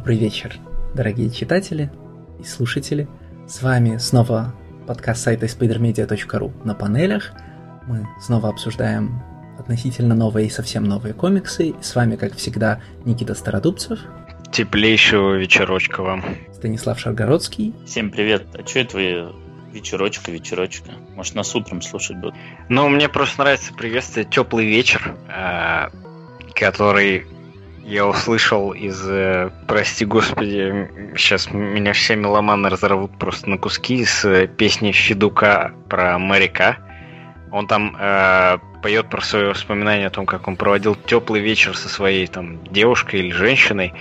Добрый вечер, дорогие читатели и слушатели. С вами снова подкаст сайта spidermedia.ru на панелях. Мы снова обсуждаем относительно новые и совсем новые комиксы. с вами, как всегда, Никита Стародубцев. Теплейшего вечерочка вам. Станислав Шаргородский. Всем привет. А что это вы вечерочка, вечерочка? Может, нас утром слушать будут? Ну, мне просто нравится приветствовать теплый вечер, э, который я услышал из, э, прости господи, сейчас меня все меломаны разорвут просто на куски с э, песни Федука про моряка. Он там э, поет про свои воспоминания о том, как он проводил теплый вечер со своей там девушкой или женщиной.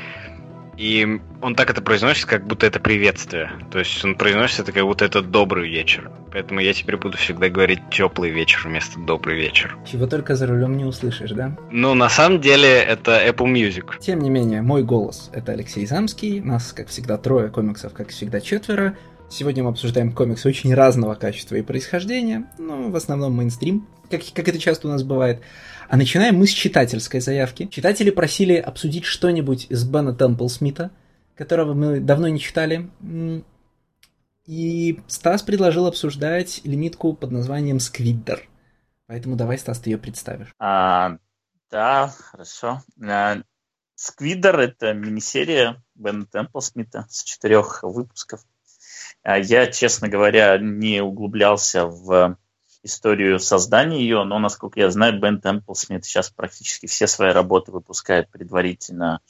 И он так это произносит, как будто это приветствие. То есть он произносит это, как будто это добрый вечер. Поэтому я теперь буду всегда говорить теплый вечер вместо добрый вечер. Чего только за рулем не услышишь, да? Ну, на самом деле, это Apple Music. Тем не менее, мой голос — это Алексей Замский. Нас, как всегда, трое комиксов, как всегда, четверо. Сегодня мы обсуждаем комиксы очень разного качества и происхождения, но в основном мейнстрим, как, как это часто у нас бывает. А начинаем мы с читательской заявки. Читатели просили обсудить что-нибудь из Бена Темпл Смита, которого мы давно не читали. И Стас предложил обсуждать лимитку под названием Сквиддер. Поэтому давай, Стас, ты ее представишь. А, да, хорошо. А, Сквиддер — это мини-серия Бена Темпл Смита с четырех выпусков. А, я, честно говоря, не углублялся в историю создания ее, но, насколько я знаю, Бен Темпл Смит сейчас практически все свои работы выпускает предварительно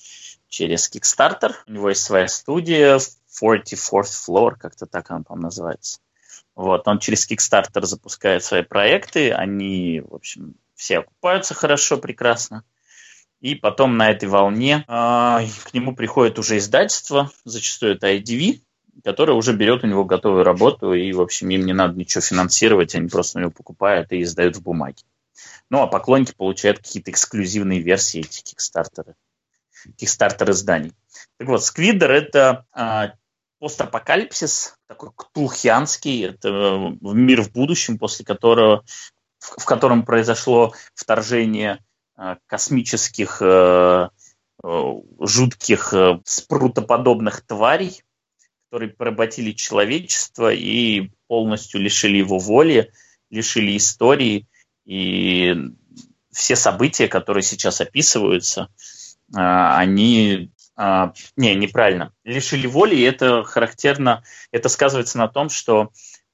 через Kickstarter. У него есть своя студия, 44th Floor, как-то так она, по-моему, называется. Вот, он через Kickstarter запускает свои проекты, они, в общем, все окупаются хорошо, прекрасно. И потом на этой волне э, к нему приходит уже издательство, зачастую это IDV, который уже берет у него готовую работу, и, в общем, им не надо ничего финансировать, они просто у него покупают и издают в бумаге. Ну, а поклонники получают какие-то эксклюзивные версии эти кикстартеры, кикстартер изданий. Так вот, Сквидер — это а, постапокалипсис, такой ктулхианский, это э, мир в будущем, после которого, в, в котором произошло вторжение а, космических а, жутких спрутоподобных тварей, которые поработили человечество и полностью лишили его воли, лишили истории. И все события, которые сейчас описываются, а, они... А, не, неправильно. Лишили воли, и это характерно, это сказывается на том, что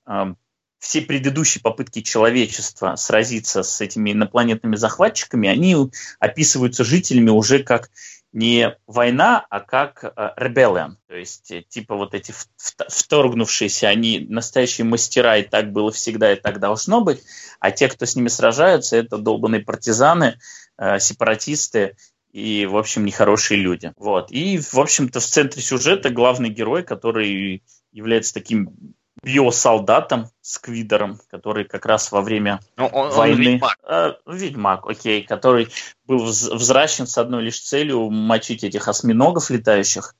а, все предыдущие попытки человечества сразиться с этими инопланетными захватчиками, они описываются жителями уже как не война, а как rebellion. То есть, э, типа вот эти вторгнувшиеся, они настоящие мастера, и так было всегда, и так должно быть. А те, кто с ними сражаются, это долбанные партизаны, э, сепаратисты и, в общем, нехорошие люди. Вот. И, в общем-то, в центре сюжета главный герой, который является таким биосолдатом Сквидером, который как раз во время ну, он, войны... Он ведьмак. Э, ведьмак, окей, который был взращен с одной лишь целью мочить этих осьминогов летающих.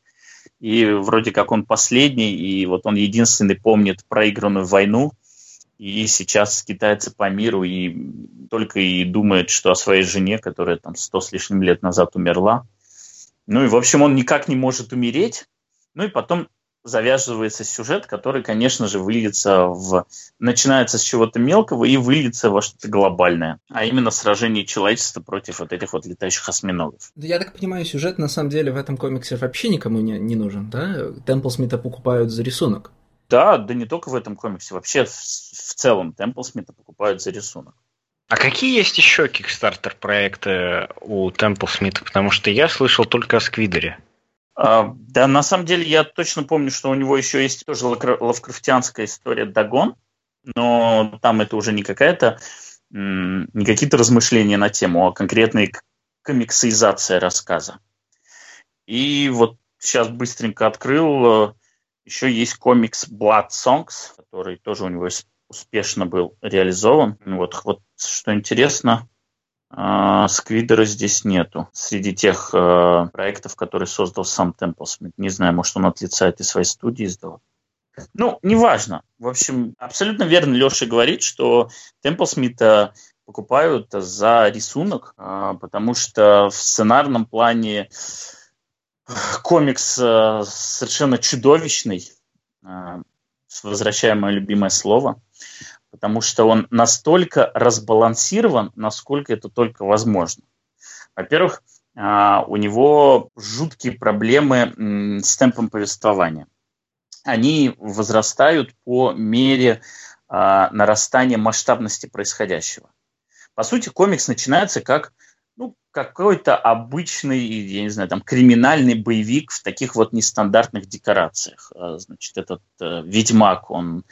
И вроде как он последний, и вот он единственный помнит проигранную войну, и сейчас скитается по миру и только и думает, что о своей жене, которая там сто с лишним лет назад умерла. Ну и, в общем, он никак не может умереть. Ну и потом завязывается сюжет, который, конечно же, выльется в... Начинается с чего-то мелкого и выльется во что-то глобальное. А именно сражение человечества против вот этих вот летающих осьминогов. Да я так понимаю, сюжет на самом деле в этом комиксе вообще никому не, не нужен, да? Темпл Смита покупают за рисунок. Да, да не только в этом комиксе, вообще в, в целом Темпл Смита покупают за рисунок. А какие есть еще кикстартер проекты у Темпл Смита? Потому что я слышал только о Сквидере. А, да, на самом деле я точно помню, что у него еще есть тоже лавкрафтианская история Дагон, но там это уже не какая-то не какие-то размышления на тему, а конкретная комиксизация рассказа. И вот сейчас быстренько открыл, э, еще есть комикс Blood Songs, который тоже у него успешно был реализован. Вот, вот что интересно, Сквидера здесь нету. Среди тех э, проектов, которые создал сам Темпл Смит. Не знаю, может, он от лица этой своей студии издал. Ну, неважно. В общем, абсолютно верно Леша говорит, что Темпл Смита покупают за рисунок, э, потому что в сценарном плане комикс э, совершенно чудовищный. Э, возвращаю мое любимое слово. Потому что он настолько разбалансирован, насколько это только возможно. Во-первых, э, у него жуткие проблемы с темпом повествования. Они возрастают по мере нарастания масштабности происходящего. По сути, комикс начинается как ну, какой-то обычный, я не знаю, там, криминальный боевик в таких вот нестандартных декорациях. А, значит, этот э, ведьмак, он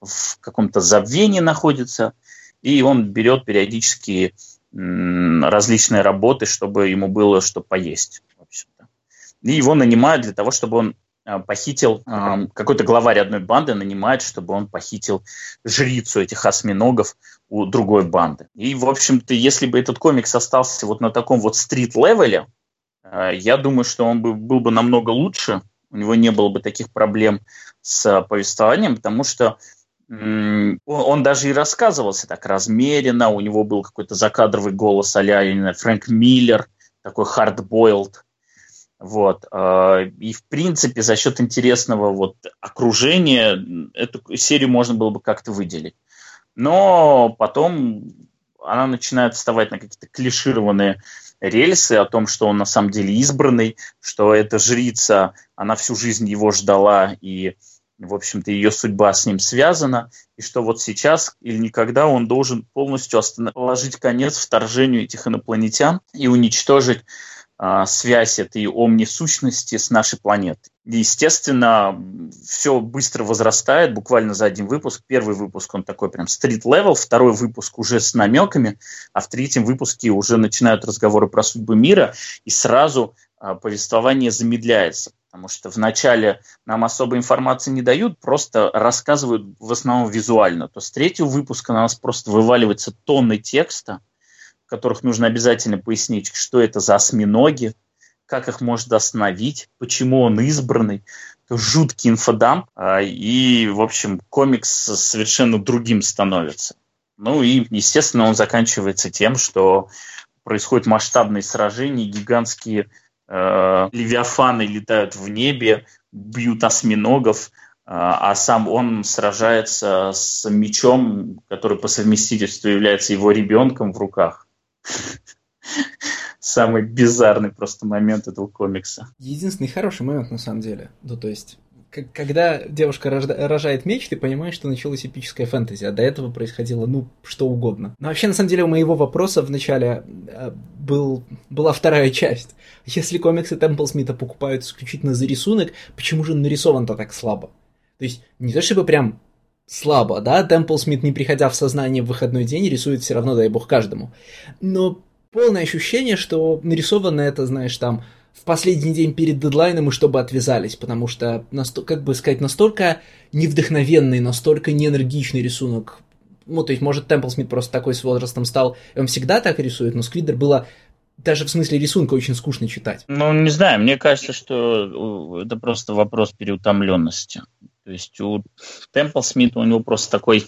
в каком-то забвении находится, и он берет периодически различные работы, чтобы ему было что поесть. И его нанимают для того, чтобы он а, похитил, а, какой-то главарь одной банды нанимает, чтобы он похитил жрицу этих осьминогов у другой банды. И, в общем-то, если бы этот комикс остался вот на таком вот стрит-левеле, а, я думаю, что он бы, был бы намного лучше, у него не было бы таких проблем с повествованием, потому что он, даже и рассказывался так размеренно, у него был какой-то закадровый голос а-ля Фрэнк Миллер, такой hard-boiled, вот. А, и, в принципе, за счет интересного вот окружения эту серию можно было бы как-то выделить. Но потом она начинает вставать на какие-то клишированные рельсы о том, что он на самом деле избранный, что эта жрица, она всю жизнь его ждала, и, в общем-то, ее судьба с ним связана, и что вот сейчас или никогда он должен полностью положить конец вторжению этих инопланетян и уничтожить а, связь этой омни-сущности с нашей планетой. Естественно, все быстро возрастает, буквально за один выпуск. Первый выпуск, он такой прям street-level, второй выпуск уже с намеками, а в третьем выпуске уже начинают разговоры про судьбы мира, и сразу а, повествование замедляется. Потому что вначале нам особо информации не дают, просто рассказывают в основном визуально. То с третьего выпуска на нас просто вываливается тонны текста, которых нужно обязательно пояснить, что это за осьминоги, как их можно остановить, почему он избранный. Это жуткий инфодамп, а, и, в общем, комикс совершенно другим становится. Ну и, естественно, он заканчивается тем, что происходят масштабные сражения, гигантские э, левиафаны летают в небе, бьют осьминогов, э, а сам он сражается с мечом, который по совместительству является его ребенком в руках. Самый bizarный просто момент этого комикса. Единственный хороший момент, на самом деле. Ну, то есть, когда девушка рожает меч, ты понимаешь, что началась эпическая фэнтези, а до этого происходило, ну, что угодно. Но вообще, на самом деле, у моего вопроса в начале э, был, была вторая часть. Если комиксы Темпл Смита покупают исключительно за рисунок, почему же нарисован-то так слабо? То есть, не то чтобы прям слабо, да, Темпл Смит, не приходя в сознание в выходной день, рисует все равно, дай бог, каждому. Но полное ощущение, что нарисовано это, знаешь, там, в последний день перед дедлайном и чтобы отвязались, потому что, как бы сказать, настолько невдохновенный, настолько неэнергичный рисунок. Ну, то есть, может, Темпл Смит просто такой с возрастом стал, и он всегда так рисует, но Сквидер было даже в смысле рисунка очень скучно читать. Ну, не знаю, мне кажется, что это просто вопрос переутомленности. То есть у Темпл Смита у него просто такой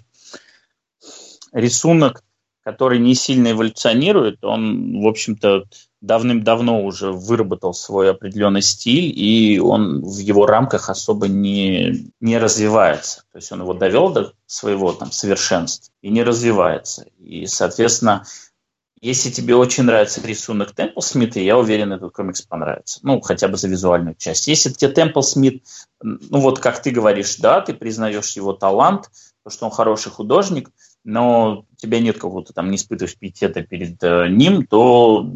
рисунок, который не сильно эволюционирует. Он, в общем-то, давным-давно уже выработал свой определенный стиль, и он в его рамках особо не, не развивается. То есть он его довел до своего там, совершенства и не развивается. И, соответственно, если тебе очень нравится рисунок Темпл Смита, я уверен, этот комикс понравится. Ну, хотя бы за визуальную часть. Если тебе Темпл Смит, ну вот как ты говоришь, да, ты признаешь его талант, то, что он хороший художник, но тебя нет какого-то там, не испытываешь пиетета перед э, ним, то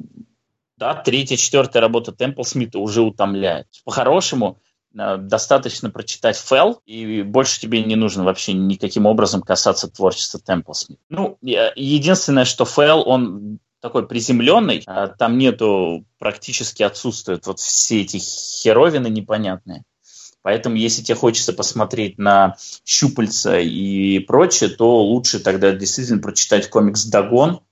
да, третья, четвертая работа Темпл Смита уже утомляет. По-хорошему, э, достаточно прочитать Фэл, и больше тебе не нужно вообще никаким образом касаться творчества Темпл Смит. Ну, единственное, что Фэл, он такой приземленный, а там нету, практически отсутствуют вот все эти херовины непонятные. Поэтому, если тебе хочется посмотреть на щупальца и прочее, то лучше тогда действительно прочитать комикс «Дагон»,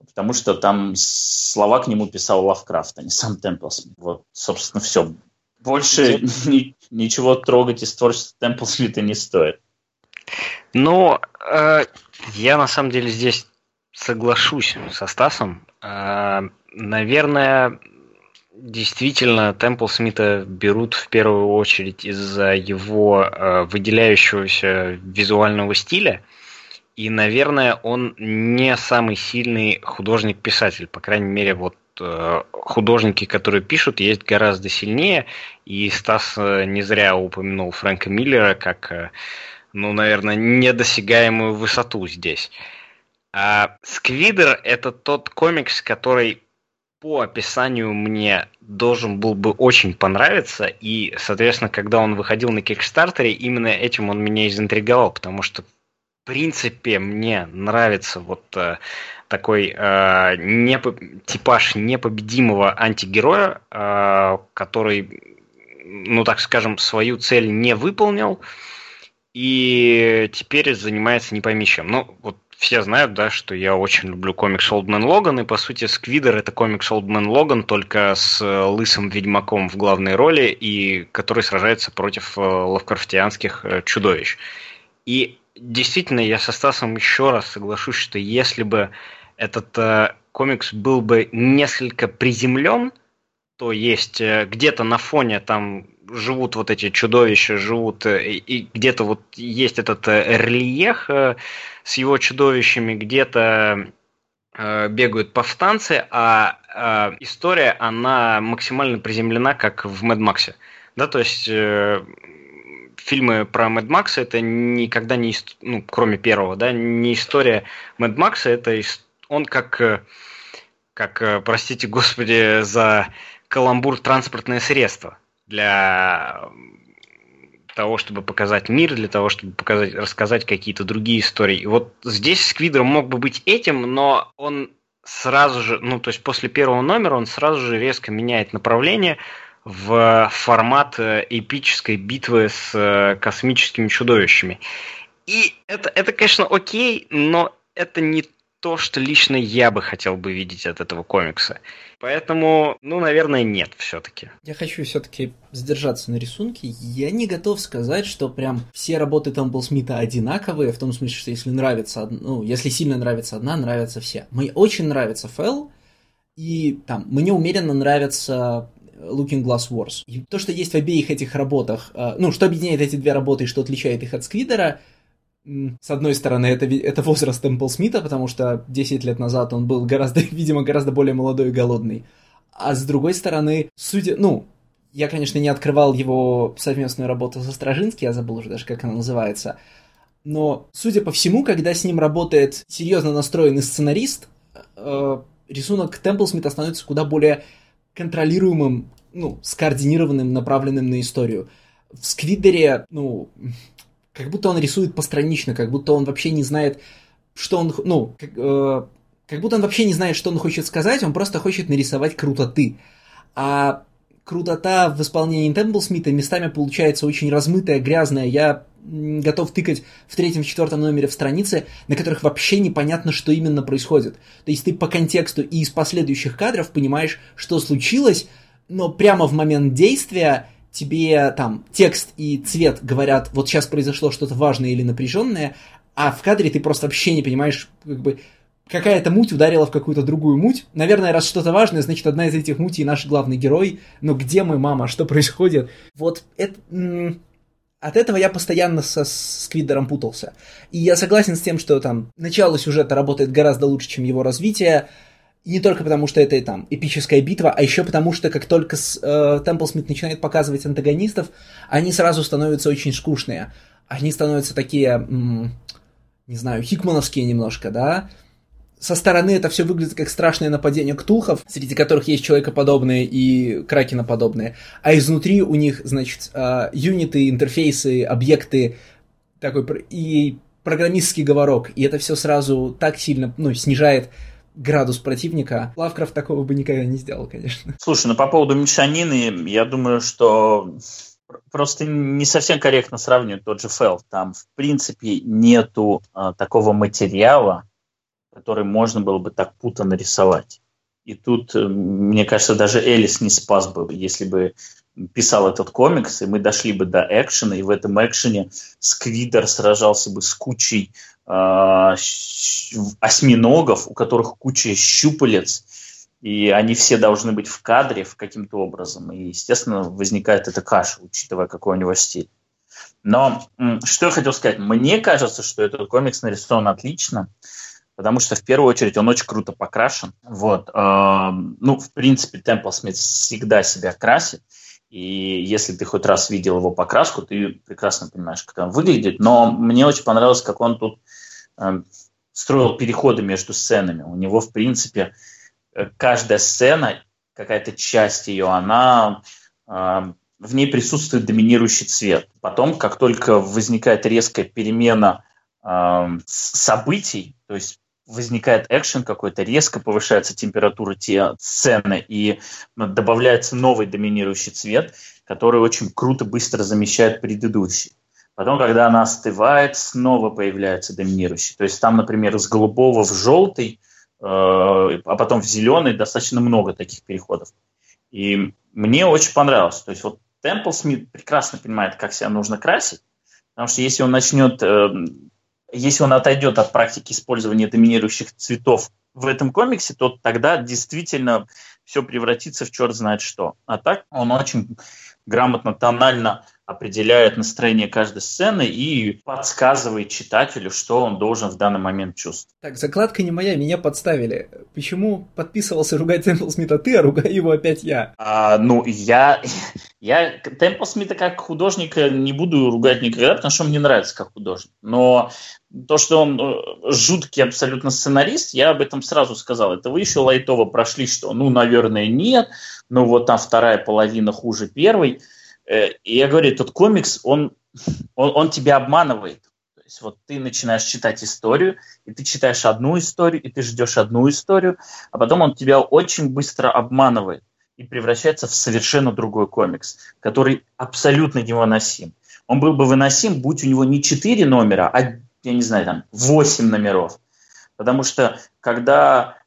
потому что там слова к нему писал Лавкрафт, а не сам Темплсмит. Вот, собственно, все. Больше ни, ничего трогать из творчества Темплсмита не стоит. Ну, э, я на самом деле здесь соглашусь со Стасом. Э, наверное, действительно Темпл Смита берут в первую очередь из-за его э, выделяющегося визуального стиля. И, наверное, он не самый сильный художник-писатель. По крайней мере, вот э, художники, которые пишут, есть гораздо сильнее. И Стас э, не зря упомянул Фрэнка Миллера как, э, ну, наверное, недосягаемую высоту здесь. А Сквидер это тот комикс, который по описанию мне должен был бы очень понравиться, и, соответственно, когда он выходил на Кикстартере, именно этим он меня изинтриговал, потому что, в принципе, мне нравится вот э, такой э, непо- типаж непобедимого антигероя, э, который, ну так скажем, свою цель не выполнил, и теперь занимается не пойми чем. Ну, вот все знают, да, что я очень люблю комикс Олдмен Логан, и по сути Сквидер это комикс Олдмен Логан, только с э, лысым ведьмаком в главной роли, и который сражается против э, лавкрафтианских э, чудовищ. И действительно, я со Стасом еще раз соглашусь, что если бы этот э, комикс был бы несколько приземлен, то есть э, где-то на фоне там живут вот эти чудовища, живут, э, и где-то вот есть этот э, рельеф э, с его чудовищами, где-то бегают повстанцы, а история, она максимально приземлена, как в Мэд Максе. Да, то есть фильмы про Мэд Макса это никогда не, ну, кроме первого, да, не история Мэд Макса, это он как, как, простите господи, за каламбур транспортное средство для того, чтобы показать мир, для того, чтобы показать, рассказать какие-то другие истории. И вот здесь Сквидер мог бы быть этим, но он сразу же, ну, то есть после первого номера он сразу же резко меняет направление в формат э, эпической битвы с э, космическими чудовищами. И это, это конечно, окей, но это не то, что лично я бы хотел бы видеть от этого комикса. Поэтому, ну, наверное, нет все-таки. Я хочу все-таки сдержаться на рисунке. Я не готов сказать, что прям все работы Темпл Смита одинаковые, в том смысле, что если нравится, ну, если сильно нравится одна, нравятся все. Мне очень нравится Фэл, и там, мне умеренно нравится Looking Glass Wars. И то, что есть в обеих этих работах, э, ну, что объединяет эти две работы и что отличает их от Сквидера – с одной стороны, это, это возраст Темпл Смита, потому что 10 лет назад он был гораздо, видимо, гораздо более молодой и голодный. А с другой стороны, судя, ну, я, конечно, не открывал его совместную работу со Стражински, я забыл уже даже, как она называется. Но, судя по всему, когда с ним работает серьезно настроенный сценарист, э, рисунок Темпл Смита становится куда более контролируемым, ну, скоординированным, направленным на историю. В Сквидере, ну, как будто он рисует постранично, как будто он вообще не знает, что он, ну, как, э, как будто он вообще не знает, что он хочет сказать, он просто хочет нарисовать крутоты. А крутота в исполнении Темпл Смита местами получается очень размытая, грязная. Я готов тыкать в третьем, в четвертом номере в странице, на которых вообще непонятно, что именно происходит. То есть ты по контексту и из последующих кадров понимаешь, что случилось, но прямо в момент действия тебе там текст и цвет говорят, вот сейчас произошло что-то важное или напряженное, а в кадре ты просто вообще не понимаешь, как бы, какая-то муть ударила в какую-то другую муть. Наверное, раз что-то важное, значит, одна из этих мутей наш главный герой. Но где мы, мама, что происходит? Вот это... От этого я постоянно со Сквидером путался. И я согласен с тем, что там начало сюжета работает гораздо лучше, чем его развитие. И не только потому, что это там эпическая битва, а еще потому, что как только с, э, Смит начинает показывать антагонистов, они сразу становятся очень скучные. Они становятся такие, м- не знаю, хикмановские немножко, да. Со стороны это все выглядит как страшное нападение ктулхов, среди которых есть человекоподобные и кракеноподобные. А изнутри у них, значит, э, юниты, интерфейсы, объекты, такой и программистский говорок. И это все сразу так сильно ну, снижает градус противника. Лавкрафт такого бы никогда не сделал, конечно. Слушай, ну по поводу мешанины, я думаю, что просто не совсем корректно сравнивать тот же Фэл. Там, в принципе, нету а, такого материала, который можно было бы так путано рисовать. И тут, э, мне кажется, даже Элис не спас бы, если бы писал этот комикс, и мы дошли бы до экшена, и в этом экшене Сквидер сражался бы с кучей осьминогов, у которых куча щупалец, и они все должны быть в кадре в каким-то образом. И, естественно, возникает эта каша, учитывая, какой у него стиль. Но что я хотел сказать? Мне кажется, что этот комикс нарисован отлично, потому что, в первую очередь, он очень круто покрашен. Вот. Э, ну, в принципе, Темпл Смит всегда себя красит. И если ты хоть раз видел его покраску, ты прекрасно понимаешь, как он выглядит. Но мне очень понравилось, как он тут э, строил переходы между сценами. У него, в принципе, э, каждая сцена, какая-то часть ее, она э, в ней присутствует доминирующий цвет. Потом, как только возникает резкая перемена э, событий, то есть возникает экшен какой-то, резко повышается температура те сцены и добавляется новый доминирующий цвет, который очень круто, быстро замещает предыдущий. Потом, когда она остывает, снова появляется доминирующий. То есть там, например, с голубого в желтый, э, а потом в зеленый достаточно много таких переходов. И мне очень понравилось. То есть вот Темпл Смит прекрасно понимает, как себя нужно красить, потому что если он начнет э, если он отойдет от практики использования доминирующих цветов в этом комиксе, то тогда действительно все превратится в черт знает что. А так он очень грамотно, тонально определяет настроение каждой сцены и подсказывает читателю, что он должен в данный момент чувствовать. Так, закладка не моя, меня подставили. Почему подписывался ругать Темпл Смита ты, а ругаю его опять я? А, ну, я, я Темпл Смита как художника не буду ругать никогда, потому что он мне нравится как художник. Но то, что он э, жуткий абсолютно сценарист, я об этом сразу сказал. Это вы еще лайтово прошли, что, ну, наверное, нет, ну, вот там вторая половина хуже первой. Э, и я говорю, этот комикс, он, он, он тебя обманывает. То есть вот ты начинаешь читать историю, и ты читаешь одну историю, и ты ждешь одну историю, а потом он тебя очень быстро обманывает и превращается в совершенно другой комикс, который абсолютно невыносим. Он был бы выносим, будь у него не четыре номера, а, я не знаю, там, восемь номеров. Потому что когда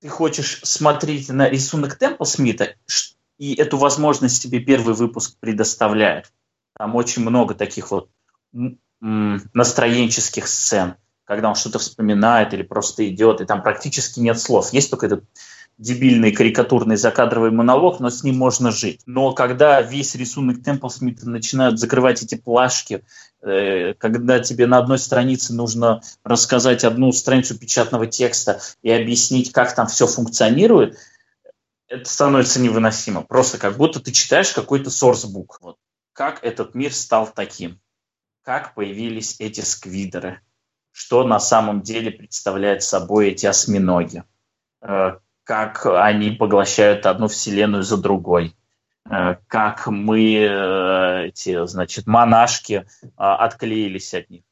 ты хочешь смотреть на рисунок Темпл Смита, и эту возможность тебе первый выпуск предоставляет. Там очень много таких вот настроенческих сцен, когда он что-то вспоминает или просто идет, и там практически нет слов. Есть только этот дебильный карикатурный закадровый монолог, но с ним можно жить. Но когда весь рисунок Темпл Смита начинают закрывать эти плашки, э, когда тебе на одной странице нужно рассказать одну страницу печатного текста и объяснить, как там все функционирует – это становится невыносимо. Просто как будто ты читаешь какой-то sourcebook. Вот. Как этот мир стал таким? Как появились эти сквидеры? Что на самом деле представляют собой эти осьминоги? Э, как они поглощают одну вселенную за другой? Э, как мы, э, эти, значит, монашки отклеились от них?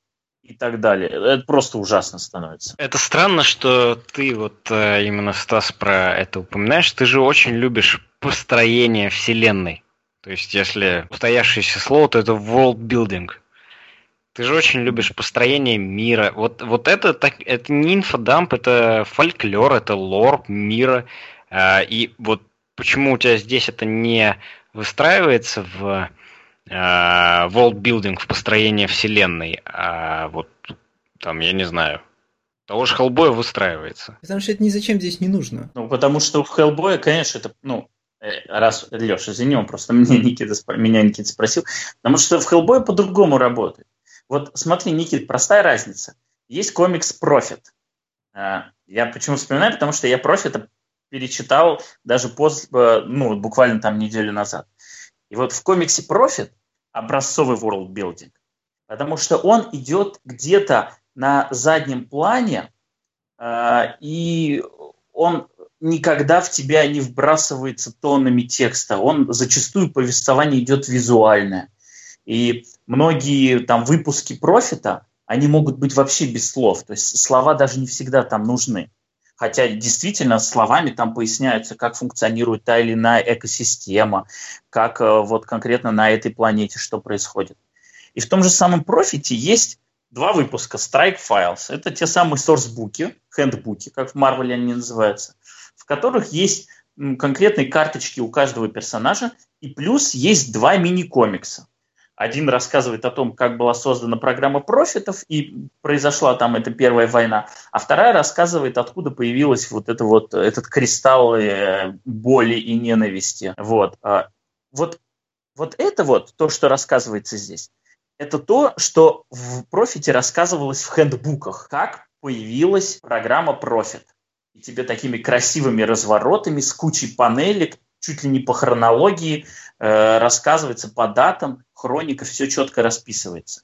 И так далее. Это просто ужасно становится. Это странно, что ты вот э, именно, Стас, про это упоминаешь. Ты же очень любишь построение вселенной. То есть, если устоявшееся слово, то это world building. Ты же очень любишь построение мира. Вот, вот это, так, это не инфодамп, это фольклор, это лор мира. Э, и вот почему у тебя здесь это не выстраивается в Э, world в построение вселенной, а вот там, я не знаю, того же Хеллбоя выстраивается. Потому что это ни зачем здесь не нужно. Ну, потому что в Хеллбоя, конечно, это, ну, э, раз, Леша, извини, он просто меня Никита, меня Никита спросил, потому что в Хеллбое по-другому работает. Вот смотри, Никит, простая разница. Есть комикс «Prophet». Э, я почему вспоминаю? Потому что я «Prophet а» перечитал даже после, ну, буквально там неделю назад. И вот в комиксе «Профит» образцовый world потому что он идет где-то на заднем плане, э, и он никогда в тебя не вбрасывается тонами текста. Он зачастую повествование идет визуальное. И многие там выпуски профита, они могут быть вообще без слов. То есть слова даже не всегда там нужны. Хотя действительно словами там поясняются, как функционирует та или иная экосистема, как э, вот конкретно на этой планете что происходит. И в том же самом профите есть два выпуска Strike Files. Это те самые сорсбуки, хендбуки, как в Marvel они называются, в которых есть конкретные карточки у каждого персонажа, и плюс есть два мини-комикса. Один рассказывает о том, как была создана программа профитов, и произошла там эта первая война, а вторая рассказывает, откуда появилась вот, это вот этот кристалл э, боли и ненависти. Вот. А, вот, вот это вот, то, что рассказывается здесь, это то, что в профите рассказывалось в хендбуках, как появилась программа Profit. И тебе такими красивыми разворотами с кучей панелек, чуть ли не по хронологии, рассказывается по датам, хроника, все четко расписывается.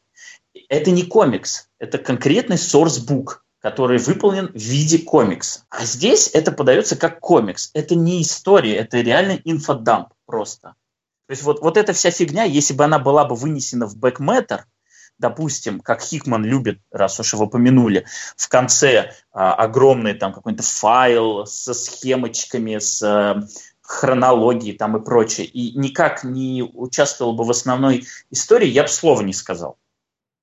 Это не комикс, это конкретный source-book, который выполнен в виде комикса. А здесь это подается как комикс. Это не история, это реально инфодамп просто. То есть вот, вот эта вся фигня, если бы она была бы вынесена в back matter, допустим, как Хикман любит, раз уж его помянули, в конце а, огромный там какой-то файл со схемочками, с а, хронологией там и прочее, и никак не участвовал бы в основной истории, я бы слова не сказал.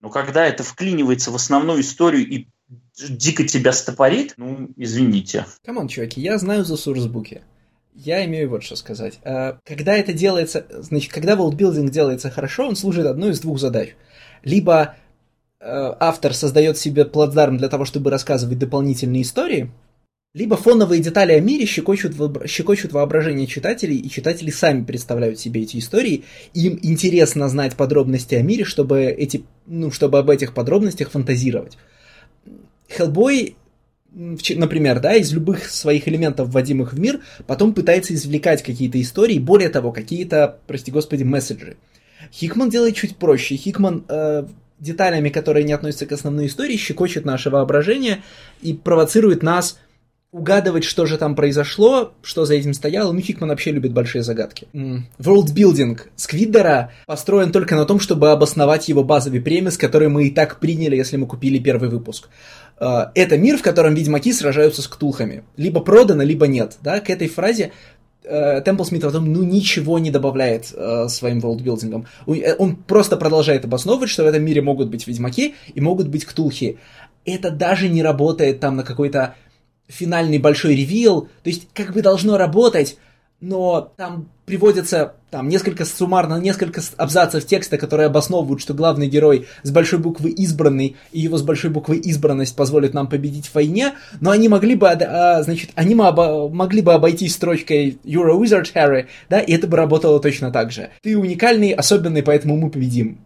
Но когда это вклинивается в основную историю и дико тебя стопорит, ну, извините. Come on, чуваки, я знаю за sourcebook и. Я имею вот что сказать. А, когда это делается, значит, когда волдбилдинг делается хорошо, он служит одной из двух задач. Либо э, автор создает себе плацдарм для того, чтобы рассказывать дополнительные истории, либо фоновые детали о мире щекочут, щекочут воображение читателей, и читатели сами представляют себе эти истории, им интересно знать подробности о мире, чтобы, эти, ну, чтобы об этих подробностях фантазировать. Хеллбой например, да, из любых своих элементов, вводимых в мир, потом пытается извлекать какие-то истории, более того, какие-то, прости господи, месседжи. Хикман делает чуть проще. Хикман э, деталями, которые не относятся к основной истории, щекочет наше воображение и провоцирует нас угадывать, что же там произошло, что за этим стояло. Ну, Хикман вообще любит большие загадки. Mm. Worldbuilding Сквиддера построен только на том, чтобы обосновать его базовый премис, который мы и так приняли, если мы купили первый выпуск. Uh, это мир, в котором ведьмаки сражаются с ктулхами. Либо продано, либо нет. Да? К этой фразе Темпл Смит потом ну ничего не добавляет uh, своим волдбилдингом. Э, он просто продолжает обосновывать, что в этом мире могут быть ведьмаки и могут быть ктулхи. Это даже не работает там на какой-то финальный большой ревил, то есть как бы должно работать, но там приводится там несколько суммарно несколько абзацев текста, которые обосновывают, что главный герой с большой буквы избранный, и его с большой буквы избранность позволит нам победить в войне, но они могли бы, а, значит, они могли бы обойтись строчкой You're a wizard, Harry, да, и это бы работало точно так же. Ты уникальный, особенный, поэтому мы победим.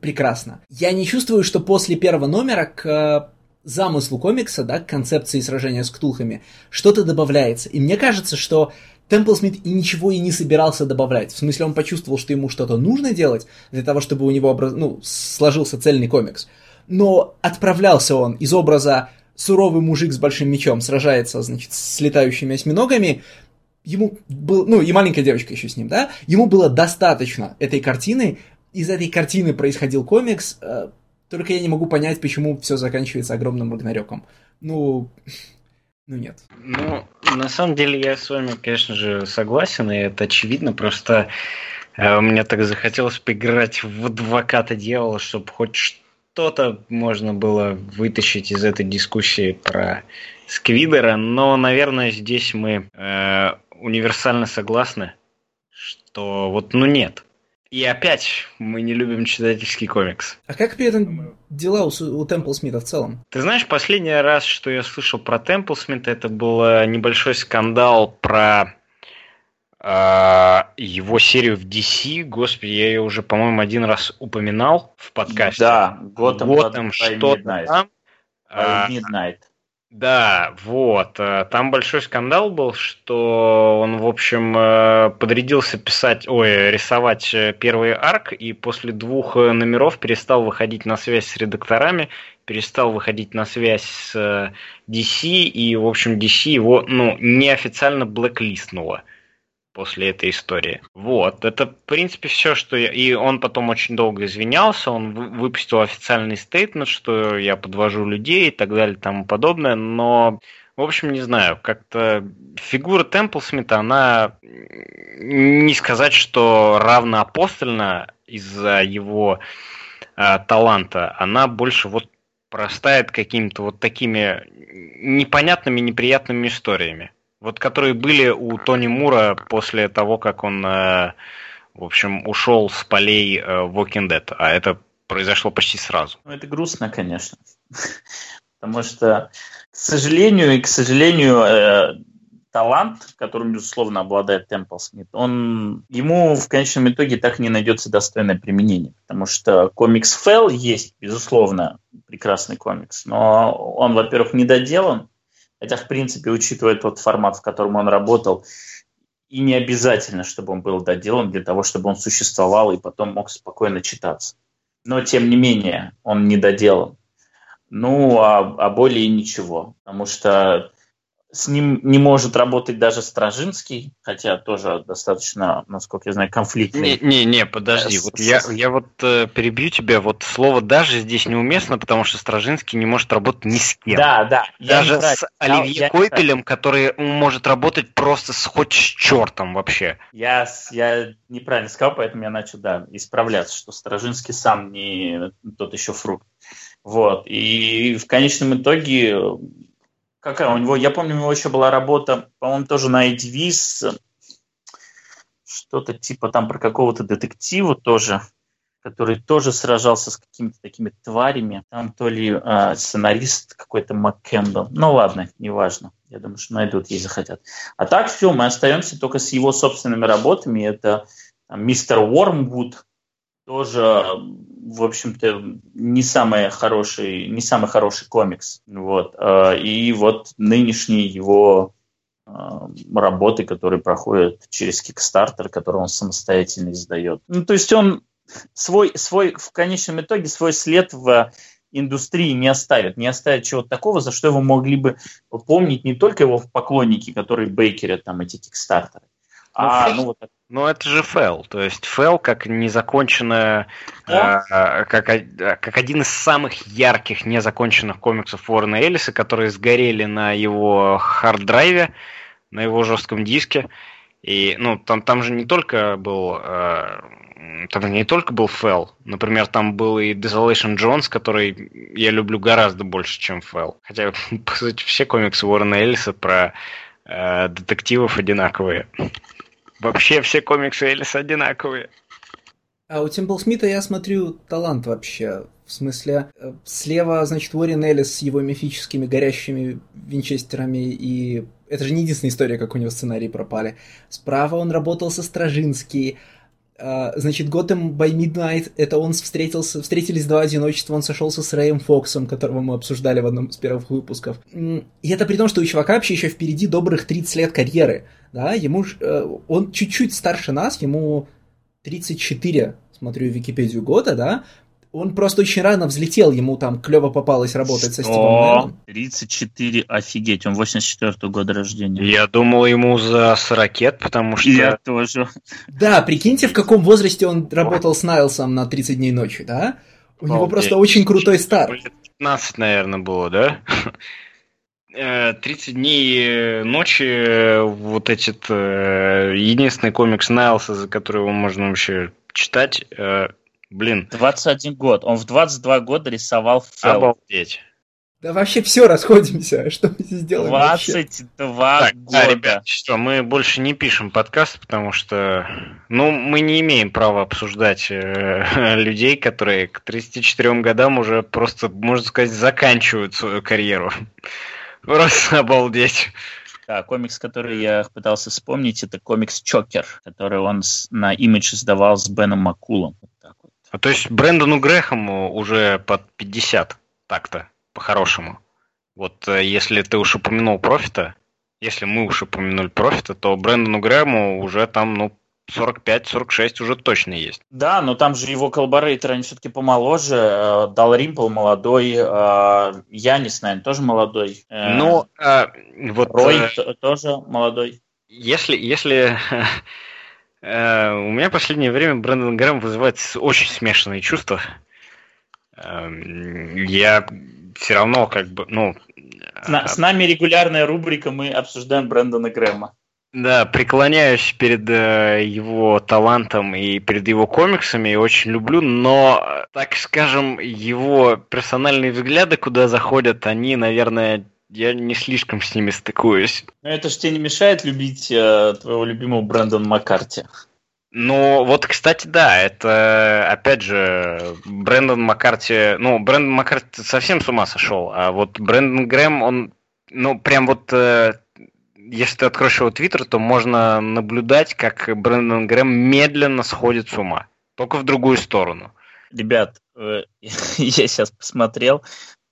Прекрасно. Я не чувствую, что после первого номера к замыслу комикса, да, к концепции сражения с ктулхами, что-то добавляется. И мне кажется, что Темпл Смит и ничего и не собирался добавлять. В смысле, он почувствовал, что ему что-то нужно делать для того, чтобы у него образ... ну, сложился цельный комикс. Но отправлялся он из образа суровый мужик с большим мечом сражается, значит, с летающими осьминогами, ему был, ну и маленькая девочка еще с ним, да, ему было достаточно этой картины, из этой картины происходил комикс, э, только я не могу понять, почему все заканчивается огромным Рагнарёком. Ну, ну нет. Ну, на самом деле я с вами, конечно же, согласен, и это очевидно, просто э, мне так захотелось поиграть в адвоката дьявола, чтобы хоть что-то можно было вытащить из этой дискуссии про Сквидера, но, наверное, здесь мы э, универсально согласны, что вот, ну нет. И опять мы не любим читательский комикс. А как при этом дела у, у Темпл Смита в целом? Ты знаешь, последний раз, что я слышал про Темпл Смита, это был э, небольшой скандал про э, его серию в DC. Господи, я ее уже, по-моему, один раз упоминал в подкасте. Да, Готэм, Готэм что-то там. Midnight. Да, вот. Э, там большой скандал был, что он, в общем, э, подрядился писать, ой, рисовать э, первый арк, и после двух номеров перестал выходить на связь с редакторами, перестал выходить на связь с DC, и, в общем, DC его, ну, неофициально блэклистнуло после этой истории. Вот, это, в принципе, все, что я... И он потом очень долго извинялся, он выпустил официальный стейтмент, что я подвожу людей и так далее и тому подобное, но, в общем, не знаю, как-то фигура Темплсмита, она не сказать, что равноапостольна из-за его э, таланта, она больше вот простает какими-то вот такими непонятными, неприятными историями. Вот которые были у Тони Мура после того, как он э, В общем, ушел с полей э, Walking Dead, а это произошло почти сразу. Ну, это грустно, конечно. Потому что, к сожалению, и к сожалению, э, талант, которым, безусловно, обладает Темпл Смит, он, ему в конечном итоге так не найдется достойное применение. Потому что комикс Фэл есть, безусловно, прекрасный комикс, но он, во-первых, не доделан, хотя, в принципе, учитывая тот формат, в котором он работал, и не обязательно, чтобы он был доделан для того, чтобы он существовал и потом мог спокойно читаться. Но, тем не менее, он не доделан. Ну, а, а более ничего. Потому что с ним не может работать даже Стражинский, хотя тоже достаточно, насколько я знаю, конфликтный. Не-не-не, подожди, вот я, я вот э, перебью тебя, вот слово «даже» здесь неуместно, потому что Стражинский не может работать ни с кем. Да, да. Даже с Оливье я, Койпелем, который может работать просто с хоть с чертом вообще. Я, я неправильно сказал, поэтому я начал, да, исправляться, что Стражинский сам не тот еще фрукт. Вот. И в конечном итоге Какая у него? Я помню, у него еще была работа, по-моему, тоже на Эдвис, что-то типа там про какого-то детектива тоже, который тоже сражался с какими-то такими тварями. Там то ли э, сценарист какой-то МакКендалл. Ну ладно, неважно. Я думаю, что найдут, если захотят. А так все, мы остаемся только с его собственными работами. Это мистер Уормвуд, тоже, в общем-то, не самый хороший, не самый хороший комикс. Вот. А, и вот нынешние его а, работы, которые проходят через Kickstarter, которые он самостоятельно издает. Ну, то есть он свой, свой, в конечном итоге свой след в индустрии не оставит, не оставит чего-то такого, за что его могли бы помнить не только его поклонники, которые бейкерят там эти кикстартеры, а, ну, вот ну, это же фэл. То есть фэл как незаконченная, да? э, как, как один из самых ярких незаконченных комиксов Уоррена Эллиса, которые сгорели на его хард-драйве, на его жестком диске. И, ну, там, там же не только был... Э, там не только был Фэл, например, там был и Desolation Jones, который я люблю гораздо больше, чем Фэл. Хотя, по сути, все комиксы Уоррена Эллиса про э, детективов одинаковые. Вообще все комиксы Элиса одинаковые. А у Тимбл Смита, я смотрю, талант вообще. В смысле, э, слева, значит, Уоррен Эллис с его мифическими горящими винчестерами, и это же не единственная история, как у него сценарии пропали. Справа он работал со Стражинский, значит, Gotham by Midnight, это он встретился, встретились два одиночества, он сошелся с Рэем Фоксом, которого мы обсуждали в одном из первых выпусков. И это при том, что у чувака вообще еще впереди добрых 30 лет карьеры, да, ему, uh, он чуть-чуть старше нас, ему 34, смотрю Википедию года, да, он просто очень рано взлетел, ему там клево попалось работать со Стивом Мэном. 34, офигеть, он 84 -го года рождения. Я думал ему за 40, потому что... Я тоже. Да, прикиньте, в каком возрасте он работал с Найлсом на 30 дней ночи, да? У него просто очень крутой старт. 15, наверное, было, да? 30 э, дней э, ночи, э, вот этот единственный комикс Найлса, за который его можно вообще читать, Блин. 21 год. Он в 22 года рисовал Фэл. Обалдеть. Да вообще все расходимся. Что мы здесь делаем 22 так, года. Да, ребят, что мы больше не пишем подкаст, потому что, ну, мы не имеем права обсуждать э, людей, которые к 34 годам уже просто, можно сказать, заканчивают свою карьеру. Просто обалдеть. Да, комикс, который я пытался вспомнить, это комикс Чокер, который он на Image издавал с Беном Макулом. А то есть Брэндону Грэхэму уже под 50 так-то, по-хорошему. Вот э, если ты уж упомянул профита, если мы уж упомянули профита, то Брэндону Грэму уже там, ну, 45-46 уже точно есть. Да, но там же его коллаборейторы, они все-таки помоложе. Э, Дал Римпл молодой, э, Янис, наверное, тоже молодой. Ну, вот... Рой тоже молодой. Если, если у меня в последнее время Брэндон Грэм вызывает очень смешанные чувства. Эм, я все равно как бы, ну... С, на, с нами регулярная рубрика, мы обсуждаем Брэндона Грэма. Да, преклоняюсь перед э, его талантом и перед его комиксами, и очень люблю, но, так скажем, его персональные взгляды, куда заходят, они, наверное, я не слишком с ними стыкуюсь. Но это же тебе не мешает любить э, твоего любимого Брэндона Маккарти. Ну, вот, кстати, да, это, опять же, Брэндон Маккарти, ну, Брэндон Маккарти совсем с ума сошел, а вот Брэндон Грэм, он, ну, прям вот, э, если ты откроешь его твиттер, то можно наблюдать, как Брэндон Грэм медленно сходит с ума, только в другую сторону. Ребят, э, я сейчас посмотрел,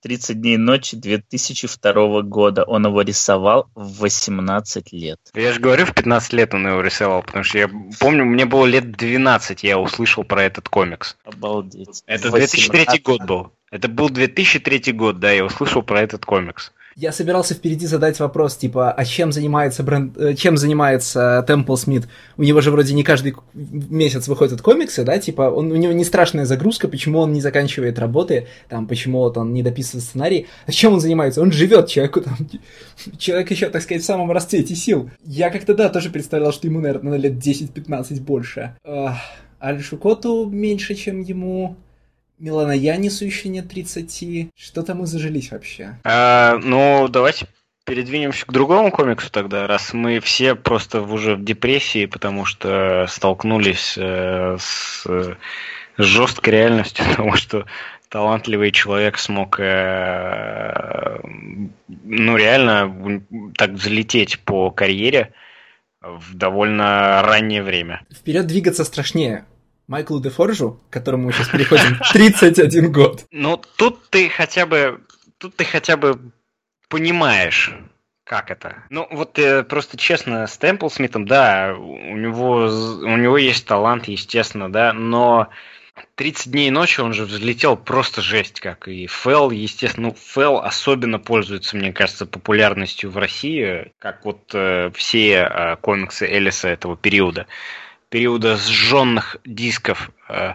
30 дней ночи 2002 года. Он его рисовал в 18 лет. Я же говорю, в 15 лет он его рисовал, потому что я помню, мне было лет 12, я услышал про этот комикс. Обалдеть. Это 2003 18... год был. Это был 2003 год, да, я услышал про этот комикс. Я собирался впереди задать вопрос, типа, а чем занимается бренд, э, чем занимается Темпл Смит? У него же вроде не каждый месяц выходят комиксы, да, типа, он, у него не страшная загрузка, почему он не заканчивает работы, там, почему вот он не дописывает сценарий, а чем он занимается? Он живет, человеку там, человек еще, так сказать, в самом расцвете сил. Я как-то, да, тоже представлял, что ему, наверное, на лет 10-15 больше. Альшу Коту меньше, чем ему. Милана Янису еще нет 30. Что там мы зажились вообще? А, ну, давайте передвинемся к другому комиксу тогда, раз мы все просто уже в депрессии, потому что столкнулись э, с, с жесткой реальностью того, что талантливый человек смог э, ну реально так взлететь по карьере в довольно раннее время. Вперед двигаться страшнее. Майклу Дефоржу, которому мы сейчас переходим, 31 год. Ну, тут ты хотя бы, тут ты хотя бы понимаешь, как это? Ну, вот э, просто честно, с Темпл Смитом, да, у него, у него есть талант, естественно, да, но 30 дней и ночи он же взлетел просто жесть как. И Фэл, естественно, ну, Фэл особенно пользуется, мне кажется, популярностью в России, как вот э, все э, комиксы Элиса этого периода периода сжженных дисков. Э,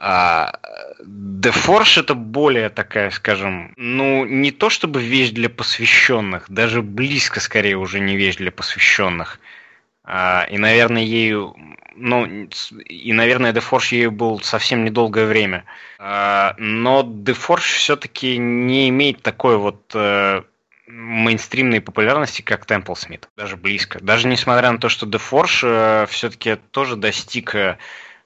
а The Force это более такая, скажем, ну, не то чтобы вещь для посвященных, даже близко скорее уже не вещь для посвященных. А, и, наверное, ею, ну, и, наверное, The Force ею был совсем недолгое время. А, но The Force все-таки не имеет такой вот э, мейнстримной популярности, как Темпл Смит. Даже близко. Даже несмотря на то, что The Forge э, все-таки тоже достиг э,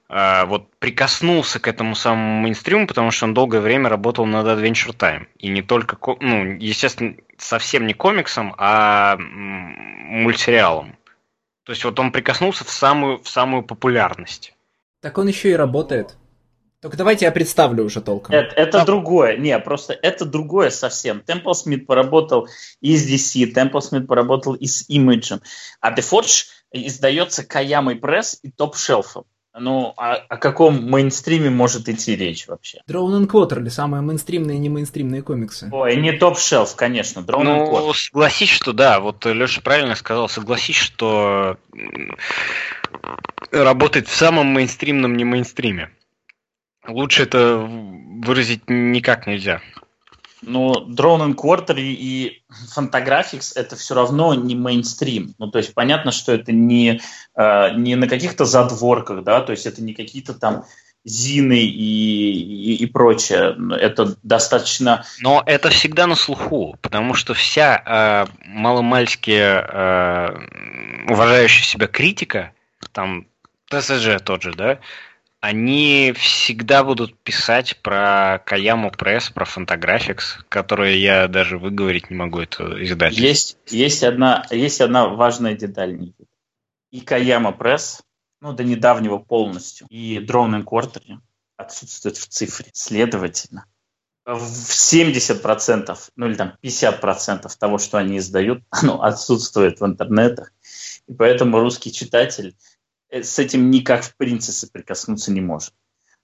э, вот прикоснулся к этому самому мейнстриму, потому что он долгое время работал над Adventure Time. И не только, ну, естественно, совсем не комиксом, а мультсериалом. То есть вот он прикоснулся в самую, в самую популярность. Так он еще и работает. Только давайте я представлю уже толком. Это, это а... другое. Не, просто это другое совсем. Темпл Смит поработал и с DC, Темпл Смит поработал и с Image. А The Forge издается Каямой Пресс и Топ Шелфом. Ну, о, о каком мейнстриме может идти речь вообще? Drone and Quarterly, самые мейнстримные и не мейнстримные комиксы. Ой, не топ-шелф, конечно, Drone ну, and Quarterly. согласись, что да, вот Леша правильно сказал, согласись, что работает в самом мейнстримном не мейнстриме. Лучше это выразить никак нельзя. Ну, Drone and Quarter и Fantagraphics это все равно не мейнстрим. Ну, то есть понятно, что это не, э, не на каких-то задворках, да, то есть это не какие-то там Зины и, и, и прочее. Это достаточно... Но это всегда на слуху, потому что вся э, маломальски э, уважающая себя критика, там ТСЖ тот же, да, они всегда будут писать про Каяму Пресс, про Fantagraphics, которые я даже выговорить не могу это издать. Есть, есть, одна, есть одна важная деталь. И Каяма Пресс, ну, до недавнего полностью, и Drone Quarterly отсутствует в цифре. Следовательно, в 70%, ну или там 50% того, что они издают, оно отсутствует в интернетах. И поэтому русский читатель с этим никак в принципе соприкоснуться не может.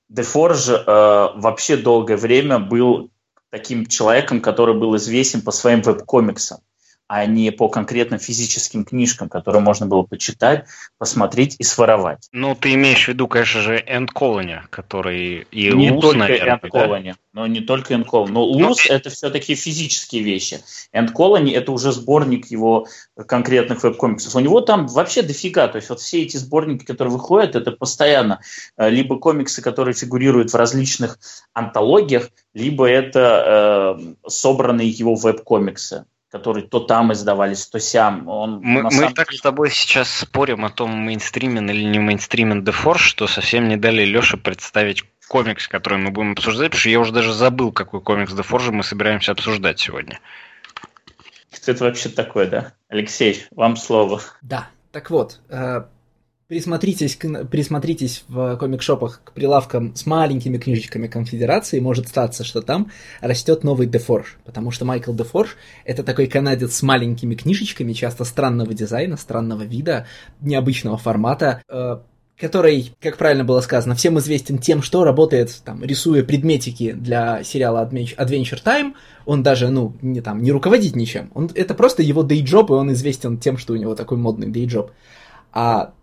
Дефорж э, вообще долгое время был таким человеком, который был известен по своим веб-комиксам а не по конкретным физическим книжкам, которые можно было почитать, посмотреть и своровать. Ну, ты имеешь в виду, конечно же, End Colony, который и Не Луз, только наверное, End Colony, да? но не только End Colony. Но Луз ну, это все-таки физические вещи. End Colony это уже сборник его конкретных веб-комиксов. У него там вообще дофига. То есть вот все эти сборники, которые выходят, это постоянно э, либо комиксы, которые фигурируют в различных антологиях, либо это э, собранные его веб-комиксы. Которые то там издавались, то сям. Он, мы мы так деле... с тобой сейчас спорим о том, мейнстримен или не мейнстримен The Force, что совсем не дали Леше представить комикс, который мы будем обсуждать, потому что я уже даже забыл, какой комикс The Forge мы собираемся обсуждать сегодня. Кто это вообще такой, да? Алексей, вам слово. Да, так вот, э, присмотритесь, к, присмотритесь в комик-шопах к прилавкам с маленькими книжечками конфедерации, может статься, что там растет новый Дефорж, потому что Майкл Дефорж — это такой канадец с маленькими книжечками, часто странного дизайна, странного вида, необычного формата, э, который, как правильно было сказано, всем известен тем, что работает, там, рисуя предметики для сериала Adventure Time, он даже, ну, не там, не руководит ничем, он, это просто его day job, и он известен тем, что у него такой модный day job. А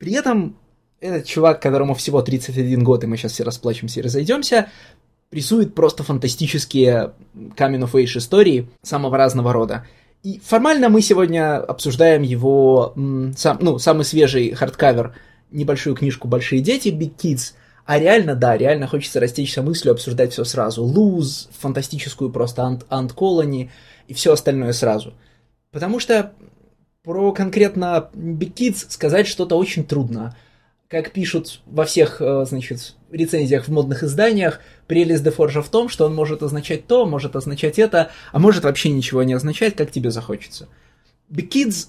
при этом этот чувак, которому всего 31 год, и мы сейчас все расплачемся и разойдемся, рисует просто фантастические coming of истории самого разного рода. И формально мы сегодня обсуждаем его, сам, ну, самый свежий hardcover – небольшую книжку «Большие дети», Big Kids, а реально, да, реально хочется растечься мыслью, обсуждать все сразу. Луз, фантастическую просто Ant, Colony и все остальное сразу. Потому что про конкретно Big Kids сказать что-то очень трудно. Как пишут во всех, э, значит, рецензиях в модных изданиях, прелесть Дефоржа в том, что он может означать то, может означать это, а может вообще ничего не означать, как тебе захочется. Big Kids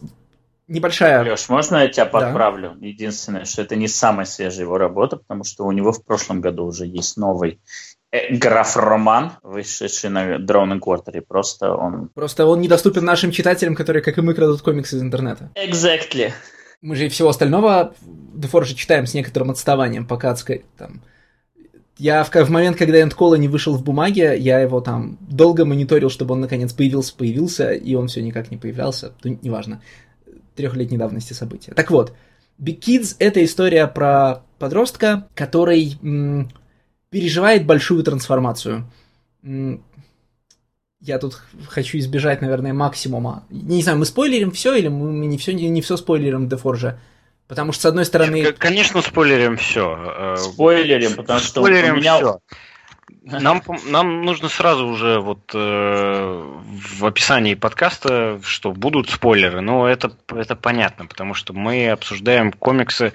небольшая... Леш, можно я тебя подправлю? Да. Единственное, что это не самая свежая его работа, потому что у него в прошлом году уже есть новый э, граф-роман, вышедший на Drone Quarter, просто он... Просто он недоступен нашим читателям, которые, как и мы, крадут комиксы из интернета. Exactly. Мы же и всего остального Дефоржа читаем с некоторым отставанием, пока, сказать, там... Я в, в момент, когда Эндкола не вышел в бумаге, я его там долго мониторил, чтобы он наконец появился, появился, и он все никак не появлялся. Ну, неважно трехлетней давности события. Так вот, Big Kids — это история про подростка, который м, переживает большую трансформацию. Я тут хочу избежать, наверное, максимума. Не знаю, мы спойлерим все или мы не все, не, не все спойлерим Дефоржа? Потому что, с одной стороны... Конечно, спойлерим все. Э, спойлерим, потому что спойлерим у меня... Все. Нам, нам нужно сразу уже вот э, в описании подкаста, что будут спойлеры, но это, это понятно, потому что мы обсуждаем комиксы,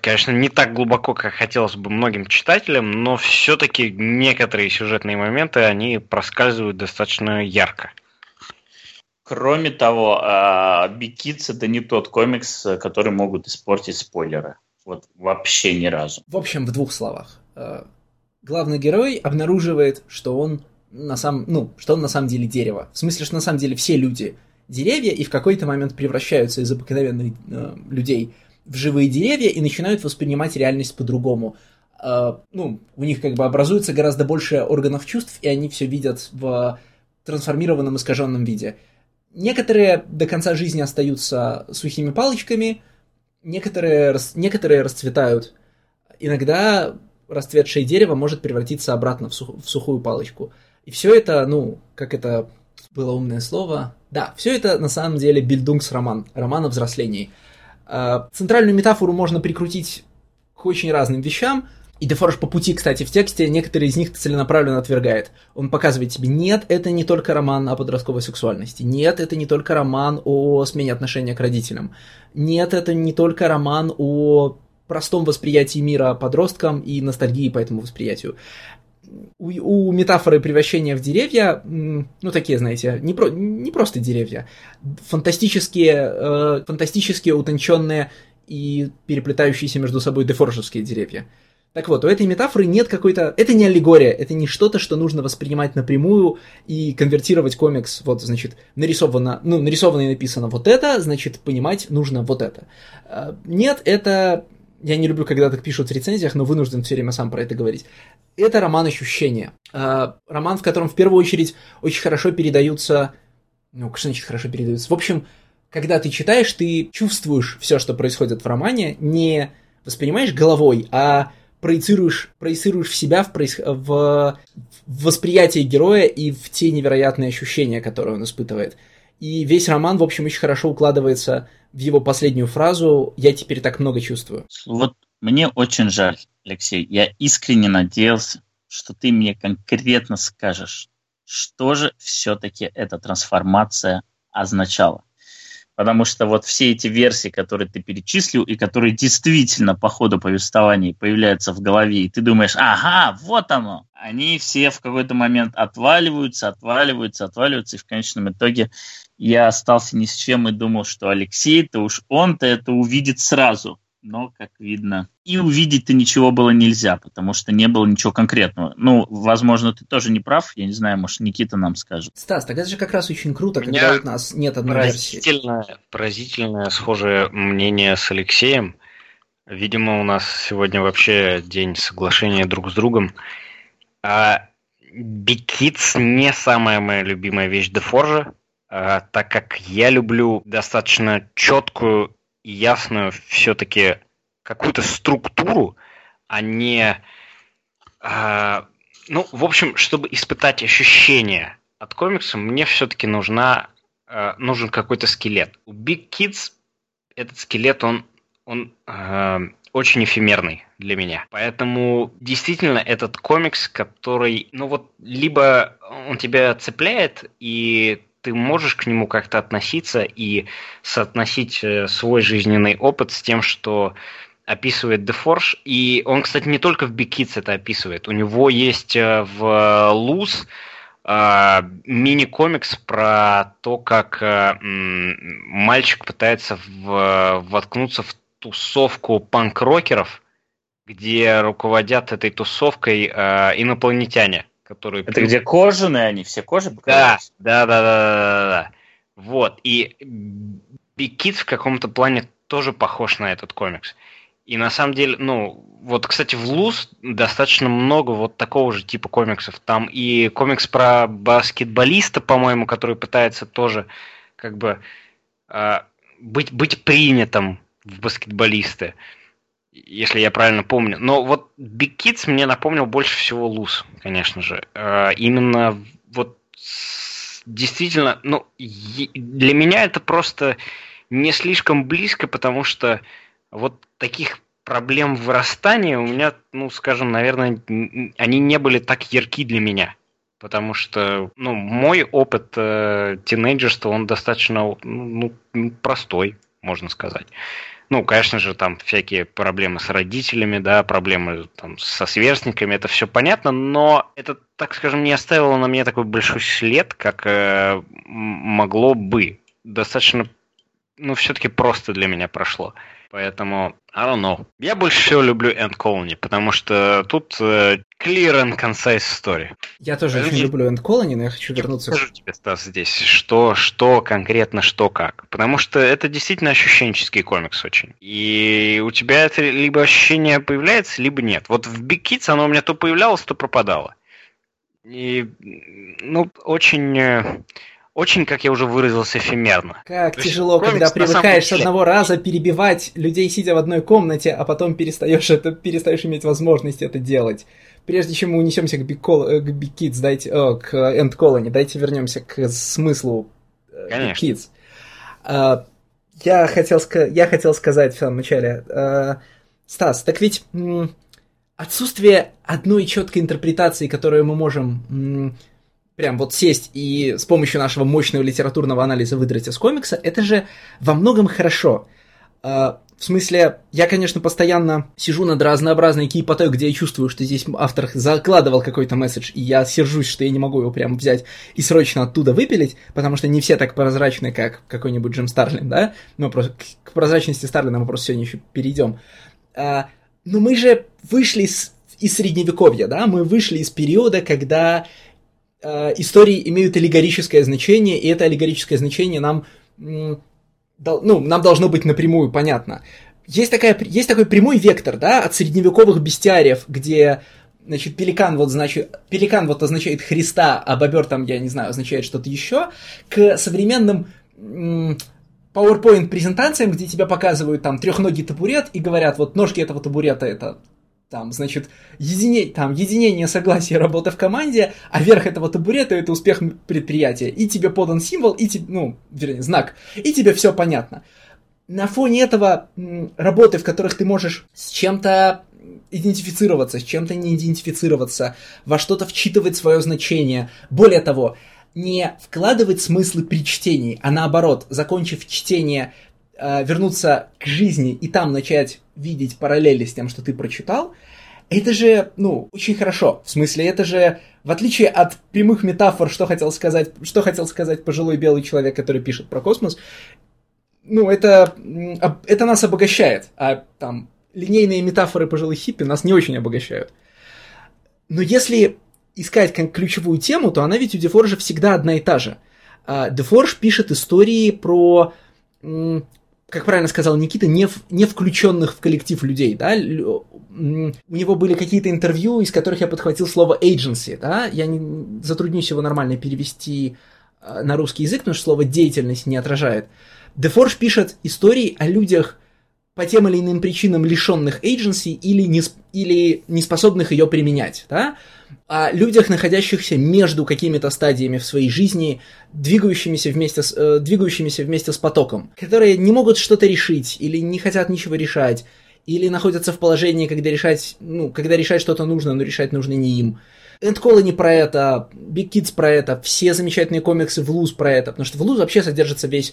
конечно, не так глубоко, как хотелось бы многим читателям, но все-таки некоторые сюжетные моменты, они проскальзывают достаточно ярко. Кроме того, Big Kids это не тот комикс, который могут испортить спойлеры. Вот вообще ни разу. В общем, в двух словах. Э, главный герой обнаруживает, что он на самом, ну, что он на самом деле дерево. В смысле, что на самом деле все люди деревья и в какой-то момент превращаются из обыкновенных э, людей в живые деревья и начинают воспринимать реальность по-другому. Э, ну, у них как бы образуется гораздо больше органов чувств, и они все видят в трансформированном, искаженном виде. Некоторые до конца жизни остаются сухими палочками, некоторые, некоторые расцветают. Иногда расцветшее дерево может превратиться обратно в, сух, в сухую палочку. И все это, ну, как это было умное слово, да, все это на самом деле бильдунгс-роман, роман о взрослении. А, центральную метафору можно прикрутить к очень разным вещам, и Дефорж по пути, кстати, в тексте некоторые из них целенаправленно отвергает. Он показывает тебе, нет, это не только роман о подростковой сексуальности, нет, это не только роман о смене отношения к родителям, нет, это не только роман о простом восприятии мира подросткам и ностальгии по этому восприятию. У, у метафоры превращения в деревья, ну такие, знаете, не, про, не просто деревья, фантастические, э, фантастические, утонченные и переплетающиеся между собой дефоржевские деревья. Так вот, у этой метафоры нет какой-то... Это не аллегория, это не что-то, что нужно воспринимать напрямую и конвертировать комикс. Вот, значит, нарисовано, ну, нарисовано и написано вот это, значит, понимать нужно вот это. Э, нет, это я не люблю, когда так пишут в рецензиях, но вынужден все время сам про это говорить. Это роман ощущения. Э, роман, в котором в первую очередь очень хорошо передаются... Ну, что значит хорошо передаются? В общем, когда ты читаешь, ты чувствуешь все, что происходит в романе, не воспринимаешь головой, а проецируешь, проецируешь в себя в, проис... в... в восприятие героя и в те невероятные ощущения, которые он испытывает. И весь роман, в общем, очень хорошо укладывается в его последнюю фразу «я теперь так много чувствую». Вот мне очень жаль, Алексей. Я искренне надеялся, что ты мне конкретно скажешь, что же все-таки эта трансформация означала. Потому что вот все эти версии, которые ты перечислил, и которые действительно по ходу повествования появляются в голове, и ты думаешь, ага, вот оно, они все в какой-то момент отваливаются, отваливаются, отваливаются, и в конечном итоге я остался ни с чем и думал, что Алексей-то уж он-то это увидит сразу но, как видно, и увидеть-то ничего было нельзя, потому что не было ничего конкретного. Ну, возможно, ты тоже не прав, я не знаю, может, Никита нам скажет. Стас, так это же как раз очень круто, у когда у нас нет одной поразительное, версии. Поразительное схожее мнение с Алексеем. Видимо, у нас сегодня вообще день соглашения друг с другом. А Big Kids не самая моя любимая вещь Дефоржа, а, так как я люблю достаточно четкую ясную все-таки какую-то структуру, а не... Э, ну, в общем, чтобы испытать ощущение от комикса, мне все-таки нужна, э, нужен какой-то скелет. У Big Kids этот скелет, он, он э, очень эфемерный для меня. Поэтому действительно этот комикс, который, ну вот, либо он тебя цепляет, и ты можешь к нему как-то относиться и соотносить э, свой жизненный опыт с тем, что описывает Forge. И он, кстати, не только в Kids это описывает. У него есть э, в Loose э, мини-комикс про то, как мальчик пытается в, воткнуться в тусовку панк-рокеров, где руководят этой тусовкой инопланетяне которые... Это где кожаные они, все кожи Да, да, да, да, да, да. Вот, и Kids в каком-то плане тоже похож на этот комикс. И на самом деле, ну, вот, кстати, в Луз достаточно много вот такого же типа комиксов. Там и комикс про баскетболиста, по-моему, который пытается тоже как бы э, быть, быть принятым в баскетболисты если я правильно помню. Но вот Big Kids мне напомнил больше всего Луз, конечно же. Э, именно вот действительно, ну, для меня это просто не слишком близко, потому что вот таких проблем вырастания у меня, ну, скажем, наверное, они не были так ярки для меня. Потому что, ну, мой опыт э, тинейджерства, он достаточно, ну, простой, можно сказать. Ну, конечно же, там всякие проблемы с родителями, да, проблемы там, со сверстниками, это все понятно, но это, так скажем, не оставило на мне такой большой след, как э, могло бы. Достаточно, ну, все-таки просто для меня прошло. Поэтому, I don't know. Я больше всего люблю End Colony, потому что тут uh, clear and concise story. Я тоже очень люблю End Colony, но я хочу вернуться... Я скажу тебе, Стас, здесь, что, что конкретно, что как. Потому что это действительно ощущенческий комикс очень. И у тебя это либо ощущение появляется, либо нет. Вот в Big Kids оно у меня то появлялось, то пропадало. И, ну, очень э, очень, как я уже выразился, эфемерно. Как То тяжело, комикс, когда привыкаешь с одного раза перебивать людей, сидя в одной комнате, а потом перестаешь, это, перестаешь иметь возможность это делать. Прежде чем мы унесемся к Big, э, к Big Kids, дайте, о, к End Colony, дайте вернемся к смыслу э, Конечно. Big Kids. Uh, я, хотел, я хотел сказать в самом начале, uh, Стас, так ведь отсутствие одной четкой интерпретации, которую мы можем прям вот сесть и с помощью нашего мощного литературного анализа выдрать из комикса, это же во многом хорошо. Uh, в смысле, я, конечно, постоянно сижу над разнообразной кипотой, где я чувствую, что здесь автор закладывал какой-то месседж, и я сержусь, что я не могу его прям взять и срочно оттуда выпилить, потому что не все так прозрачны, как какой-нибудь Джим Старлин, да? Но просто к прозрачности Старлина мы просто сегодня еще перейдем. Uh, но мы же вышли из, из средневековья, да? Мы вышли из периода, когда Э, истории имеют аллегорическое значение, и это аллегорическое значение нам, ну, нам должно быть напрямую понятно. Есть, такая, есть такой прямой вектор, да, от средневековых бестиариев, где Значит, пеликан вот значит, пеликан вот означает Христа, а бобер там, я не знаю, означает что-то еще, к современным PowerPoint презентациям, где тебя показывают там трехногий табурет и говорят, вот ножки этого табурета это там, значит, едине, там, единение, согласие, работа в команде, а верх этого табурета это успех предприятия. И тебе подан символ, и тебе, ну, вернее, знак, и тебе все понятно. На фоне этого работы, в которых ты можешь с чем-то идентифицироваться, с чем-то не идентифицироваться, во что-то вчитывать свое значение. Более того, не вкладывать смыслы при чтении, а наоборот, закончив чтение, э, вернуться к жизни и там начать видеть параллели с тем, что ты прочитал, это же, ну, очень хорошо. В смысле, это же, в отличие от прямых метафор, что хотел сказать, что хотел сказать пожилой белый человек, который пишет про космос, ну, это, это нас обогащает, а там линейные метафоры пожилых хиппи нас не очень обогащают. Но если искать как ключевую тему, то она ведь у Дефоржа всегда одна и та же. А, Дефорж пишет истории про, как правильно сказал Никита, не, в, не включенных в коллектив людей, да, у него были какие-то интервью, из которых я подхватил слово agency, да, я не затруднюсь его нормально перевести а, на русский язык, потому что слово деятельность не отражает. Дефорж пишет истории о людях, по тем или иным причинам лишенных agency или не, или не способных ее применять, да? о людях, находящихся между какими-то стадиями в своей жизни, двигающимися вместе с, э, двигающимися вместе с потоком, которые не могут что-то решить или не хотят ничего решать, или находятся в положении, когда решать, ну, когда решать что-то нужно, но решать нужно не им. Эндколы не про это, Big Kids про это, все замечательные комиксы в Луз про это, потому что в Луз вообще содержится весь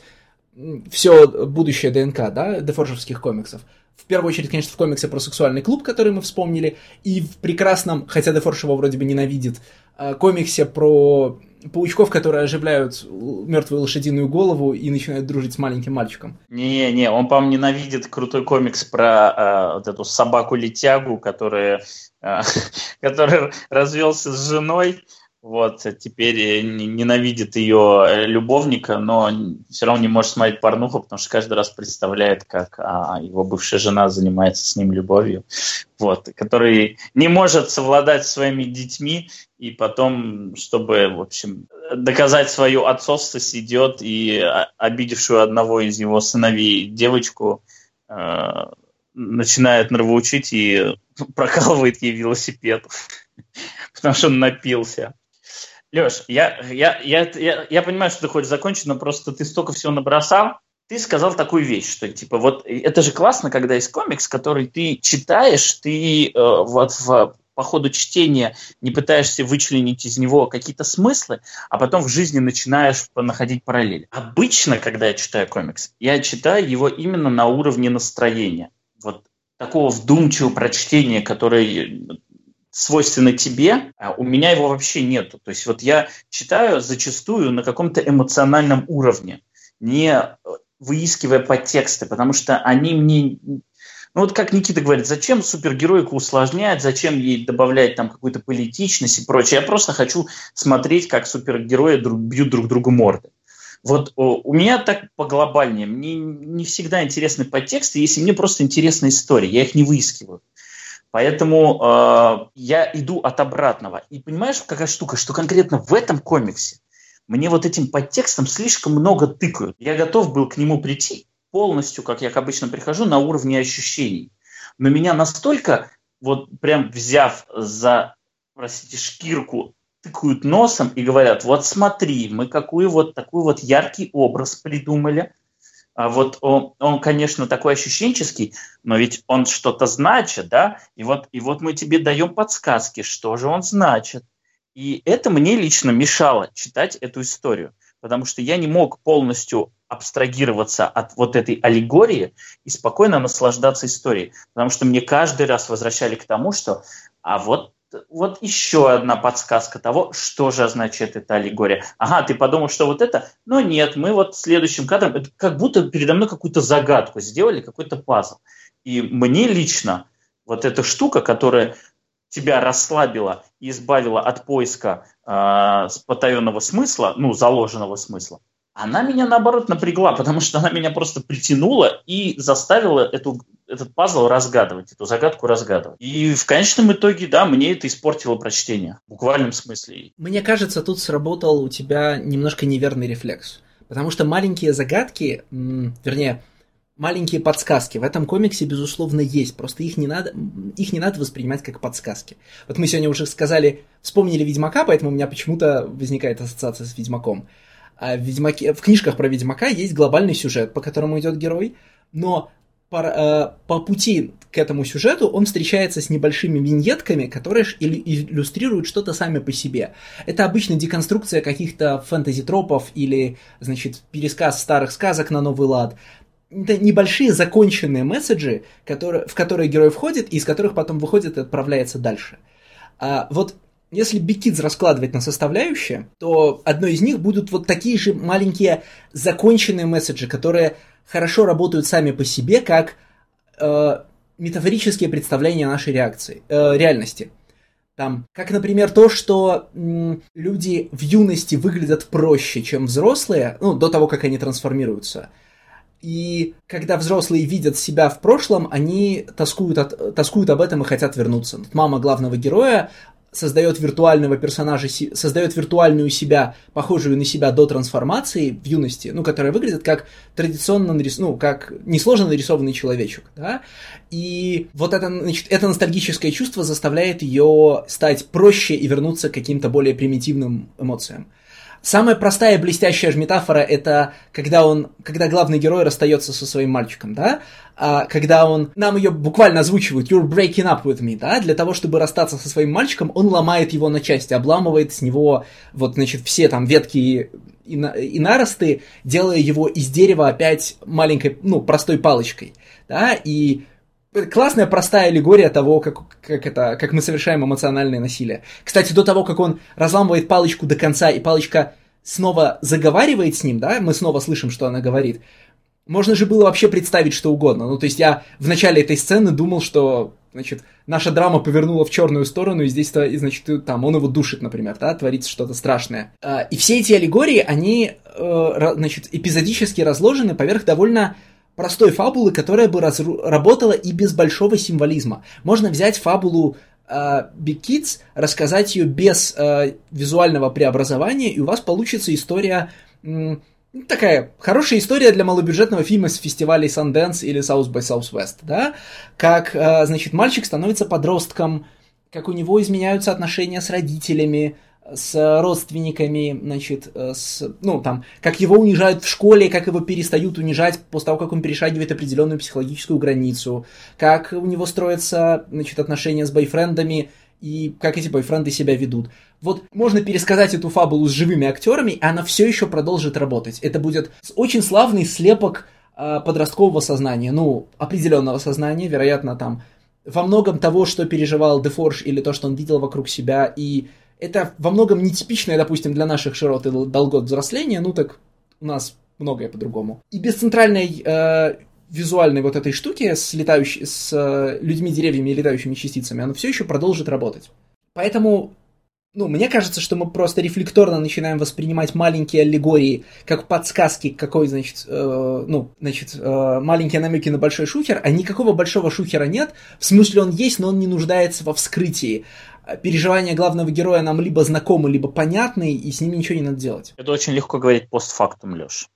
все будущее ДНК, да, дефоржевских комиксов. В первую очередь, конечно, в комиксе про сексуальный клуб, который мы вспомнили, и в прекрасном, хотя Дефорж его вроде бы ненавидит, э, комиксе про паучков, которые оживляют мертвую лошадиную голову и начинают дружить с маленьким мальчиком. Не-не, он, по-моему, ненавидит крутой комикс про э, вот эту собаку-летягу, которая, э, который развелся с женой, вот, теперь э, ненавидит ее э, любовника, но все равно не может смотреть порнуху, потому что каждый раз представляет, как а, его бывшая жена занимается с ним любовью, вот, который не может совладать со своими детьми, и потом, чтобы, в общем, доказать свою отцовство, идет и а, обидевшую одного из его сыновей девочку э, начинает нравоучить и прокалывает ей велосипед, потому что он напился. Леш, я, я, я, я, я понимаю, что ты хочешь закончить, но просто ты столько всего набросал. Ты сказал такую вещь, что типа вот это же классно, когда есть комикс, который ты читаешь, ты э, вот в, по ходу чтения не пытаешься вычленить из него какие-то смыслы, а потом в жизни начинаешь находить параллели. Обычно, когда я читаю комикс, я читаю его именно на уровне настроения. Вот такого вдумчивого прочтения, которое свойственно тебе, а у меня его вообще нету. То есть вот я читаю зачастую на каком-то эмоциональном уровне, не э, выискивая подтексты, потому что они мне... Ну вот как Никита говорит, зачем супергероику усложнять, зачем ей добавлять там какую-то политичность и прочее. Я просто хочу смотреть, как супергерои друг, бьют друг другу морды. Вот у меня так поглобальнее. Мне не всегда интересны подтексты, если мне просто интересна история. Я их не выискиваю. Поэтому э, я иду от обратного. И понимаешь, какая штука, что конкретно в этом комиксе мне вот этим подтекстом слишком много тыкают. Я готов был к нему прийти полностью, как я обычно прихожу, на уровне ощущений. Но меня настолько, вот прям взяв за, простите, шкирку, тыкают носом и говорят, вот смотри, мы какой вот такой вот яркий образ придумали, а вот он, он, конечно, такой ощущенческий, но ведь он что-то значит, да? И вот, и вот мы тебе даем подсказки, что же он значит. И это мне лично мешало читать эту историю, потому что я не мог полностью абстрагироваться от вот этой аллегории и спокойно наслаждаться историей, потому что мне каждый раз возвращали к тому, что а вот вот еще одна подсказка того, что же означает эта аллегория. Ага, ты подумал, что вот это? Но нет, мы вот следующим кадром, это как будто передо мной какую-то загадку сделали, какой-то пазл. И мне лично вот эта штука, которая тебя расслабила и избавила от поиска э, потаенного смысла, ну, заложенного смысла, она меня, наоборот, напрягла, потому что она меня просто притянула и заставила эту, этот пазл разгадывать, эту загадку разгадывать. И в конечном итоге, да, мне это испортило прочтение, в буквальном смысле. Мне кажется, тут сработал у тебя немножко неверный рефлекс. Потому что маленькие загадки, вернее, маленькие подсказки в этом комиксе, безусловно, есть. Просто их не надо, их не надо воспринимать как подсказки. Вот мы сегодня уже сказали, вспомнили Ведьмака, поэтому у меня почему-то возникает ассоциация с Ведьмаком. А в, Ведьмаке, в книжках про Ведьмака есть глобальный сюжет, по которому идет герой, но по, э, по пути к этому сюжету он встречается с небольшими виньетками, которые иллюстрируют что-то сами по себе. Это обычно деконструкция каких-то фэнтези-тропов или, значит, пересказ старых сказок на новый лад. Это небольшие законченные месседжи, которые, в которые герой входит, и из которых потом выходит и отправляется дальше. А вот если Kids раскладывать на составляющие, то одной из них будут вот такие же маленькие законченные месседжи, которые хорошо работают сами по себе, как э, метафорические представления нашей реакции, э, реальности. Там, как, например, то, что м, люди в юности выглядят проще, чем взрослые, ну, до того, как они трансформируются. И когда взрослые видят себя в прошлом, они тоскуют, от, тоскуют об этом и хотят вернуться. Мама главного героя, создает виртуального персонажа, создает виртуальную себя, похожую на себя до трансформации в юности, ну, которая выглядит как традиционно нарис... ну, как несложно нарисованный человечек, да, и вот это, значит, это ностальгическое чувство заставляет ее стать проще и вернуться к каким-то более примитивным эмоциям. Самая простая блестящая же метафора это когда он, когда главный герой расстается со своим мальчиком, да, а, когда он, нам ее буквально озвучивают, you're breaking up with me, да, для того, чтобы расстаться со своим мальчиком, он ломает его на части, обламывает с него, вот, значит, все там ветки и, на, и наросты, делая его из дерева опять маленькой, ну, простой палочкой, да, и классная простая аллегория того, как, как, это, как мы совершаем эмоциональное насилие. Кстати, до того, как он разламывает палочку до конца, и палочка снова заговаривает с ним, да, мы снова слышим, что она говорит, можно же было вообще представить что угодно. Ну, то есть я в начале этой сцены думал, что, значит, наша драма повернула в черную сторону, и здесь, значит, там, он его душит, например, да, творится что-то страшное. А, и все эти аллегории, они, э, значит, эпизодически разложены поверх довольно простой фабулы, которая бы раз, работала и без большого символизма. Можно взять фабулу э, Big Kids, рассказать ее без э, визуального преобразования, и у вас получится история... М- такая хорошая история для малобюджетного фильма с фестивалей Sundance или South by Southwest, да? Как, э, значит, мальчик становится подростком, как у него изменяются отношения с родителями, с родственниками, значит, э, с, ну, там, как его унижают в школе, как его перестают унижать после того, как он перешагивает определенную психологическую границу, как у него строятся, значит, отношения с бойфрендами, и как эти бойфренды себя ведут. Вот можно пересказать эту фабулу с живыми актерами, и она все еще продолжит работать. Это будет очень славный слепок э, подросткового сознания, ну, определенного сознания, вероятно, там, во многом того, что переживал Дефорж, или то, что он видел вокруг себя, и это во многом нетипичное, допустим, для наших широт и долгот взросления, ну так у нас многое по-другому. И без центральной э, визуальной вот этой штуки с, летающей, с э, людьми, деревьями и летающими частицами, оно все еще продолжит работать. Поэтому, ну, мне кажется, что мы просто рефлекторно начинаем воспринимать маленькие аллегории как подсказки, какой, значит, э, ну, значит, э, маленькие намеки на большой шухер, а никакого большого шухера нет. В смысле он есть, но он не нуждается во вскрытии переживания главного героя нам либо знакомы, либо понятны, и с ними ничего не надо делать. Это очень легко говорить постфактум, Леш.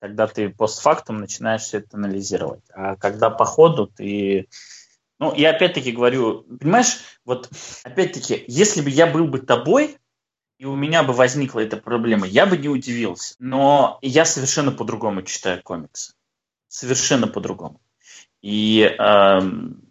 Когда ты постфактум начинаешь все это анализировать. А когда по ходу ты... Ну, я опять-таки говорю, понимаешь, вот опять-таки, если бы я был бы тобой, и у меня бы возникла эта проблема, я бы не удивился. Но я совершенно по-другому читаю комиксы. Совершенно по-другому. И эм,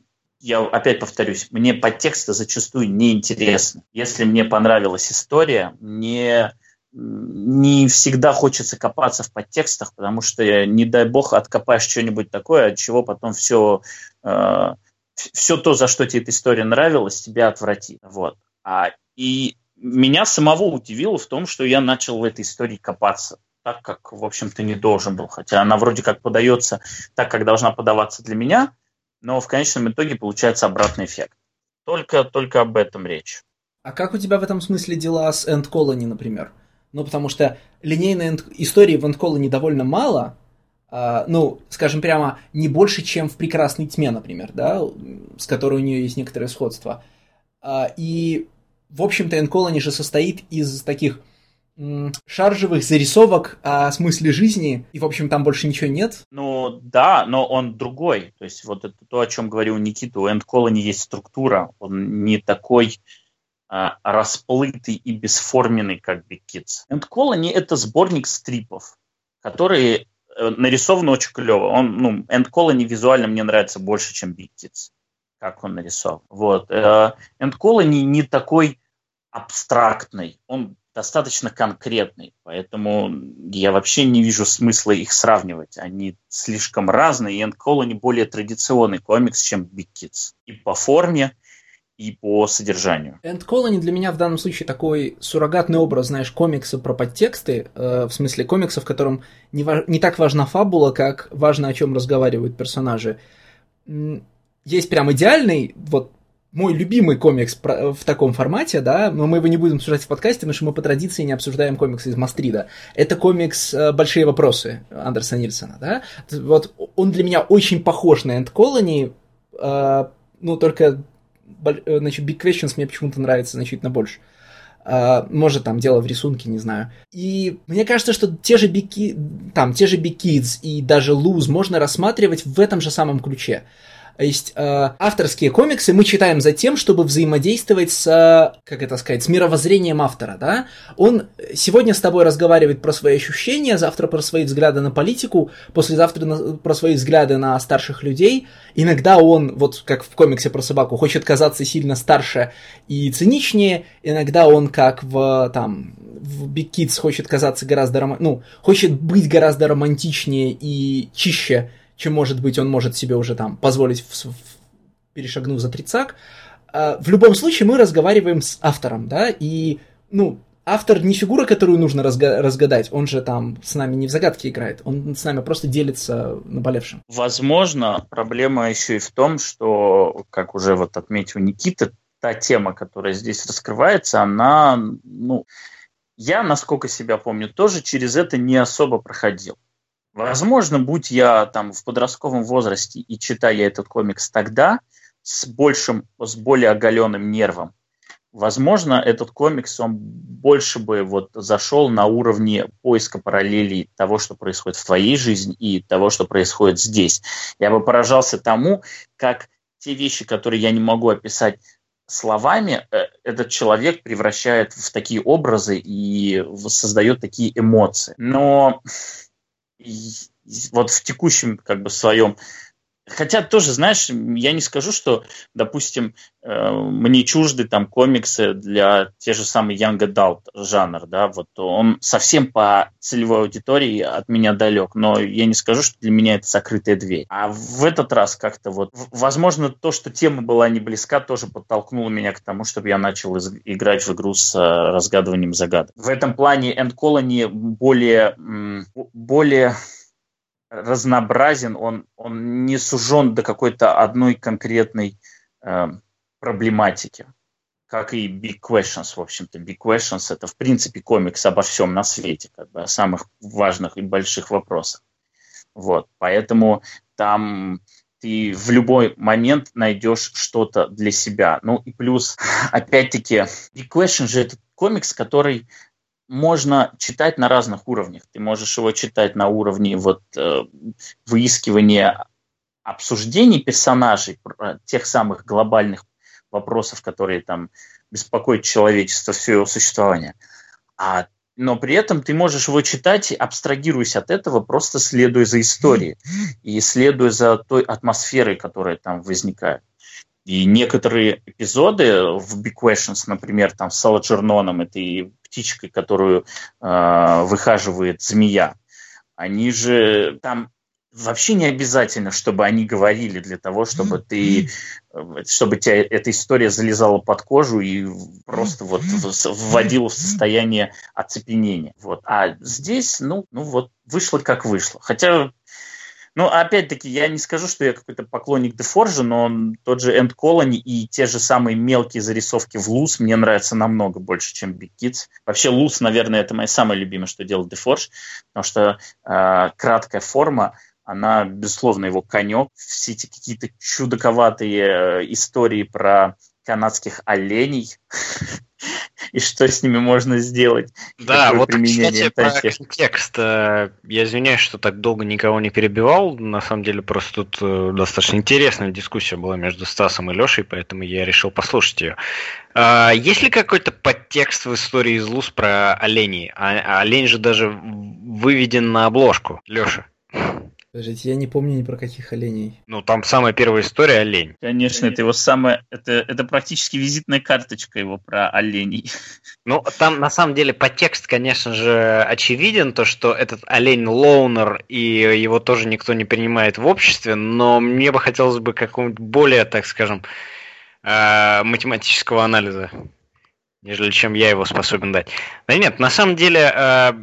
я опять повторюсь, мне подтексты зачастую неинтересны. Если мне понравилась история, мне не всегда хочется копаться в подтекстах, потому что, не дай бог, откопаешь что-нибудь такое, от чего потом все, э, все то, за что тебе эта история нравилась, тебя отвратит. Вот. А, и меня самого удивило в том, что я начал в этой истории копаться так, как, в общем-то, не должен был. Хотя она вроде как подается так, как должна подаваться для меня – но в конечном итоге получается обратный эффект. Только, только об этом речь. А как у тебя в этом смысле дела с End Colony, например? Ну, потому что линейной end... истории в End Colony довольно мало, Uh, ну, скажем прямо, не больше, чем в «Прекрасной тьме», например, да, с которой у нее есть некоторое сходство. Uh, и, в общем-то, Энколони же состоит из таких шаржевых зарисовок о смысле жизни, и, в общем, там больше ничего нет. Ну, да, но он другой. То есть вот это то, о чем говорил Никита, у Энд Колони есть структура, он не такой а, расплытый и бесформенный, как Big Kids. Энд Колони — это сборник стрипов, которые э, нарисовано очень клево. Он, ну, End Colony визуально мне нравится больше, чем Big Kids, как он нарисован. Вот. End Colony не такой абстрактный, он достаточно конкретный, поэтому я вообще не вижу смысла их сравнивать. Они слишком разные, и End Colony более традиционный комикс, чем Big Kids. И по форме, и по содержанию. End Colony для меня в данном случае такой суррогатный образ, знаешь, комикса про подтексты, э, в смысле комикса, в котором не, важ... не так важна фабула, как важно, о чем разговаривают персонажи. Есть прям идеальный, вот мой любимый комикс в таком формате, да, но мы его не будем обсуждать в подкасте, потому что мы по традиции не обсуждаем комиксы из Мастрида. Это комикс э, «Большие вопросы» Андерса Нильсона, да. Вот он для меня очень похож на End Colony, э, ну, только Э, значит, Big Questions мне почему-то нравится значительно больше. Может, там дело в рисунке, не знаю. И мне кажется, что те же Big, там, те же Big Kids и даже Lose можно рассматривать в этом же самом ключе. То есть э, авторские комиксы мы читаем за тем, чтобы взаимодействовать с, как это сказать, с мировоззрением автора, да? Он сегодня с тобой разговаривает про свои ощущения, завтра про свои взгляды на политику, послезавтра на, про свои взгляды на старших людей. Иногда он, вот как в комиксе про собаку, хочет казаться сильно старше и циничнее, иногда он, как в, там, в Big Kids, хочет казаться гораздо, ром... ну, хочет быть гораздо романтичнее и чище, чем, может быть, он может себе уже там позволить, в, в, перешагнув за тридцак. А, в любом случае мы разговариваем с автором, да, и, ну, автор не фигура, которую нужно разга- разгадать, он же там с нами не в загадке играет, он с нами просто делится наболевшим. Возможно, проблема еще и в том, что, как уже вот отметил Никита, та тема, которая здесь раскрывается, она, ну, я, насколько себя помню, тоже через это не особо проходил. Возможно, будь я там в подростковом возрасте и читая этот комикс тогда, с большим, с более оголенным нервом, возможно, этот комикс, он больше бы вот зашел на уровне поиска параллелей того, что происходит в твоей жизни и того, что происходит здесь. Я бы поражался тому, как те вещи, которые я не могу описать словами, э, этот человек превращает в такие образы и создает такие эмоции. Но вот в текущем как бы своем Хотя тоже, знаешь, я не скажу, что, допустим, э, мне чужды там комиксы для те же самые Young Adult жанр, да, вот он совсем по целевой аудитории от меня далек, но я не скажу, что для меня это закрытая дверь. А в этот раз как-то вот, возможно, то, что тема была не близка, тоже подтолкнуло меня к тому, чтобы я начал играть в игру с э, разгадыванием загадок. В этом плане End Colony более, более разнообразен, он, он не сужен до какой-то одной конкретной э, проблематики, как и Big Questions, в общем-то. Big Questions – это, в принципе, комикс обо всем на свете, как бы о самых важных и больших вопросах. Вот, поэтому там ты в любой момент найдешь что-то для себя. Ну и плюс, опять-таки, Big Question же это комикс, который можно читать на разных уровнях. Ты можешь его читать на уровне вот, э, выискивания обсуждений персонажей, тех самых глобальных вопросов, которые там беспокоят человечество все его существование. А, но при этом ты можешь его читать, абстрагируясь от этого, просто следуя за историей и следуя за той атмосферой, которая там возникает. И некоторые эпизоды в Big Questions, например, там с Саладжерноном, это и птичкой, которую э, выхаживает змея, они же там вообще не обязательно, чтобы они говорили для того, чтобы ты, чтобы тебя эта история залезала под кожу и просто вот вводила в состояние оцепенения. Вот. А здесь, ну, ну вот вышло как вышло. Хотя ну, опять-таки, я не скажу, что я какой-то поклонник Дефоржа, но тот же End Colony и те же самые мелкие зарисовки в Луз мне нравятся намного больше, чем Big Kids. Вообще, Луз, наверное, это мое самое любимое, что делал Дефорж, потому что э, краткая форма, она, безусловно, его конек. Все эти какие-то чудаковатые э, истории про канадских оленей, и что с ними можно сделать. Да, вот, кстати, про текст. Э, я извиняюсь, что так долго никого не перебивал. На самом деле, просто тут э, достаточно интересная дискуссия была между Стасом и Лешей, поэтому я решил послушать ее. А, есть ли какой-то подтекст в истории из Луз про оленей? А, олень же даже выведен на обложку. Леша. Подождите, я не помню ни про каких оленей. Ну, там самая первая история олень. Конечно, это его самая... Это, это практически визитная карточка его про оленей. Ну, там на самом деле подтекст, конечно же, очевиден, то, что этот олень лоунер, и его тоже никто не принимает в обществе, но мне бы хотелось бы какого-нибудь более, так скажем, э, математического анализа, нежели чем я его способен дать. Да нет, на самом деле э,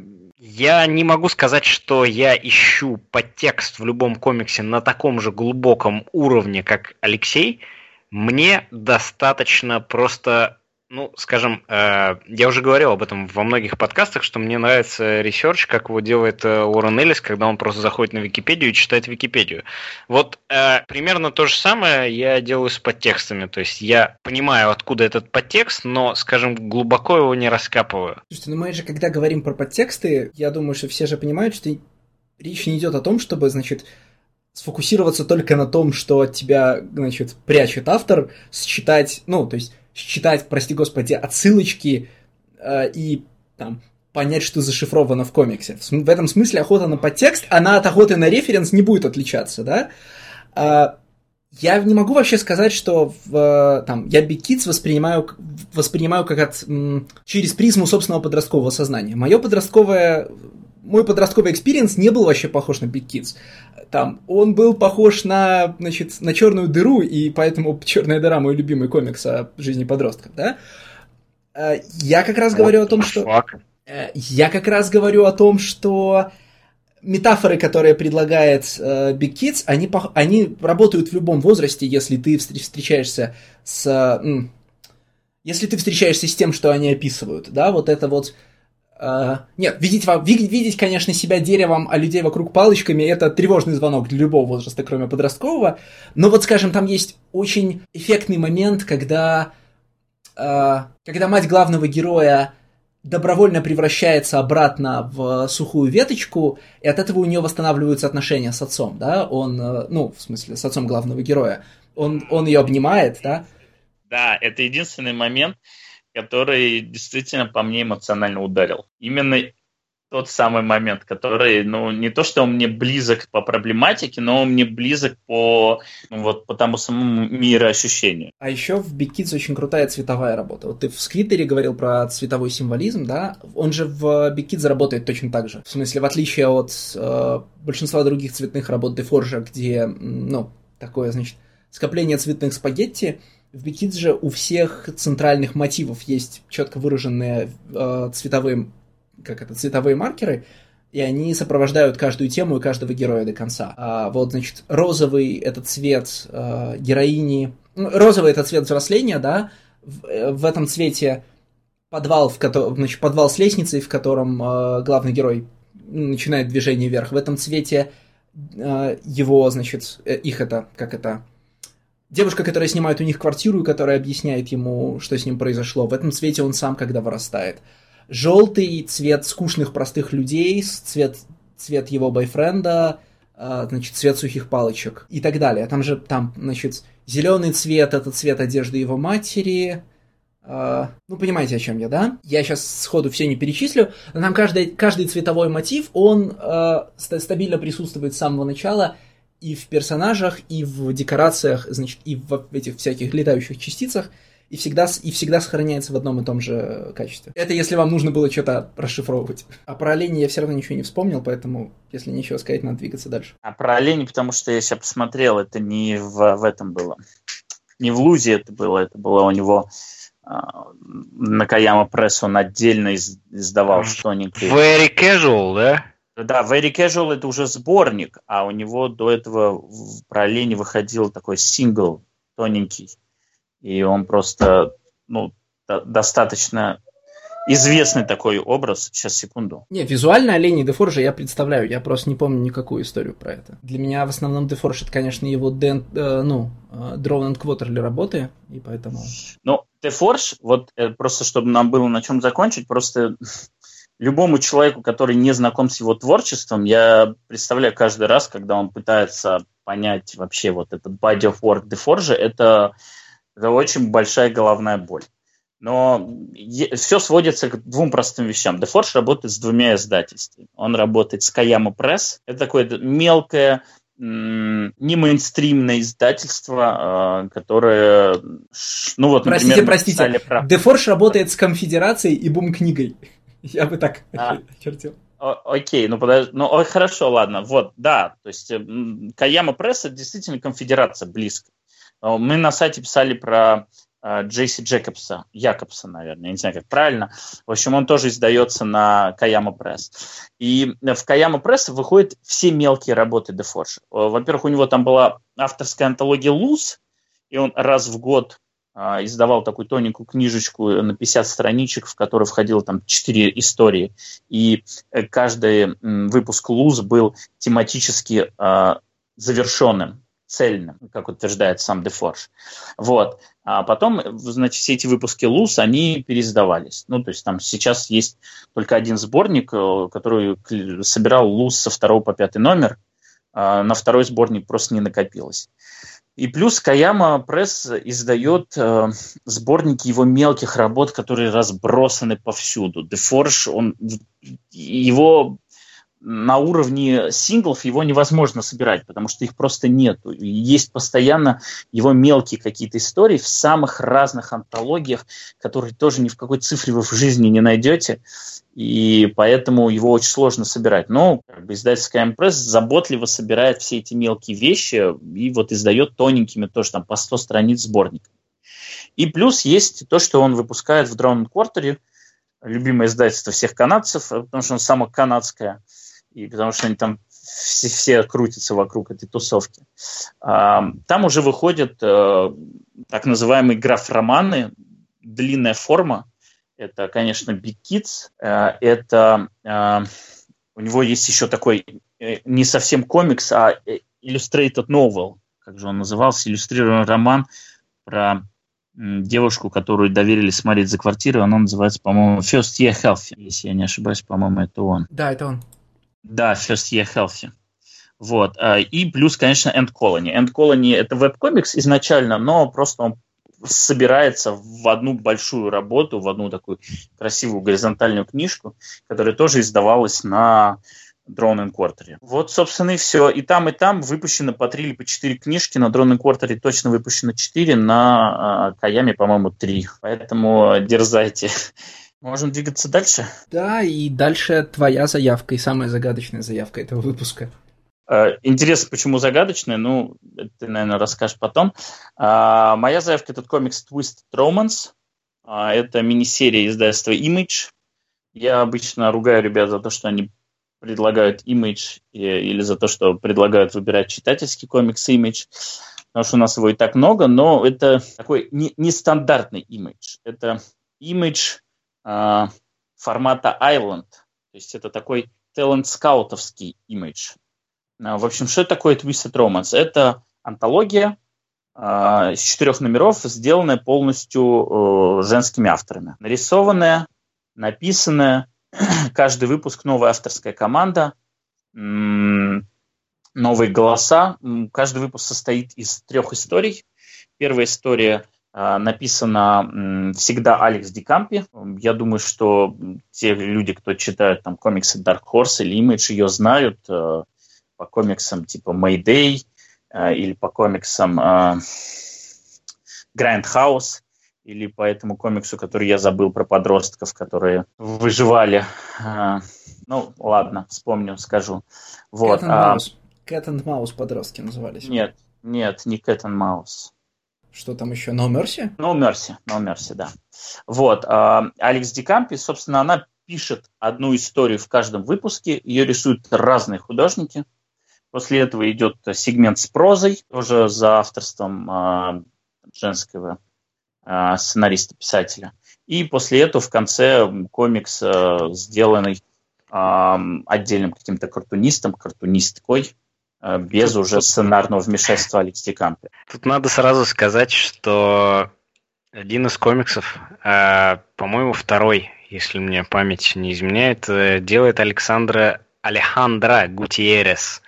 я не могу сказать, что я ищу подтекст в любом комиксе на таком же глубоком уровне, как Алексей. Мне достаточно просто ну, скажем, э, я уже говорил об этом во многих подкастах, что мне нравится research, как его делает э, Уоррен Эллис, когда он просто заходит на Википедию и читает Википедию. Вот э, примерно то же самое я делаю с подтекстами. То есть я понимаю, откуда этот подтекст, но, скажем, глубоко его не раскапываю. Слушайте, ну мы же, когда говорим про подтексты, я думаю, что все же понимают, что речь не идет о том, чтобы, значит, сфокусироваться только на том, что от тебя, значит, прячет автор, считать, ну, то есть считать, прости господи, отсылочки э, и там понять, что зашифровано в комиксе. В этом смысле охота на подтекст, она от охоты на референс не будет отличаться, да? А, я не могу вообще сказать, что в, там, я Big Kids воспринимаю, воспринимаю как от, через призму собственного подросткового сознания. Мое подростковое, мой подростковый experience не был вообще похож на Big Kids. Там, он был похож на, значит, на черную дыру, и поэтому черная дыра мой любимый комикс о жизни подростков, да? Э, я как раз говорю о том, что... Э, я как раз говорю о том, что метафоры, которые предлагает э, Big Kids, они, они работают в любом возрасте, если ты встречаешься с... Если ты встречаешься с тем, что они описывают, да, вот это вот нет, видеть, видеть, конечно, себя деревом, а людей вокруг палочками, это тревожный звонок для любого возраста, кроме подросткового. Но вот, скажем, там есть очень эффектный момент, когда, uh, когда мать главного героя добровольно превращается обратно в сухую веточку, и от этого у нее восстанавливаются отношения с отцом, да, он, uh, ну, в смысле, с отцом главного героя. Он, он ее обнимает, да. Да, это единственный момент, который действительно по мне эмоционально ударил. Именно тот самый момент, который, ну, не то, что он мне близок по проблематике, но он мне близок по, ну, вот, по тому самому мироощущению. А еще в Kids очень крутая цветовая работа. Вот ты в Сквиттере говорил про цветовой символизм, да? Он же в Kids работает точно так же. В смысле, в отличие от э, большинства других цветных работ Дефоржа, где, ну, такое, значит, скопление цветных спагетти, в Бикидзе у всех центральных мотивов есть четко выраженные э, цветовые, как это, цветовые маркеры, и они сопровождают каждую тему и каждого героя до конца. А вот, значит, розовый — это цвет э, героини... Ну, розовый — это цвет взросления, да? В, э, в этом цвете подвал, в котором, значит, подвал с лестницей, в котором э, главный герой начинает движение вверх. В этом цвете э, его, значит, э, их это, как это, девушка, которая снимает у них квартиру и которая объясняет ему, что с ним произошло. В этом цвете он сам, когда вырастает. Желтый цвет скучных простых людей, цвет, цвет его бойфренда, а, значит, цвет сухих палочек и так далее. Там же, там, значит, зеленый цвет – это цвет одежды его матери, Uh, ну, понимаете, о чем я, да? Я сейчас сходу все не перечислю, но там каждый, каждый цветовой мотив, он uh, стабильно присутствует с самого начала, и в персонажах, и в декорациях, значит, и в этих всяких летающих частицах, и всегда, и всегда сохраняется в одном и том же качестве. Это если вам нужно было что-то расшифровывать. А про оленей я все равно ничего не вспомнил, поэтому, если ничего сказать, надо двигаться дальше. А про оленей, потому что я сейчас посмотрел, это не в, в этом было. Не в Лузе это было, это было у него а, на Каяма Пресс он отдельно издавал что-нибудь. Very casual, да? Да, Very Casual это уже сборник, а у него до этого в параллели выходил такой сингл тоненький. И он просто, ну, достаточно известный такой образ. Сейчас, секунду. Не, визуально Олени Дефоржа я представляю, я просто не помню никакую историю про это. Для меня в основном Дефорж это, конечно, его Дэн, э, ну, э, Drone and Quarterly работы, и поэтому... Ну, Дефорж, вот э, просто чтобы нам было на чем закончить, просто любому человеку, который не знаком с его творчеством, я представляю каждый раз, когда он пытается понять вообще вот этот body of work DeForge, это, это очень большая головная боль. Но все сводится к двум простым вещам. DeForge работает с двумя издательствами. Он работает с Kayama Press. Это такое мелкое, не мейнстримное издательство, а, которое, ну вот, простите, простите, про... DeForge работает с конфедерацией и бум-книгой. Я бы так а, чертил. Окей, ну подожди, ну о, хорошо, ладно, вот, да, то есть Каяма Пресс это действительно конфедерация близко. Мы на сайте писали про Э, Джейси Джекобса, Якобса, наверное, я не знаю, как правильно. В общем, он тоже издается на Каяма Пресс. И в Каяма Пресс выходят все мелкие работы Дефорж. Во-первых, у него там была авторская антология «Луз», и он раз в год издавал такую тоненькую книжечку на 50 страничек, в которой входило там 4 истории. И э, каждый выпуск «Луз» был тематически а, завершенным цельным, как утверждает сам Дефорж. Вот. А потом, значит, все эти выпуски ЛУС, они переиздавались. Ну, то есть там сейчас есть только один сборник, э, который собирал ЛУС со второго по пятый номер. А на второй сборник просто не накопилось. И плюс Каяма Пресс издает э, сборники его мелких работ, которые разбросаны повсюду. Дефорж, он его на уровне синглов его невозможно собирать, потому что их просто нету. Есть постоянно его мелкие какие-то истории в самых разных антологиях, которые тоже ни в какой цифре вы в жизни не найдете, и поэтому его очень сложно собирать. Но как бы, издательская Пресс заботливо собирает все эти мелкие вещи и вот издает тоненькими тоже там по 100 страниц сборник. И плюс есть то, что он выпускает в Drone Quarter, любимое издательство всех канадцев, потому что он само канадское – и потому что они там все, все крутятся вокруг этой тусовки. Там уже выходят э, так называемые граф-романы, длинная форма. Это, конечно, Big Kids. Э, это э, у него есть еще такой не совсем комикс, а illustrated novel, как же он назывался, иллюстрированный роман про девушку, которую доверили смотреть за квартирой. Он называется, по-моему, First Year Healthy, если я не ошибаюсь, по-моему, это он. Да, это он. Да, First Year Healthy. Вот. А, и плюс, конечно, End Colony. End Colony – это веб-комикс изначально, но просто он собирается в одну большую работу, в одну такую красивую горизонтальную книжку, которая тоже издавалась на Drone Quarter. Вот, собственно, и все. И там, и там выпущено по три или по четыре книжки. На Drone Quarter точно выпущено четыре, на Каяме, по-моему, три. Поэтому дерзайте. Можем двигаться дальше? Да, и дальше твоя заявка и самая загадочная заявка этого выпуска. Э, интересно, почему загадочная? Ну, ты, наверное, расскажешь потом. А, моя заявка – этот комикс Twisted Romance. А, это мини-серия издательства Image. Я обычно ругаю ребят за то, что они предлагают Image или за то, что предлагают выбирать читательский комикс Image, потому что у нас его и так много, но это такой нестандартный Image. Это Image формата Island. То есть это такой талант-скаутовский имидж. Э, в общем, что такое Twisted Romance? Это антология э, из четырех номеров, сделанная полностью женскими авторами. Нарисованная, написанная, каждый выпуск новая авторская команда, новые голоса. Каждый выпуск состоит из трех историй. Первая история а, написано всегда Алекс Дикампи. Я думаю, что те люди, кто читают там комиксы Dark Horse или Image, ее знают э, по комиксам типа Mayday э, или по комиксам э, Grand House или по этому комиксу, который я забыл про подростков, которые выживали. Ну, ладно, вспомню, скажу. Вот. Cat and а Mouse подростки назывались. Нет, нет, не Cat and Mouse. Что там еще? No Mercy? No Mercy, No Mercy, да. Вот. А, Алекс Дикампи, собственно, она пишет одну историю в каждом выпуске. Ее рисуют разные художники. После этого идет сегмент с прозой, тоже за авторством а, женского а, сценариста-писателя. И после этого в конце комикс, сделанный отдельным каким-то картунистом, картунисткой, Э, без уже сценарного вмешательства Алекс Дикампи. Тут надо сразу сказать, что один из комиксов, э, по-моему, второй, если мне память не изменяет, э, делает Александра Алехандро Гутиерес.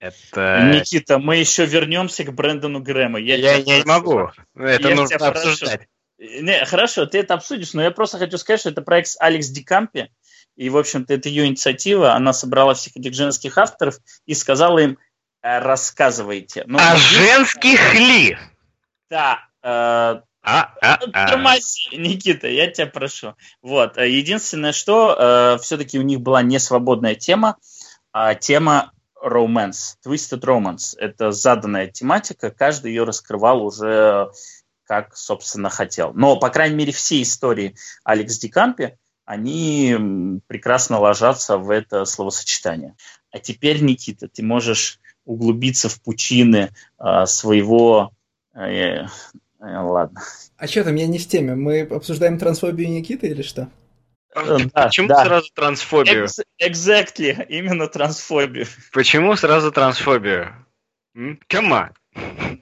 Это... Никита, мы еще вернемся к Брэндону Грэму. Я, я, я не могу. Это я нужно обсуждать. Не, хорошо, ты это обсудишь, но я просто хочу сказать, что это проект с Алекс Дикампи, и, в общем-то, это ее инициатива, она собрала всех этих женских авторов и сказала им, «Э, рассказывайте. Ну, а женских ли? Да, э, а, а, а. Тормози, Никита, я тебя прошу. Вот. Э, единственное, что э, все-таки у них была не свободная тема, а тема romance, twisted romance. Это заданная тематика, каждый ее раскрывал уже как, собственно, хотел. Но, по крайней мере, все истории Алекс Дикампи, они прекрасно ложатся в это словосочетание. А теперь, Никита, ты можешь углубиться в пучины э, своего э, Э, ладно. А что там, я не в теме. Мы обсуждаем трансфобию Никиты или что? Э, да, Почему да. сразу трансфобию? Exactly, именно трансфобию. Почему сразу трансфобию? Кама?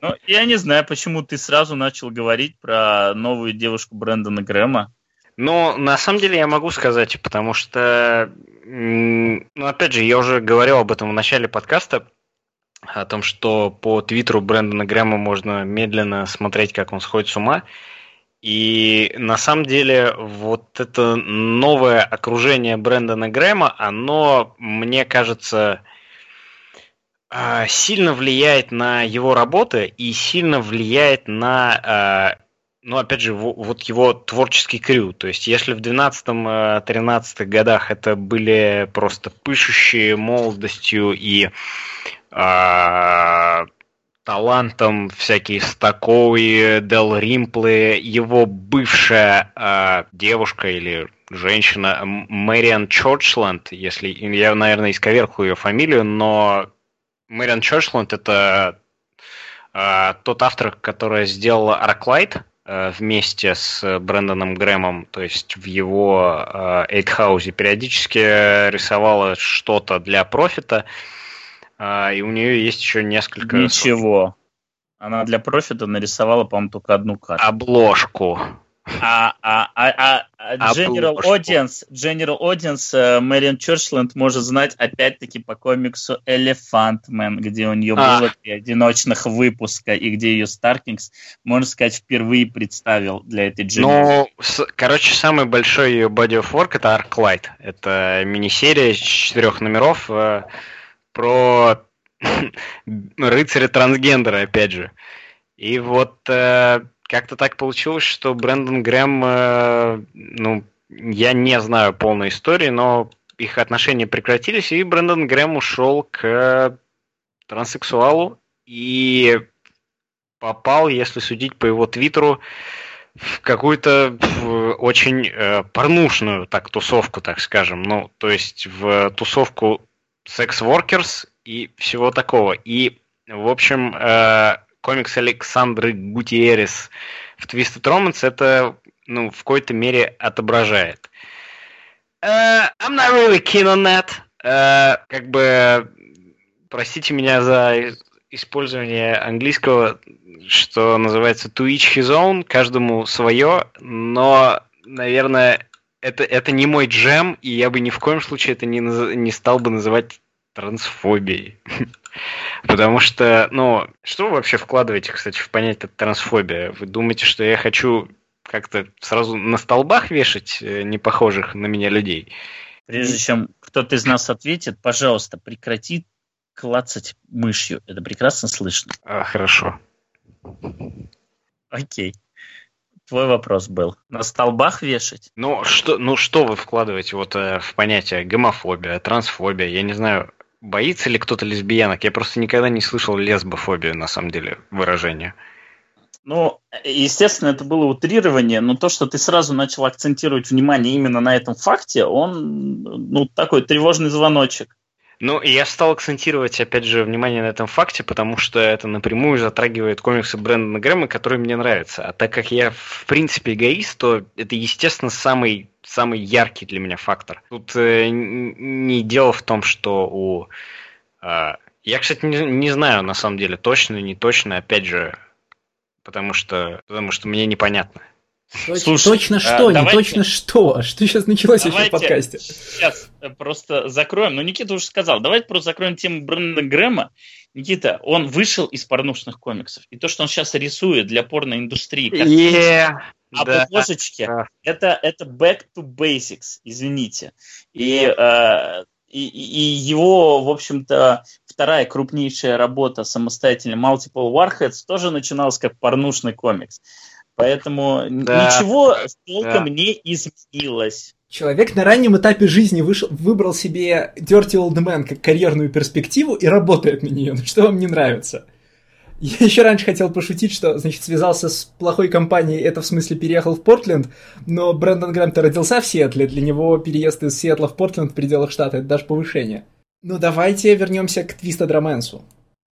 Ну, я не знаю, почему ты сразу начал говорить про новую девушку Брэндона Грэма. Ну, на самом деле я могу сказать, потому что, ну, опять же, я уже говорил об этом в начале подкаста, о том, что по твиттеру Брэндона Грэма можно медленно смотреть, как он сходит с ума. И на самом деле вот это новое окружение Брэндона Грэма, оно, мне кажется, а, сильно влияет на его работы и сильно влияет на, а, ну, опять же, вот его творческий крю. То есть, если в 12-13 годах это были просто пышущие молодостью и а, талантом всякие Стаковые, Дел Римплы, его бывшая а, девушка или женщина Мэриан Чорчленд, если я, наверное, исковерху ее фамилию, но Мэриан Чорчленд это а, тот автор, который сделал Arclight а, вместе с Брэндоном Грэмом, то есть в его Эйтхаузе периодически рисовала что-то для профита. А, и у нее есть еще несколько... Ничего. Она для профита нарисовала, по-моему, только одну карту. Обложку. А, а, а, а General Audience, General Audience Мэриан Чорчленд может знать опять-таки по комиксу Elephant Man, где у нее а. было три одиночных выпуска, и где ее Старкингс, можно сказать, впервые представил для этой General. Ну, короче, самый большой ее body of work это Arclight. Это мини-серия из четырех номеров, э, про рыцаря трансгендера, опять же. И вот э, как-то так получилось, что Брэндон Грэм, э, ну, я не знаю полной истории, но их отношения прекратились, и Брэндон Грэм ушел к транссексуалу и попал, если судить по его твиттеру, в какую-то очень э, порнушную так тусовку, так скажем. Ну, то есть в тусовку секс-воркерс и всего такого. И, в общем, э, комикс Александры Гутиерес в Twisted Romance это ну, в какой-то мере отображает. Uh, I'm not really keen on that. Uh, как бы, простите меня за использование английского, что называется to each his own, каждому свое, но, наверное, это, это не мой джем, и я бы ни в коем случае это не, не стал бы называть трансфобией. Потому что, ну, что вы вообще вкладываете, кстати, в понятие трансфобия? Вы думаете, что я хочу как-то сразу на столбах вешать э, непохожих на меня людей? Прежде чем кто-то из нас ответит, пожалуйста, прекрати клацать мышью. Это прекрасно слышно. А, хорошо. Окей твой вопрос был. На столбах вешать? Ну что, ну что вы вкладываете вот э, в понятие гомофобия, трансфобия? Я не знаю, боится ли кто-то лесбиянок? Я просто никогда не слышал лесбофобию, на самом деле, выражение. Ну, естественно, это было утрирование, но то, что ты сразу начал акцентировать внимание именно на этом факте, он, ну, такой тревожный звоночек. Ну, я стал акцентировать, опять же, внимание на этом факте, потому что это напрямую затрагивает комиксы Брэндона Грэма, которые мне нравятся. А так как я, в принципе, эгоист, то это, естественно, самый, самый яркий для меня фактор. Тут э, не дело в том, что у... Э, я, кстати, не, не знаю, на самом деле, точно, не точно, опять же, потому что, потому что мне непонятно Точ, Слушай, точно что, а, не точно что. А что сейчас началось давайте, еще в подкасте? Сейчас просто закроем. Ну, Никита уже сказал. Давайте просто закроем тему Брэндона Грэма. Никита, он вышел из порнушных комиксов. И то, что он сейчас рисует для порноиндустрии, yeah, а да, да. это, это back to basics, извините. И, э, и, и его, в общем-то, вторая крупнейшая работа самостоятельно Multiple Warheads тоже начиналась как порнушный комикс. Поэтому да, ничего толком да. не изменилось. Человек на раннем этапе жизни вышел, выбрал себе Dirty Old Man как карьерную перспективу и работает на нее. Ну что вам не нравится? Я еще раньше хотел пошутить, что, значит, связался с плохой компанией, это в смысле переехал в Портленд, но Брэндон Грэм-то родился в Сиэтле, для него переезд из Сиэтла в Портленд в пределах штата – это даже повышение. Ну давайте вернемся к Твиста Драменсу.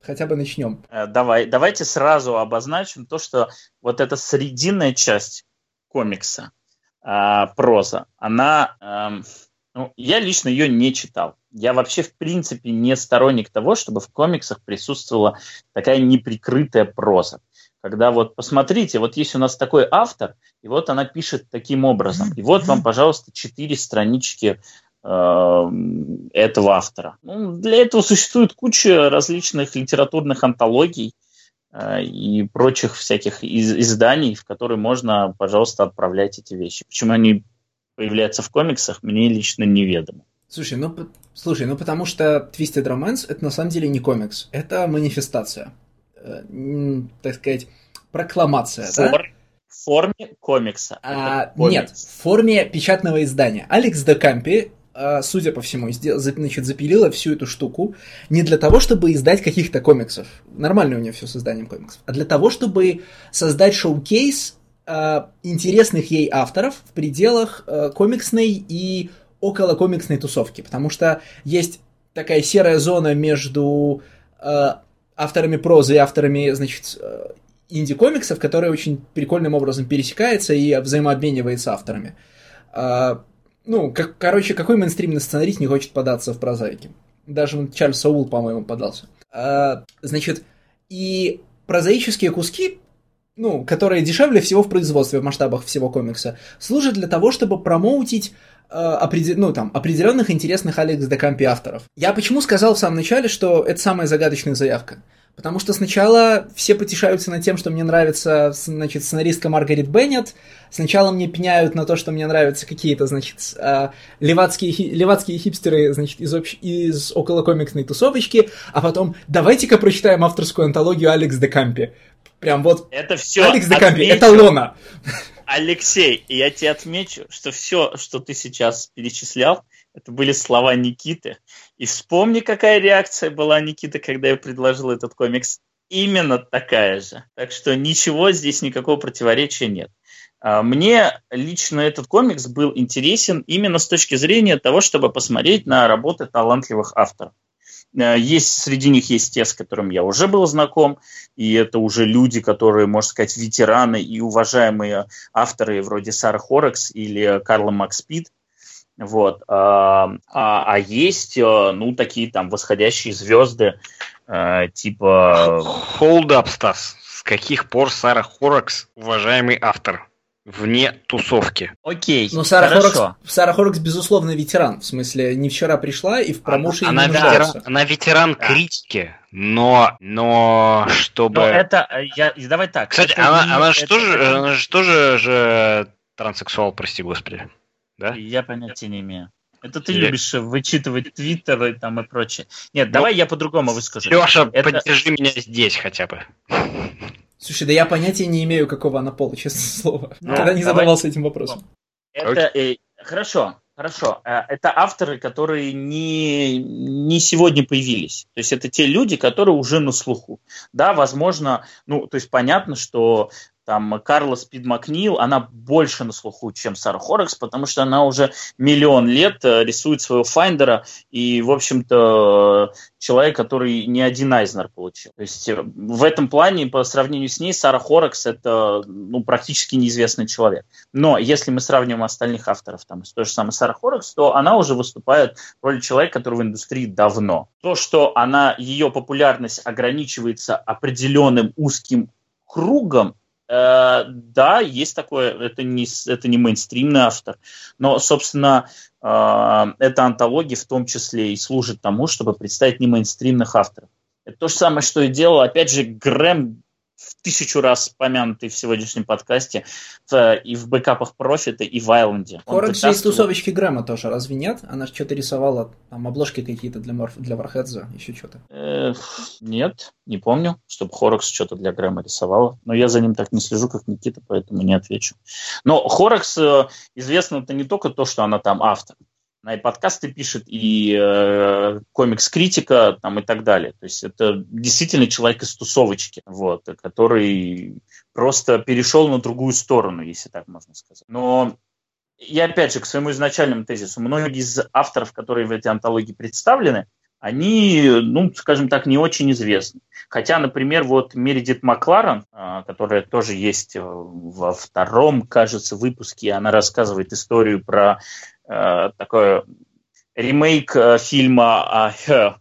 Хотя бы начнем. Э, давай, давайте сразу обозначим то, что вот эта срединная часть комикса, э, проза, она... Э, ну, я лично ее не читал. Я вообще, в принципе, не сторонник того, чтобы в комиксах присутствовала такая неприкрытая проза. Когда вот, посмотрите, вот есть у нас такой автор, и вот она пишет таким образом. И вот вам, пожалуйста, четыре странички Э, этого автора. Ну, для этого существует куча различных литературных антологий и прочих всяких из изданий, в которые можно, пожалуйста, отправлять эти вещи. Почему они появляются в комиксах, мне лично неведомо. Слушай, ну, слушай, ну потому что Twisted Romance это на самом деле не комикс, это манифестация. Э, так сказать, прокламация, Фор... да? В форме комикса. А, комикс. Нет, в форме печатного издания. Алекс Декампи судя по всему, значит, запилила всю эту штуку не для того, чтобы издать каких-то комиксов, нормально у нее все с изданием комиксов, а для того, чтобы создать шоу-кейс э, интересных ей авторов в пределах э, комиксной и около комиксной тусовки, потому что есть такая серая зона между авторами прозы и авторами, значит, инди-комиксов, которая очень прикольным образом пересекается и взаимообменивается авторами ну, как, короче, какой мейнстримный сценарист не хочет податься в прозаике? Даже Чарльз Соул, по-моему, подался. А, значит, и прозаические куски, ну, которые дешевле всего в производстве, в масштабах всего комикса, служат для того, чтобы промоутить э, определ... ну, там, определенных интересных Алекс Декампи авторов. Я почему сказал в самом начале, что это самая загадочная заявка? Потому что сначала все потешаются над тем, что мне нравится, значит, сценаристка Маргарет Беннет. Сначала мне пеняют на то, что мне нравятся какие-то, значит, э, левацкие, левацкие хипстеры, значит, из, общ... из околокомиксной тусовочки. А потом, давайте-ка прочитаем авторскую антологию Алекс де Кампи. Прям вот... Это все Алекс де Кампи, это Лона. Алексей, я тебе отмечу, что все, что ты сейчас перечислял, это были слова Никиты. И вспомни, какая реакция была Никиты, когда я предложил этот комикс. Именно такая же. Так что ничего здесь, никакого противоречия нет. А, мне лично этот комикс был интересен именно с точки зрения того, чтобы посмотреть на работы талантливых авторов. А, есть, среди них есть те, с которыми я уже был знаком, и это уже люди, которые, можно сказать, ветераны и уважаемые авторы вроде Сары Хорекс или Карла Макспид. Вот. А, а, а есть, э, ну, такие там восходящие звезды, э, типа... Hold up, Стас. С каких пор Сара Хоракс уважаемый автор? Вне тусовки. Окей, Ну, Сара Хоракс, Сара Хоракс, безусловно, ветеран. В смысле, не вчера пришла и в промоушене она, она, ветеран, она ветеран да. критики, но, но чтобы... Но это, я, давай так. Кстати, она, не, она, это, же тоже, это... она же тоже же транссексуал, прости господи да? Я понятия не имею. Это ты Или... любишь вычитывать твиттер и там и прочее. Нет, ну, давай я по-другому выскажу. Леша, это... поддержи меня здесь хотя бы. Слушай, да я понятия не имею, какого она пола, честное слово. Ну, Когда не давай... задавался этим вопросом. Это, э, хорошо, хорошо. Э, это авторы, которые не, не сегодня появились. То есть это те люди, которые уже на слуху. Да, возможно, ну, то есть понятно, что там Карла Спид Макнил, она больше на слуху, чем Сара Хорекс, потому что она уже миллион лет э, рисует своего Файндера и, в общем-то, человек, который не один Айзнер получил. То есть э, в этом плане, по сравнению с ней, Сара Хорекс – это ну, практически неизвестный человек. Но если мы сравниваем остальных авторов, там, с той же самой Сара Хорекс, то она уже выступает в роли человека, который в индустрии давно. То, что она, ее популярность ограничивается определенным узким кругом, Э, да, есть такое, это не, это не мейнстримный автор, но, собственно, э, эта антология в том числе и служит тому, чтобы представить не мейнстримных авторов. Это то же самое, что и делал, опять же, Грэм в тысячу раз помянутый в сегодняшнем подкасте в, и в бэкапах Профита, и в Айленде. Хорекс же из тусовочки Грэма тоже, разве нет? Она что-то рисовала, там, обложки какие-то для, Морф... для Вархедза, еще что-то. Э, нет, не помню, чтобы Хорекс что-то для Грэма рисовала. Но я за ним так не слежу, как Никита, поэтому не отвечу. Но Хорекс э, известно-то не только то, что она там автор она и подкасты пишет, и э, комикс-критика там, и так далее. То есть это действительно человек из тусовочки, вот, который просто перешел на другую сторону, если так можно сказать. Но я опять же к своему изначальному тезису. Многие из авторов, которые в этой антологии представлены, они, ну, скажем так, не очень известны. Хотя, например, вот Мередит Макларен, а, которая тоже есть во втором, кажется, выпуске, она рассказывает историю про такой ремейк э, фильма Her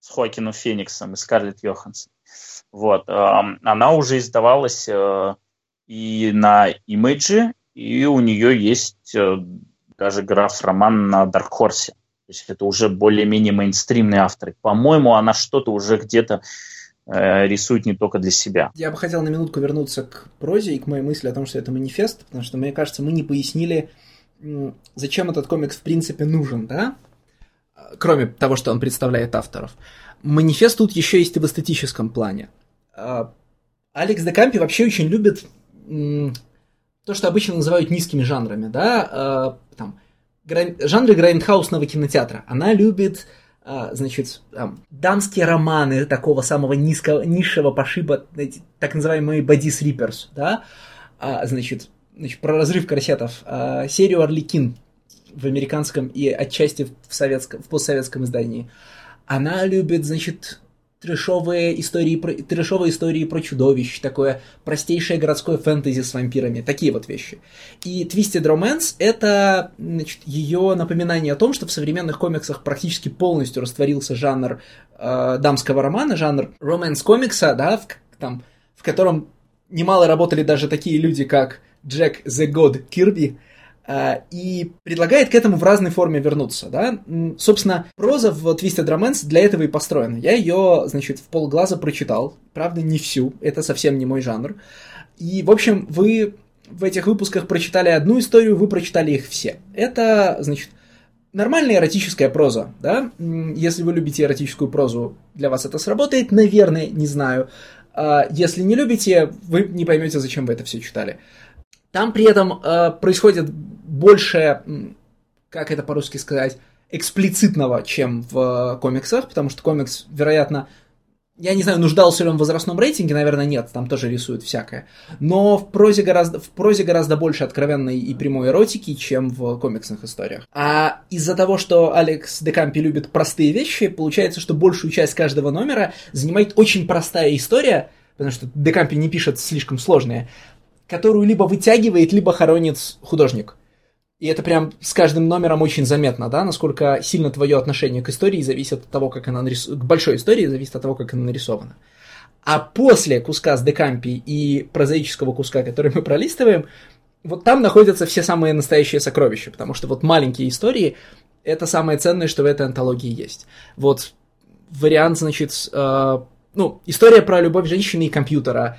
с Хоакином Фениксом и Скарлетт Йоханссон. Вот. Она уже издавалась э, и на Image, и у нее есть даже граф-роман на Dark Horse. То есть это уже более-менее мейнстримные авторы. По-моему, она что-то уже где-то рисует не только для себя. Я бы хотел на минутку вернуться к прозе и к моей мысли о том, что это манифест, потому что, мне кажется, мы не пояснили, зачем этот комикс в принципе нужен, да? Кроме того, что он представляет авторов. Манифест тут еще есть и в эстетическом плане. А, Алекс Декампи вообще очень любит то, что обычно называют низкими жанрами, да, а, там, жанры грайндхаусного кинотеатра. Она любит, а, значит, дамские романы такого самого низкого, низшего пошиба, так называемые body sleepers, да, значит, значит, про разрыв корсетов, э, серию «Орликин» в американском и отчасти в, советском, в постсоветском издании. Она любит, значит, трешовые истории, про, трешовые истории про чудовищ, такое простейшее городское фэнтези с вампирами, такие вот вещи. И Twisted Romance — это значит, ее напоминание о том, что в современных комиксах практически полностью растворился жанр э, дамского романа, жанр романс-комикса, да, в, там, в котором немало работали даже такие люди, как Джек The God Кирби, а, и предлагает к этому в разной форме вернуться, да. Собственно, проза в Twisted Romance для этого и построена. Я ее, значит, в полглаза прочитал, правда, не всю, это совсем не мой жанр. И, в общем, вы в этих выпусках прочитали одну историю, вы прочитали их все. Это, значит, нормальная эротическая проза, да? Если вы любите эротическую прозу, для вас это сработает, наверное, не знаю. А если не любите, вы не поймете, зачем вы это все читали. Там при этом э, происходит больше, как это по-русски сказать, эксплицитного, чем в э, комиксах, потому что комикс, вероятно, я не знаю, нуждался ли он в возрастном рейтинге, наверное, нет, там тоже рисуют всякое. Но в прозе гораздо, в прозе гораздо больше откровенной и прямой эротики, чем в комиксных историях. А из-за того, что Алекс Декампи любит простые вещи, получается, что большую часть каждого номера занимает очень простая история, потому что Декампи не пишет слишком сложные, которую либо вытягивает, либо хоронит художник. И это прям с каждым номером очень заметно, да, насколько сильно твое отношение к истории зависит от того, как она нарисована. К большой истории зависит от того, как она нарисована. А после куска с Декампи и прозаического куска, который мы пролистываем, вот там находятся все самые настоящие сокровища, потому что вот маленькие истории — это самое ценное, что в этой антологии есть. Вот вариант, значит, э, ну, история про любовь женщины и компьютера,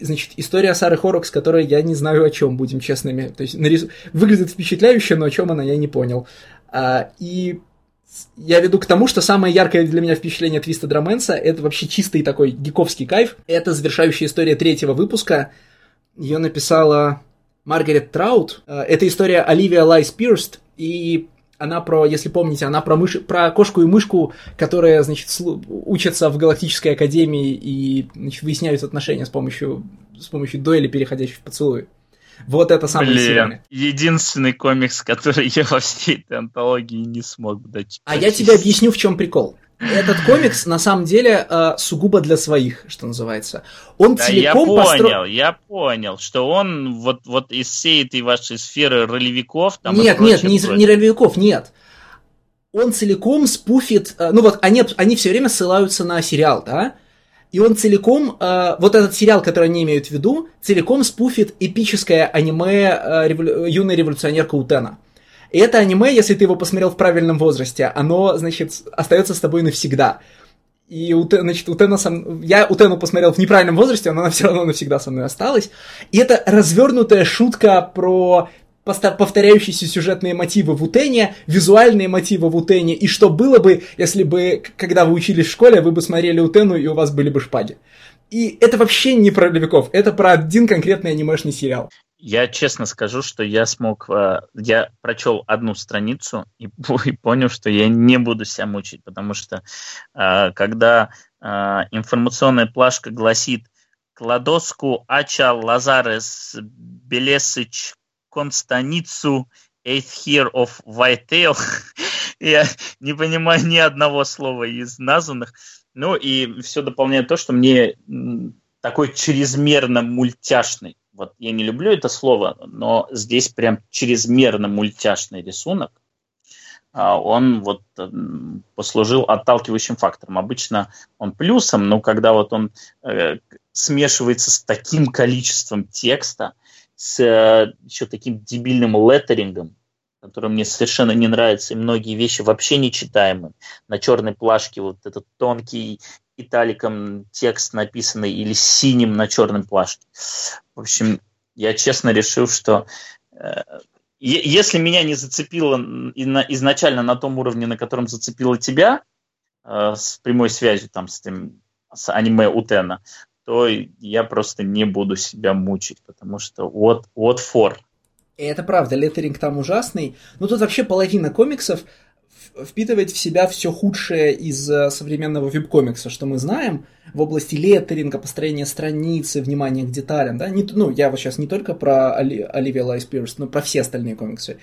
значит, история Сары Хорокс, которая я не знаю о чем, будем честными. То есть нарис... выглядит впечатляюще, но о чем она, я не понял. А, и я веду к тому, что самое яркое для меня впечатление Twisted Romance а это вообще чистый такой гиковский кайф. Это завершающая история третьего выпуска. Ее написала Маргарет Траут. А, это история Оливия Лайс Пирст. И она про, если помните, она про, мышь, про кошку и мышку, которые, значит, учатся в Галактической Академии и значит, выясняют отношения с помощью, с помощью дуэли, переходящей в поцелуи. Вот это самое Блин, сильное. единственный комикс, который я во всей этой антологии не смог дать. А я тебе объясню, в чем прикол. Этот комикс на самом деле э, сугубо для своих, что называется. Он да, целиком я понял, постро... я понял, что он вот, вот из всей этой вашей сферы ролевиков... Там нет, нет, не, не ролевиков, нет. Он целиком спуфит... Э, ну вот они, они все время ссылаются на сериал, да? и он целиком, э, вот этот сериал, который они имеют в виду, целиком спуфит эпическое аниме э, револю... «Юная революционерка Утена». И это аниме, если ты его посмотрел в правильном возрасте, оно, значит, остается с тобой навсегда. И, у, значит, у Тена сам... я у Тену посмотрел в неправильном возрасте, но она все равно навсегда со мной осталась. И это развернутая шутка про повторяющиеся сюжетные мотивы в Утене, визуальные мотивы в Утене, и что было бы, если бы, когда вы учились в школе, вы бы смотрели Утену, и у вас были бы шпаги. И это вообще не про левиков, это про один конкретный анимешный сериал. Я честно скажу, что я смог, э, я прочел одну страницу и, и понял, что я не буду себя мучить, потому что э, когда э, информационная плашка гласит Кладоску Ача Лазарес Белесыч Констаницу Eighth Year of Whitetail, я не понимаю ни одного слова из названных, ну и все дополняет то, что мне такой чрезмерно мультяшный вот я не люблю это слово, но здесь прям чрезмерно мультяшный рисунок, а, он вот послужил отталкивающим фактором. Обычно он плюсом, но когда вот он э, смешивается с таким количеством текста, с э, еще таким дебильным леттерингом, который мне совершенно не нравится, и многие вещи вообще нечитаемы. На черной плашке вот этот тонкий италиком текст написанный или синим на черном плашке. В общем, я честно решил, что э, если меня не зацепило изначально на том уровне, на котором зацепило тебя, э, с прямой связью там с, тем, с аниме Утена, то я просто не буду себя мучить, потому что вот, вот фор. Это правда, леттеринг там ужасный. Но тут вообще половина комиксов впитывает в себя все худшее из э, современного веб-комикса, что мы знаем в области леттеринга, построения страницы, внимания к деталям, да, не, ну, я вот сейчас не только про Оли, Оливия Лайс Пирс, но про все остальные комиксы.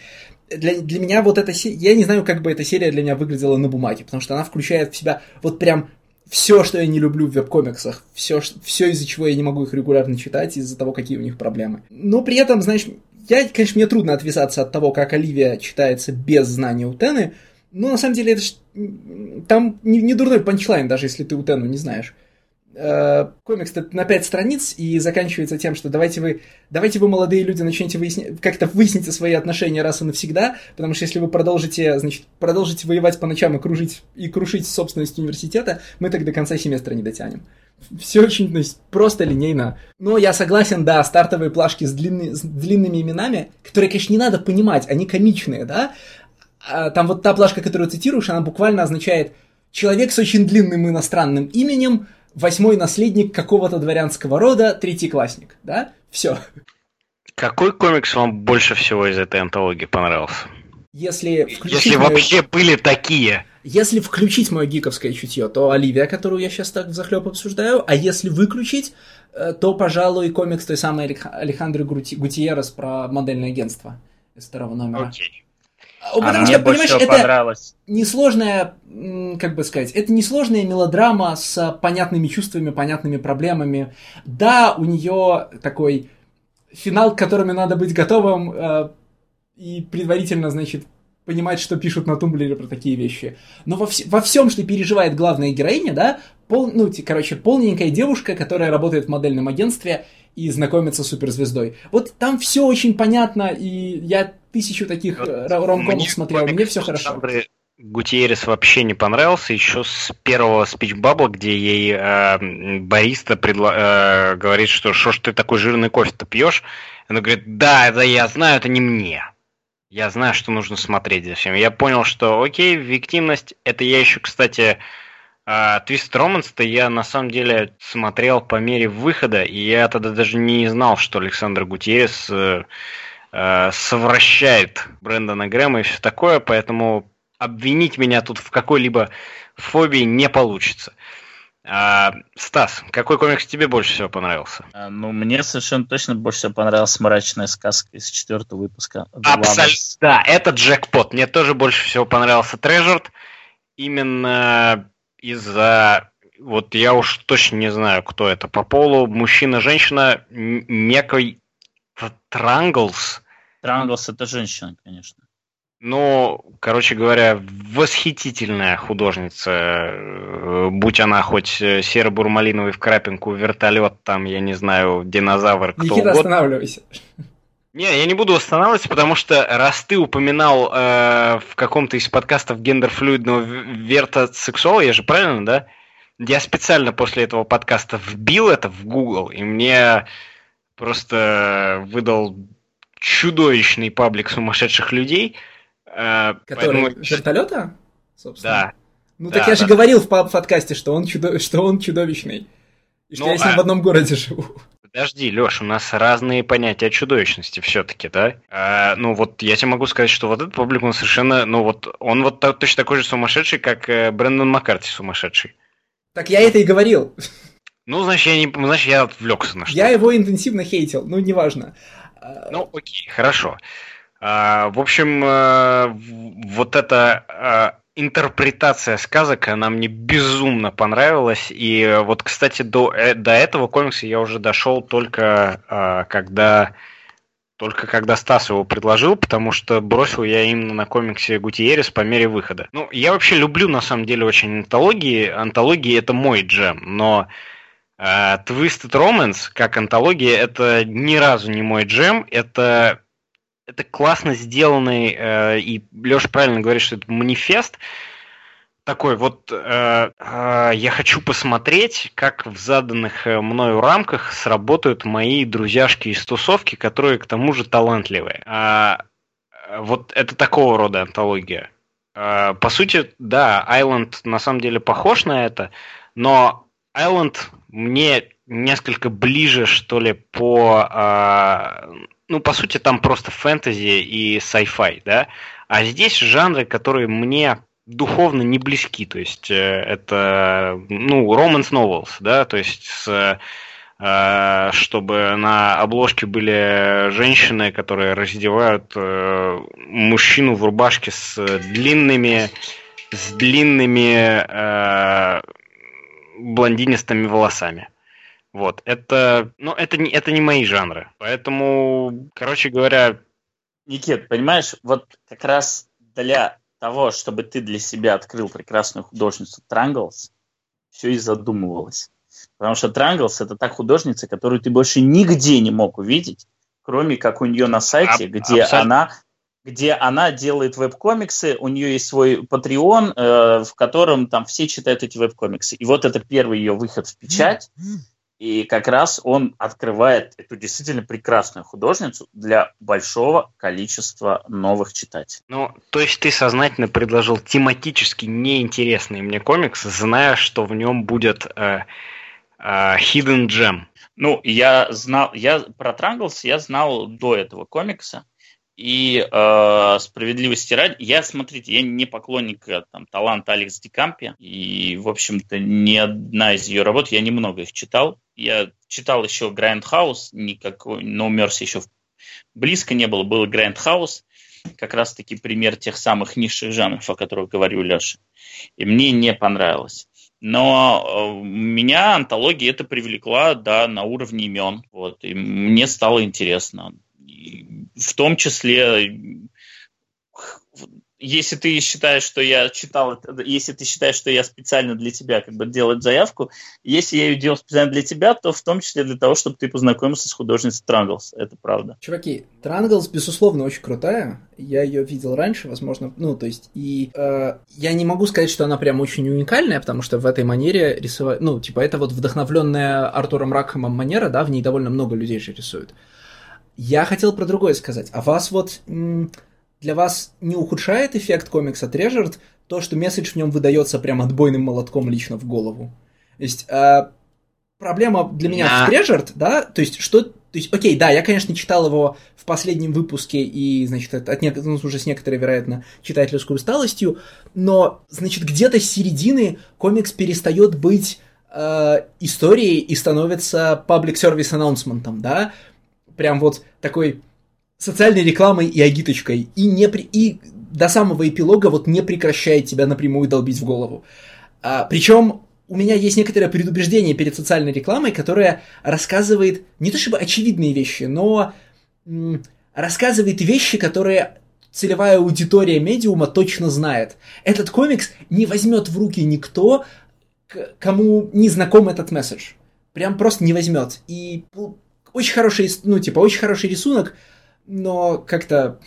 Для, для меня вот эта серия, я не знаю, как бы эта серия для меня выглядела на бумаге, потому что она включает в себя вот прям все, что я не люблю в веб-комиксах, все, все из-за чего я не могу их регулярно читать, из-за того, какие у них проблемы. Но при этом, знаешь, я, конечно, мне трудно отвязаться от того, как Оливия читается без знания Утены, ну, на самом деле, это ж... там не, не дурной панчлайн, даже если ты Утену не знаешь. Э, комикс на 5 страниц и заканчивается тем, что давайте вы, давайте вы, молодые люди, начнете выяснять, как-то выясните свои отношения раз и навсегда, потому что если вы продолжите, значит, продолжите воевать по ночам и кружить, и крушить собственность университета, мы так до конца семестра не дотянем. Все очень ну, просто линейно. Но я согласен, да, стартовые плашки с, длинны, с длинными именами, которые, конечно, не надо понимать, они комичные, да, там вот та плашка, которую цитируешь, она буквально означает «человек с очень длинным иностранным именем, восьмой наследник какого-то дворянского рода, третий классник». Да? Все. Какой комикс вам больше всего из этой антологии понравился? Если, Если мою... вообще были такие. Если включить мое гиковское чутье, то Оливия, которую я сейчас так захлеб обсуждаю, а если выключить, э, то, пожалуй, комикс той самой Алехандры Гутиеррес про модельное агентство из второго номера. Окей. Потому а что, мне больше всего это понравилось. несложная, как бы сказать, это несложная мелодрама с понятными чувствами, понятными проблемами. Да, у нее такой финал, к которому надо быть готовым э, и предварительно, значит, понимать, что пишут на тумблере про такие вещи. Но во, вс- во всем, что переживает главная героиня, да, пол, ну, короче, полненькая девушка, которая работает в модельном агентстве и знакомится с суперзвездой. Вот там все очень понятно, и я тысячу таких вот э, ромкомов смотрел, мне все хорошо. Гутиерес вообще не понравился еще с первого спичбабла, где ей э, бариста предла- э, говорит, что что ж ты такой жирный кофе-то пьешь? Она говорит, да, это я знаю, это не мне. Я знаю, что нужно смотреть за всем. Я понял, что окей, виктимность, это я еще, кстати, а Твист Романс-то я на самом деле смотрел по мере выхода, и я тогда даже не знал, что Александр Гутьеррес э, э, совращает Брэндона Грэма и все такое, поэтому обвинить меня тут в какой-либо фобии не получится. А, Стас, какой комикс тебе больше всего понравился? А, ну, мне совершенно точно больше всего понравилась «Мрачная сказка» из четвертого выпуска. Абсолютно, да, это джекпот. Мне тоже больше всего понравился Treasured. Именно из-за... Вот я уж точно не знаю, кто это. По полу мужчина-женщина некой Транглс. Транглс это женщина, конечно. Ну, короче говоря, восхитительная художница, э, будь она хоть серо-бурмалиновый в крапинку, вертолет, там, я не знаю, динозавр, кто Никита, угодно. останавливайся. Не, я не буду останавливаться, потому что раз ты упоминал э, в каком-то из подкастов гендерфлюидного вертосексуала, я же правильно, да? Я специально после этого подкаста вбил это в Google, и мне просто выдал чудовищный паблик сумасшедших людей. Э, Который поэтому- вертолета? Собственно. Да. Ну Да, так я же да. говорил в подкасте, что он, чудо... что он чудовищный. И что Ну, я с ним а- в одном городе живу. Подожди, Леш, у нас разные понятия чудовищности все-таки, да? А, ну вот я тебе могу сказать, что вот этот паблик, он совершенно, ну вот, он вот та- точно такой же сумасшедший, как э, Брэндон Маккарти сумасшедший. Так я это и говорил. Ну, значит, я не, значит, я отвлекся на что. Я его интенсивно хейтил, ну неважно. А, Ну, окей, хорошо. А, в общем, э, вот эта а, интерпретация сказок, она мне безумно понравилась. И э, вот, кстати, до, э, до этого комикса я уже дошел только а, когда только когда Стас его предложил, потому что бросил я именно на комиксе Гутиерес по мере выхода. Ну, я вообще люблю, на самом деле, очень антологии. Антологии — это мой джем, но э, Twisted Romance, как антология, это ни разу не мой джем, это, это классно сделанный, э, и Леша правильно говорит, что это манифест, такой вот, э, э, я хочу посмотреть, как в заданных э, мною рамках сработают мои друзьяшки из тусовки, которые к тому же талантливые. А, э, вот это такого рода антология. Э, по сути, да, Island на самом деле похож на это, но Island мне несколько ближе, что ли, по... э, ну, по сути, там просто фэнтези и sci-fi, да? А здесь жанры, которые мне духовно не близки, то есть э, это, ну, romance novels, да, то есть с, э, чтобы на обложке были женщины, которые раздевают э, мужчину в рубашке с длинными, с длинными блондинистыми волосами. Вот, это, ну, это не, это не мои жанры. Поэтому, короче говоря, Никит, понимаешь, вот как раз для того, чтобы ты для себя открыл прекрасную художницу Трангles, все и задумывалось. Потому что Трангles это та художница, которую ты больше нигде не мог увидеть, кроме как у нее на сайте, Аб- где абсолютно. она где она делает веб-комиксы, у нее есть свой Patreon, э, в котором там все читают эти веб-комиксы. И вот это первый ее выход в печать, и как раз он открывает эту действительно прекрасную художницу для большого количества новых читателей. Ну, то есть ты сознательно предложил тематически неинтересный мне комикс, зная, что в нем будет э, э, Hidden Gem. Ну, я знал, я про Трангles я знал до этого комикса. И э, справедливости ради, я, смотрите, я не поклонник э, там, таланта Алекс Дикампи, и, в общем-то, ни одна из ее работ, я немного их читал. Я читал еще Грайндхаус, никакой, No Mercy еще близко не было, был Грайндхаус, как раз-таки пример тех самых низших жанров, о которых говорю Леша. И мне не понравилось. Но э, меня антология это привлекла, да, на уровне имен. Вот, и мне стало интересно. В том числе, если ты считаешь, что я читал, если ты считаешь, что я специально для тебя как бы делать заявку, если я ее делал специально для тебя, то в том числе для того, чтобы ты познакомился с художницей Транглс. Это правда. Чуваки, Транглс, безусловно, очень крутая. Я ее видел раньше, возможно, ну, то есть, и э, я не могу сказать, что она прям очень уникальная, потому что в этой манере рисовать, ну, типа, это вот вдохновленная Артуром Ракхамом манера, да, в ней довольно много людей же рисуют. Я хотел про другое сказать. А вас вот, для вас не ухудшает эффект комикса Treasured то, что месседж в нем выдается прям отбойным молотком лично в голову? То есть, э, проблема для меня Да. в Treasured, да, то есть, что то есть, окей, да, я, конечно, читал его в последнем выпуске и, значит, от, от ну, уже с некоторой, вероятно, читательской усталостью, но, значит, где-то с середины комикс перестает быть э, историей и становится public service announcement, да, прям вот такой социальной рекламой и агиточкой, и, не при... и до самого эпилога вот не прекращает тебя напрямую долбить в голову. А, причем у меня есть некоторое предубеждение перед социальной рекламой, которая рассказывает не то чтобы очевидные вещи, но м, рассказывает вещи, которые целевая аудитория медиума точно знает. Этот комикс не возьмет в руки никто, кому не знаком этот месседж. Прям просто не возьмет. И очень хороший, ну, типа, очень хороший рисунок, но как-то...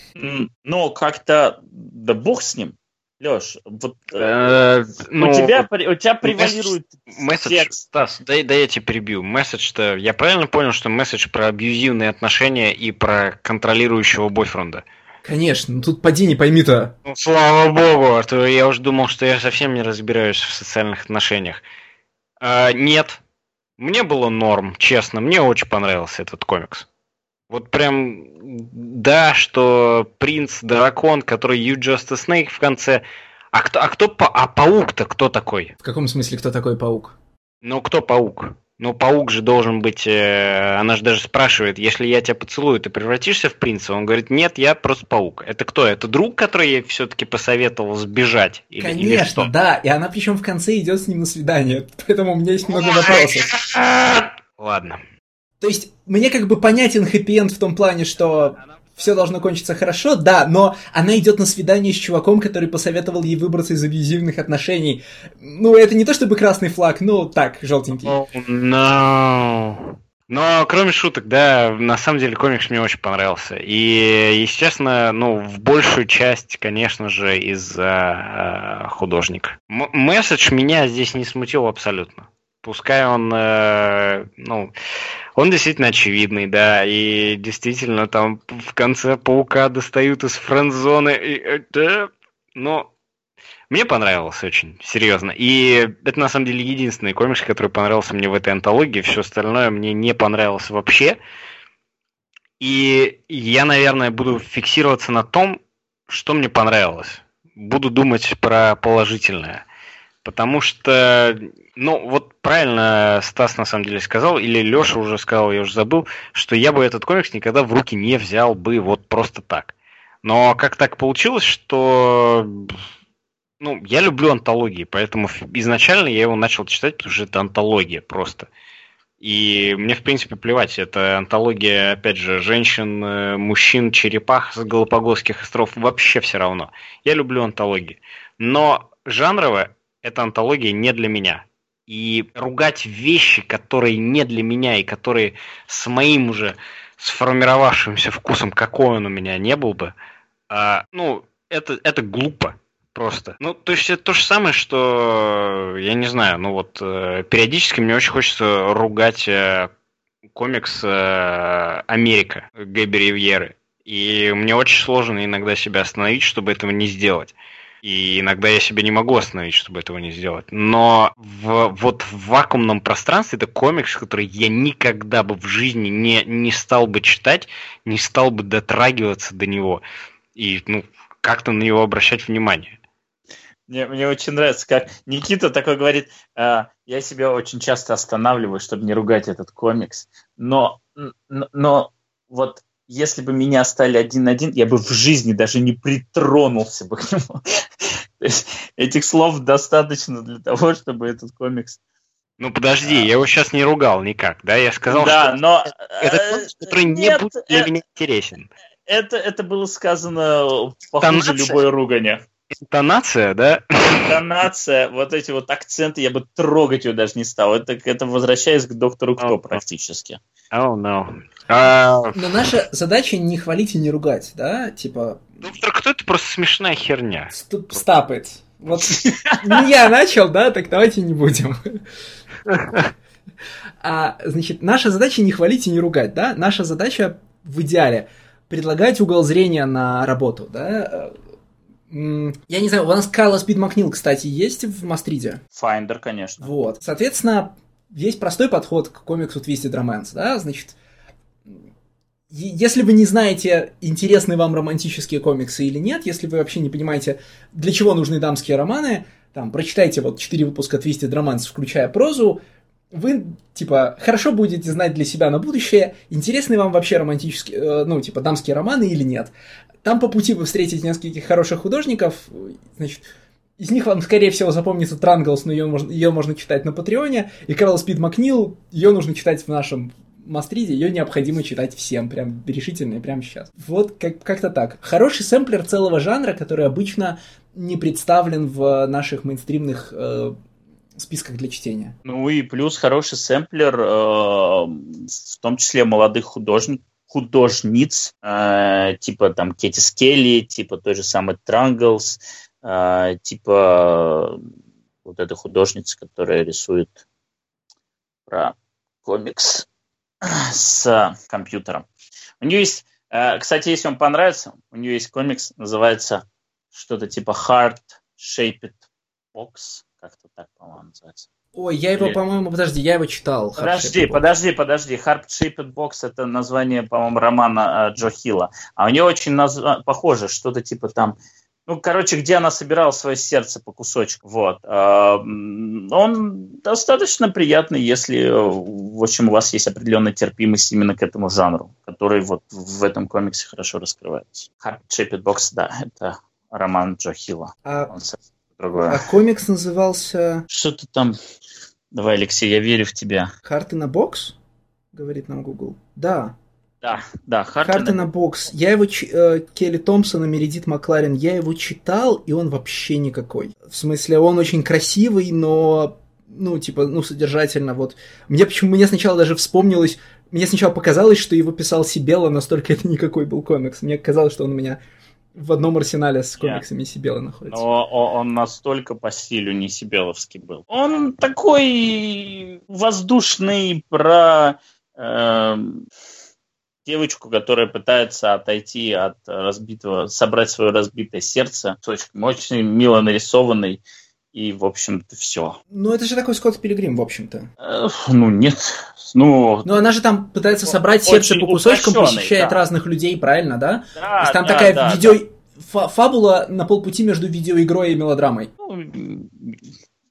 Но как-то, да бог с ним. Леш, вот э, ну, у, тебя, у тебя превалирует месседж, текст. Стас, да, да я тебя перебью. Месседж-то, я правильно понял, что месседж про абьюзивные отношения и про контролирующего бойфренда? Конечно, ну тут поди не пойми-то. Ну, слава богу, а то я уже думал, что я совсем не разбираюсь в социальных отношениях. А, нет, мне было норм, честно, мне очень понравился этот комикс. Вот прям, да, что принц дракон, который You Just a Snake в конце. А кто, а кто, а паук-то кто такой? В каком смысле кто такой паук? Ну, кто паук? Ну, паук же должен быть... Э, она же даже спрашивает, если я тебя поцелую, ты превратишься в принца? Он говорит, нет, я просто паук. Это кто? Это друг, который ей все-таки посоветовал сбежать? Или, Конечно, или что? да. И она причем в конце идет с ним на свидание. Поэтому у меня есть много вопросов. Ладно. То есть, мне как бы понятен хэппи-энд в том плане, что все должно кончиться хорошо, да, но она идет на свидание с чуваком, который посоветовал ей выбраться из абьюзивных отношений. Ну, это не то чтобы красный флаг, ну, так, желтенький. Oh, no. Но кроме шуток, да, на самом деле комикс мне очень понравился. И, естественно, ну, в большую часть, конечно же, из-за э, художника. М- месседж меня здесь не смутил абсолютно. Пускай он, э, ну, он действительно очевидный, да, и действительно там в конце паука достают из френд-зоны, и, да, но мне понравилось очень, серьезно. И это на самом деле единственный комикс, который понравился мне в этой антологии. Все остальное мне не понравилось вообще. И я, наверное, буду фиксироваться на том, что мне понравилось. Буду думать про положительное. Потому что, ну, вот правильно Стас на самом деле сказал, или Леша уже сказал, я уже забыл, что я бы этот комикс никогда в руки не взял бы вот просто так. Но как так получилось, что ну, я люблю антологии, поэтому изначально я его начал читать, потому что это антология просто. И мне, в принципе, плевать. Это антология, опять же, женщин, э, мужчин, черепах с Галапагосских островов. Вообще все равно. Я люблю антологии. Но жанровая эта антология не для меня. И ругать вещи, которые не для меня и которые с моим уже сформировавшимся вкусом, какой он у меня не был бы, а, ну, это, это глупо просто. Ну, то есть это то же самое, что, я не знаю, ну вот, э, периодически мне очень хочется ругать э, комикс э, «Америка» Гэби Ривьеры. И мне очень сложно иногда себя остановить, чтобы этого не сделать. И иногда я себя не могу остановить, чтобы этого не сделать. Но в, вот в вакуумном пространстве это комикс, который я никогда бы в жизни не, не стал бы читать, не стал бы дотрагиваться до него и ну, как-то на него обращать внимание. Мне, мне очень нравится, как Никита такой говорит, э, я себя очень часто останавливаю, чтобы не ругать этот комикс, но, но, вот если бы меня стали один на один, я бы в жизни даже не притронулся бы к нему. Этих слов достаточно для того, чтобы этот комикс... Ну подожди, а... я его сейчас не ругал никак, да? Я сказал, да, что но... это э, комикс, который Нет, не будет для это... меня интересен. Это, это было сказано похуже любой ругани. Интонация, да? Интонация, вот эти вот акценты, я бы трогать ее даже не стал. Это, это возвращаясь к доктору Кто oh, практически. Oh, no. Uh... Но наша задача не хвалить и не ругать, да? Типа... Доктор Кто это просто смешная херня. Стапает. Вот не я начал, да, так давайте не будем. А, значит, наша задача не хвалить и не ругать, да? Наша задача в идеале предлагать угол зрения на работу, да? Я не знаю, у нас Карла Спид Макнил, кстати, есть в Мастриде? Finder, конечно. Вот. Соответственно, есть простой подход к комиксу Twisted Romance, да, значит, если вы не знаете, интересны вам романтические комиксы или нет, если вы вообще не понимаете, для чего нужны дамские романы, там, прочитайте вот 4 выпуска Twisted Romance, включая прозу, вы, типа, хорошо будете знать для себя на будущее, интересны вам вообще романтические, э, ну, типа, дамские романы или нет. Там по пути вы встретите нескольких хороших художников, значит, из них вам, скорее всего, запомнится Транглс, но ее можно, ее можно читать на Патреоне, и Карл Спид Макнил, ее нужно читать в нашем Мастриде, ее необходимо читать всем, прям решительно и прямо сейчас. Вот как- как-то так. Хороший сэмплер целого жанра, который обычно не представлен в наших мейнстримных э, списках для чтения. Ну и плюс хороший сэмплер, э, в том числе молодых художников, художниц, э, типа там Кетти Скелли, типа той же самой Транглс, э, типа вот эта художница, которая рисует про комикс с компьютером. У нее есть, э, кстати, если вам понравится, у нее есть комикс, называется что-то типа Heart Shaped Box, как-то так, по-моему, называется. Ой, я его, по-моему, подожди, я его читал. Подожди, подожди, подожди. Heart Shaped Box это название, по-моему, романа э, Джо Хилла. А у нее очень назва- похоже, что-то типа там. Ну, короче, где она собирала свое сердце по кусочку. Вот. А, Он достаточно приятный, если, э, в общем, у вас есть определенная терпимость именно к этому жанру, который вот в этом комиксе хорошо раскрывается. Heart Shaped Box, да, это роман Джо Хилла. А, Он другое. а комикс назывался Что ты там... Давай, Алексей, я верю в тебя. «Карты на бокс», говорит нам Google. Да, Да, да, «Карты Хартина. на бокс». Я его... ч- э, Келли Томпсон и Мередит Макларен, я его читал, и он вообще никакой. В смысле, он очень красивый, но... Ну, типа, ну, содержательно, вот. Мне почему мне сначала даже вспомнилось... Мне сначала показалось, что его писал Сибела, настолько это никакой был комикс. Мне казалось, что он у меня в одном арсенале с комиксами Сибела находится. Но он настолько по стилю не Сибеловский был. Он такой воздушный про эм, девочку, которая пытается отойти от разбитого, собрать свое разбитое сердце. Очень, очень мило нарисованный. И, в общем-то, все. Ну, это же такой Скотт Пилигрим, в общем-то. ну, нет. Ну, Ну, она же там пытается собрать сердце по кусочкам, посещает да. разных людей, правильно, да? да, То есть там да, такая да, видео... фа- фабула на полпути между видеоигрой и мелодрамой. да. Ну,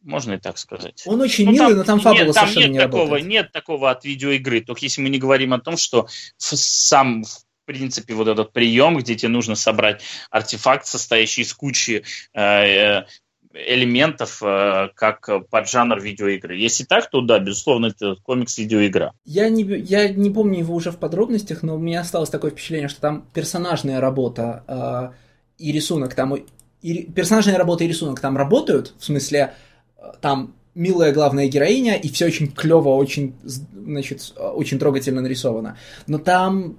можно и так сказать. Он очень Ну, милый, но там фабула нет, там совершенно нет не такого, работает. Нет такого от видеоигры. Только если мы не говорим о том, что сам в принципе вот этот прием, где тебе нужно собрать артефакт, состоящий из кучи э, э, элементов, э, как поджанр видеоигры. Если так, то да, безусловно, это комикс-видеоигра. Я не, я не помню его уже в подробностях, но у меня осталось такое впечатление, что там персонажная работа э, и рисунок там... И, персонажная работа и рисунок там работают, в смысле, э, там милая главная героиня, и все очень клево, очень, значит, э, очень трогательно нарисовано. Но там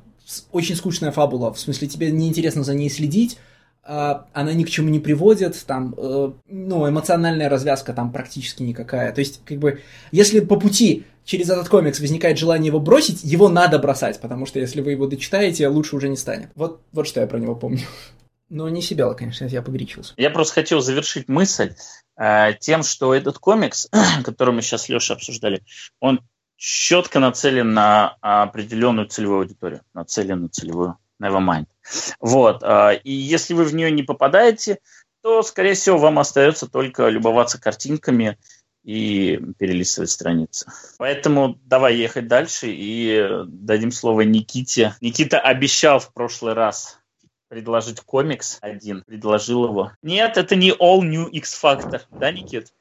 очень скучная фабула, в смысле, тебе неинтересно за ней следить, она ни к чему не приводит, там, э, ну, эмоциональная развязка там практически никакая. То есть, как бы, если по пути через этот комикс возникает желание его бросить, его надо бросать, потому что если вы его дочитаете, лучше уже не станет. Вот, вот что я про него помню. Но не себя, конечно, я погорячился. Я просто хотел завершить мысль э, тем, что этот комикс, который мы сейчас с Лешей обсуждали, он четко нацелен на определенную целевую аудиторию, нацелен на целевую Nevermind. Вот. э, и если вы в нее не попадаете, то, скорее всего, вам остается только любоваться картинками и перелистывать страницы. Поэтому давай ехать дальше и дадим слово Никите. Никита обещал в прошлый раз предложить комикс один, предложил его. Нет, это не All New X Factor, да, Никит?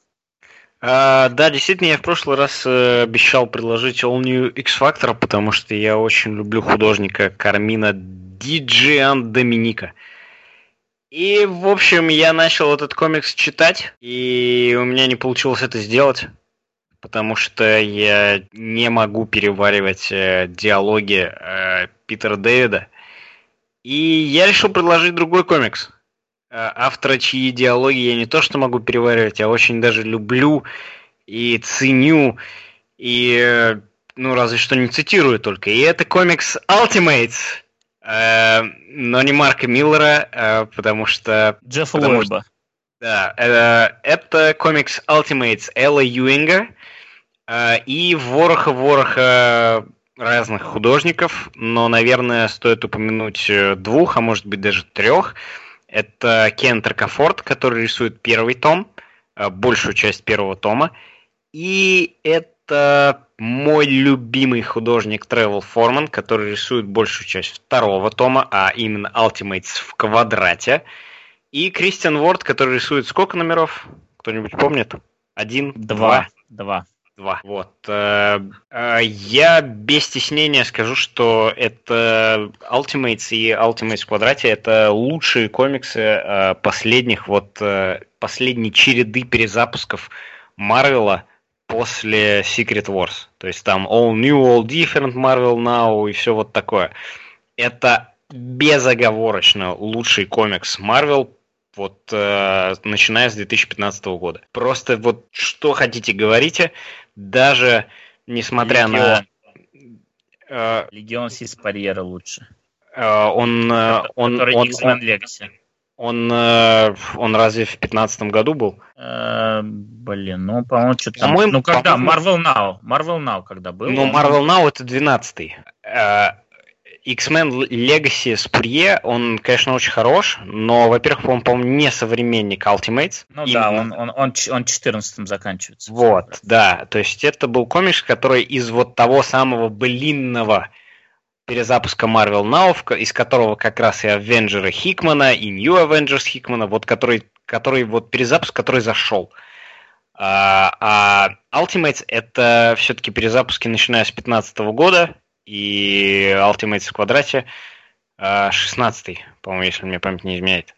А, да, действительно, я в прошлый раз э, обещал предложить All New X Factor, потому что я очень люблю художника Кармина Диджиан Доминика. И, в общем, я начал этот комикс читать, и у меня не получилось это сделать, потому что я не могу переваривать э, диалоги э, Питера Дэвида. И я решил предложить другой комикс. Э, Автора, чьи диалоги я не то что могу переваривать, а очень даже люблю и ценю, и, э, ну, разве что не цитирую только. И это комикс Ultimates, но не Марка Миллера, э, потому что Джеффа Лойба. да, э, это комикс Ultimates Элла Юинга э, и вороха-вороха разных художников, но, наверное, стоит упомянуть двух, а может быть даже трех. Это Кен Тракафорд, который рисует первый том, большую часть первого тома, и это мой любимый художник Тревел Форман, который рисует большую часть второго тома, а именно Ultimates в квадрате. И Кристиан Ворд, который рисует сколько номеров? Кто-нибудь помнит? Один, Два. Два. два. Вот. Э, э, я без стеснения скажу, что это Ultimates и Ultimates в квадрате это лучшие комиксы э, последних вот последней череды перезапусков Марвела после Secret Wars. То есть там All New, All Different Marvel Now и все вот такое. Это безоговорочно лучший комикс Marvel вот э, начиная с 2015 года. Просто вот что хотите говорите, даже несмотря Легион. на... Э, Легион Сиспарьера лучше. э, он, э, он, он, он, Legacy. Он, э, он разве в 2015 году был? Э, блин, ну, по-моему, что-то. По-моему, Ну, когда? по-моему- Marvel Now. Marvel Now когда был? Ну, он- Marvel Now это 12-й. Э, X-Men Legacy Спурье, он, конечно, очень хорош, но, во-первых, он, по-моему, не современник Ultimates. Ну да, Именно. он, он, он, он 14 заканчивается. Вот, да. То есть это был комикс, который из вот того самого блинного перезапуска Marvel Now, из которого как раз и Авенджеры Хикмана, и New Avengers Хикмана, вот который, который вот перезапуск, который зашел. А, а Ultimates это все-таки перезапуски начиная с 2015 года, и Ultimates в квадрате 16 по-моему, если мне память не изменяет.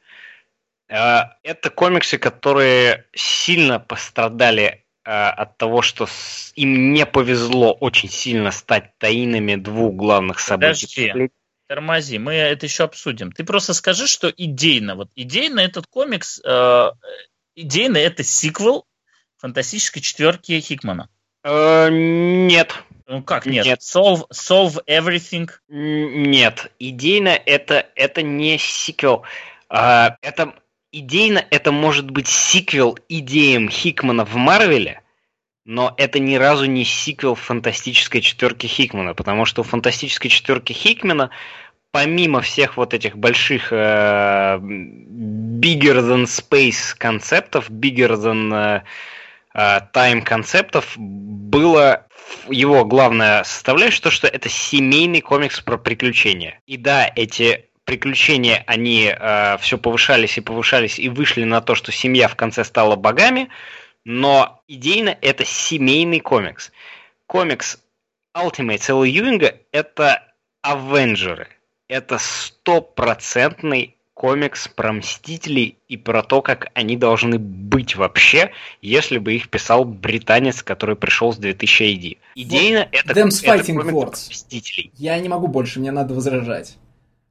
А, Это комиксы, которые сильно пострадали а, от того, что с- им не повезло очень сильно стать таинами двух главных событий. Подожди. Тормози, мы это еще обсудим. Ты просто скажи, что идейно, вот идейно этот комикс, э, идейно это сиквел фантастической четверки Хикмана. Э, Нет, Ну как нет? Нет. Solve, solve everything. Нет, идейно это, это не сиквел. А, это идейно это может быть сиквел идеям Хикмана в Марвеле, но это ни разу не сиквел фантастической четверки Хикмана, потому что у фантастической четверки Хикмана помимо всех вот этих больших э, bigger than space концептов, bigger than э, э, time концептов, было его главная составляющая, то, что это семейный комикс про приключения. И да, эти приключения, они все повышались и повышались и вышли на то, что семья в конце стала богами, но идейно это семейный комикс. Комикс Ultimate Элла Юинга это Авенджеры. Это стопроцентный комикс про Мстителей и про то, как они должны быть вообще, если бы их писал британец, который пришел с 2000 AD. Идейно это, Them's это комикс Words. Мстителей. Я не могу больше, мне надо возражать.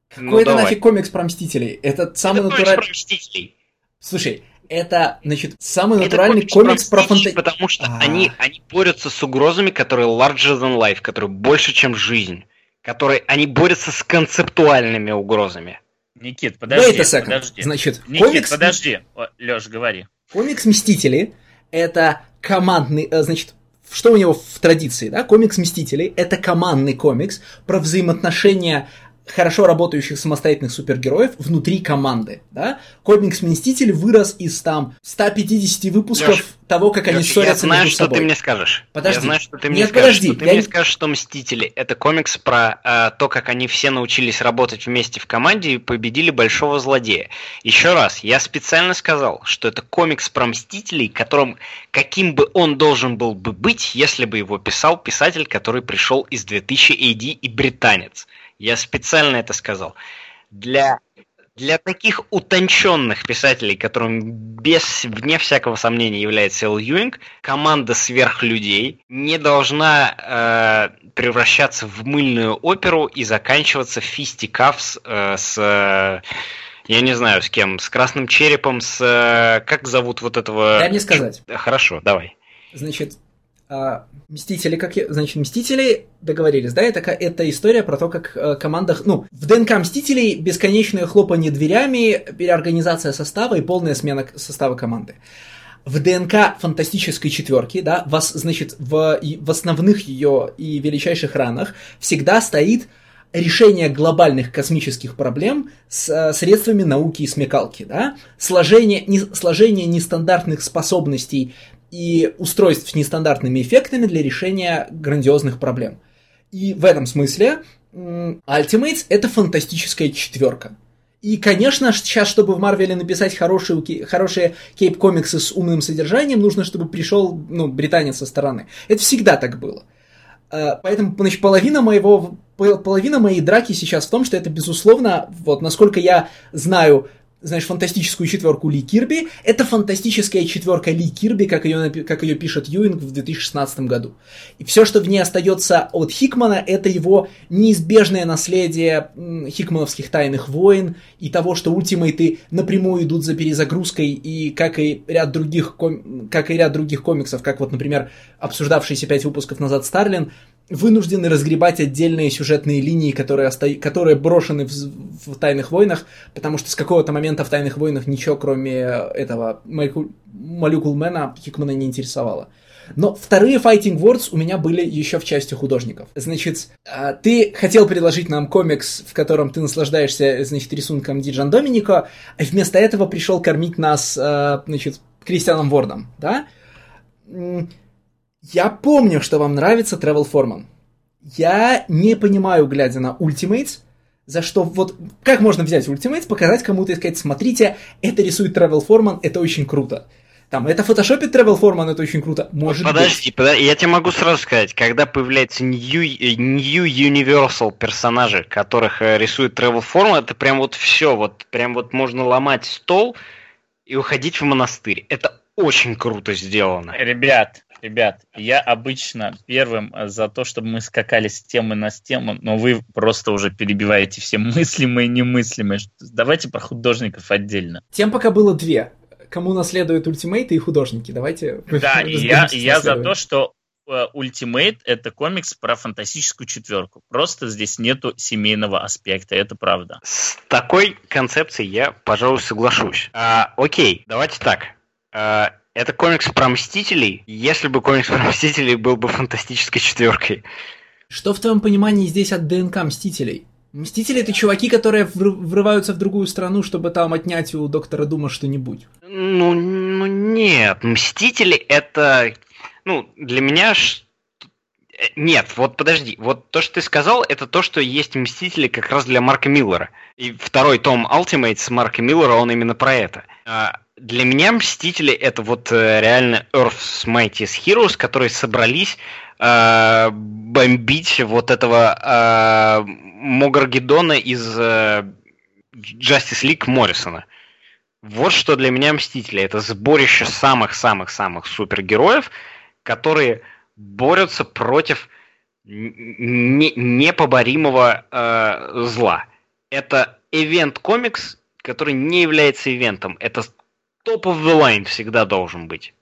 Какой Ну, это давай. нафиг комикс про Мстителей? Это самый Это комикс натуральный... про Мстителей. Слушай, это, значит, самый Это натуральный комикс про Мстителей, фанта... Потому что А. они, они борются с угрозами, которые larger than life, которые больше, чем жизнь. Которые, они борются с концептуальными угрозами. Никит, подожди, Wait подожди. Значит, Никит, комикс... подожди. Леш, говори. Комикс Мстители это командный, э, значит, что у него в традиции, да? Комикс Мстителей это командный комикс про взаимоотношения хорошо работающих самостоятельных супергероев внутри команды, да? Комикс Мстители вырос из там 150 выпусков Лёш, того, как они Лёш, я ссорятся знаю, между что собой. ты мне скажешь. Подожди. Я знаю, что ты мне Нет, скажешь. подожди, что ты я мне не- скажешь, что Мстители это комикс про э, то, как они все научились работать вместе в команде и победили большого злодея. Еще раз, я специально сказал, что это комикс про Мстителей, которым каким бы он должен был бы быть, если бы его писал писатель, который пришел из 2000 AD и британец. Я специально это сказал. Для для таких утонченных писателей, которым без, вне всякого сомнения является Эл Юинг, команда сверхлюдей не должна э, превращаться в мыльную оперу и заканчиваться фистикафс э, с... э, я не знаю, с кем, с красным черепом, с... э, как зовут вот этого... Дай мне сказать. Чу- Хорошо, давай. Значит, а, Мстители, как я, значит, Мстители договорились, да, это, это история про то, как э, команда, ну, в ДНК Мстителей бесконечное хлопанье дверями, переорганизация состава и полная смена состава команды. В ДНК фантастической четверки, да, вас, значит, в, в основных ее и величайших ранах всегда стоит решение глобальных космических проблем с э, средствами науки и смекалки, да, сложение, не, сложение нестандартных способностей и устройств с нестандартными эффектами для решения грандиозных проблем. И в этом смысле Ultimates это фантастическая четверка. И, конечно, сейчас, чтобы в Марвеле написать хорошие, хорошие кейп-комиксы с умным содержанием, нужно, чтобы пришел, ну, британец со стороны. Это всегда так было. Э, поэтому, значит, половина моего, половина моей драки сейчас в том, что это, безусловно, вот, насколько я знаю знаешь, фантастическую четверку Ли Кирби. Это фантастическая четверка Ли Кирби, как ее, как ее пишет Юинг в 2016 году. И все, что в ней остается от Хикмана, это его неизбежное наследие хикмановских тайных войн и того, что ультимейты напрямую идут за перезагрузкой, и как и ряд других, как и ряд других комиксов, как вот, например, обсуждавшийся пять выпусков назад Старлин, вынуждены разгребать отдельные сюжетные линии, которые, оста... которые брошены в... в «Тайных войнах», потому что с какого-то момента в «Тайных войнах» ничего, кроме этого Молекулмена, Хикмана не интересовало. Но вторые Fighting Words у меня были еще в части художников. Значит, а, ты хотел предложить нам комикс, в котором ты наслаждаешься, значит, рисунком Диджан Доминико, а вместо этого пришел кормить нас, а, значит, Кристианом Вордом, да? Я помню, что вам нравится Travel Foreman. Я не понимаю, глядя на Ultimates, за что вот как можно взять Ultimates, показать кому-то и сказать, смотрите, это рисует Travel Foreman, это очень круто. Там, это фотошопит Travel Foreman, это очень круто. Может подожди, быть. подожди, я тебе могу сразу сказать, когда появляются New, new Universal персонажи, которых э, рисует Travel Foreman, это прям вот все, вот прям вот можно ломать стол и уходить в монастырь. Это очень круто сделано. Ребят, Ребят, я обычно первым э, за то, чтобы мы скакали с темы на тему, но вы просто уже перебиваете все мыслимые и немыслимые. Давайте про художников отдельно. Тем пока было две. Кому наследуют ультимейты и художники. Давайте. Да, и я, я за то, что э, это комикс про фантастическую четверку. Просто здесь нету семейного аспекта, это правда. С такой концепцией я, пожалуй, соглашусь. А, окей, давайте так. А, это комикс про Мстителей, если бы комикс про Мстителей был бы фантастической четверкой. Что в твоем понимании здесь от ДНК Мстителей? Мстители это чуваки, которые врываются в другую страну, чтобы там отнять у доктора Дума что-нибудь. Ну, ну нет, Мстители это, ну, для меня нет, вот подожди, вот то, что ты сказал, это то, что есть Мстители как раз для Марка Миллера. И второй том Ultimate Марка Миллера, он именно про это. А, для меня Мстители это вот э, реально Earth's Mightiest Heroes, которые собрались э, бомбить вот этого э, Могаргедона из э, Justice League Моррисона. Вот что для меня Мстители. Это сборище самых-самых-самых супергероев, которые борются против не, непоборимого э, зла. Это event комикс, который не является ивентом. Это топ of the line всегда должен быть.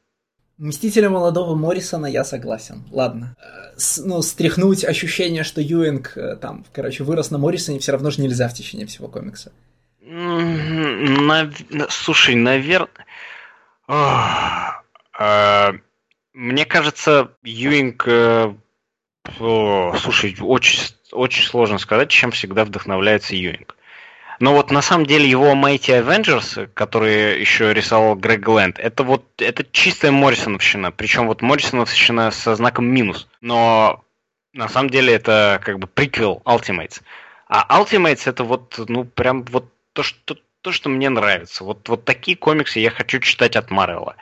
Мстителя молодого Моррисона я согласен. Ладно. Э, с, ну, стряхнуть ощущение, что Юинг э, там, короче, вырос на Моррисоне, все равно же нельзя в течение всего комикса. Нав... Слушай, наверное... Э, мне кажется, Юинг... Слушай, очень, очень сложно сказать, чем всегда вдохновляется Юинг. Но вот на самом деле его Mighty Avengers, который еще рисовал Грег Лэнд, это вот это чистая Моррисоновщина. Причем вот Моррисоновщина со знаком минус. Но на самом деле это как бы приквел Ultimates. А Ultimates это вот, ну, прям вот то, что, то, что мне нравится. Вот, вот такие комиксы я хочу читать от Марвела.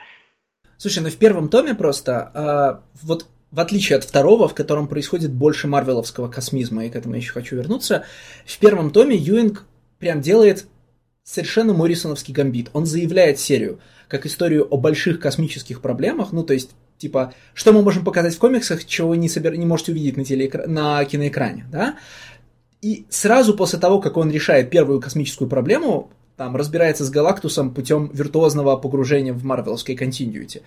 Слушай, ну в первом томе просто, э, вот в отличие от второго, в котором происходит больше марвеловского космизма, и к этому я еще хочу вернуться, в первом томе Юинг прям делает совершенно Моррисоновский гамбит. Он заявляет серию, как историю о больших космических проблемах, ну, то есть, типа, что мы можем показать в комиксах, чего вы не, собер... не можете увидеть на, телеэкра... на киноэкране, да? И сразу после того, как он решает первую космическую проблему, там, разбирается с Галактусом путем виртуозного погружения в марвеловской континьюити.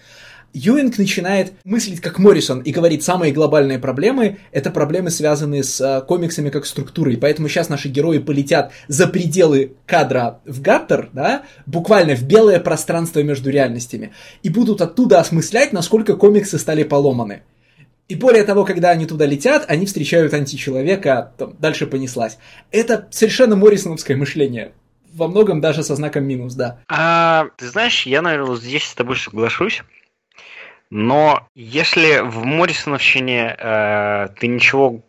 Юинг начинает мыслить как Моррисон и говорит, самые глобальные проблемы — это проблемы, связанные с э, комиксами как структурой, поэтому сейчас наши герои полетят за пределы кадра в Гаттер, да, буквально в белое пространство между реальностями, и будут оттуда осмыслять, насколько комиксы стали поломаны. И более того, когда они туда летят, они встречают античеловека, там, дальше понеслась. Это совершенно моррисоновское мышление во многом даже со знаком минус, да. А, ты знаешь, я, наверное, здесь с тобой соглашусь. Но если в Моррисоновщине э, ты ничего,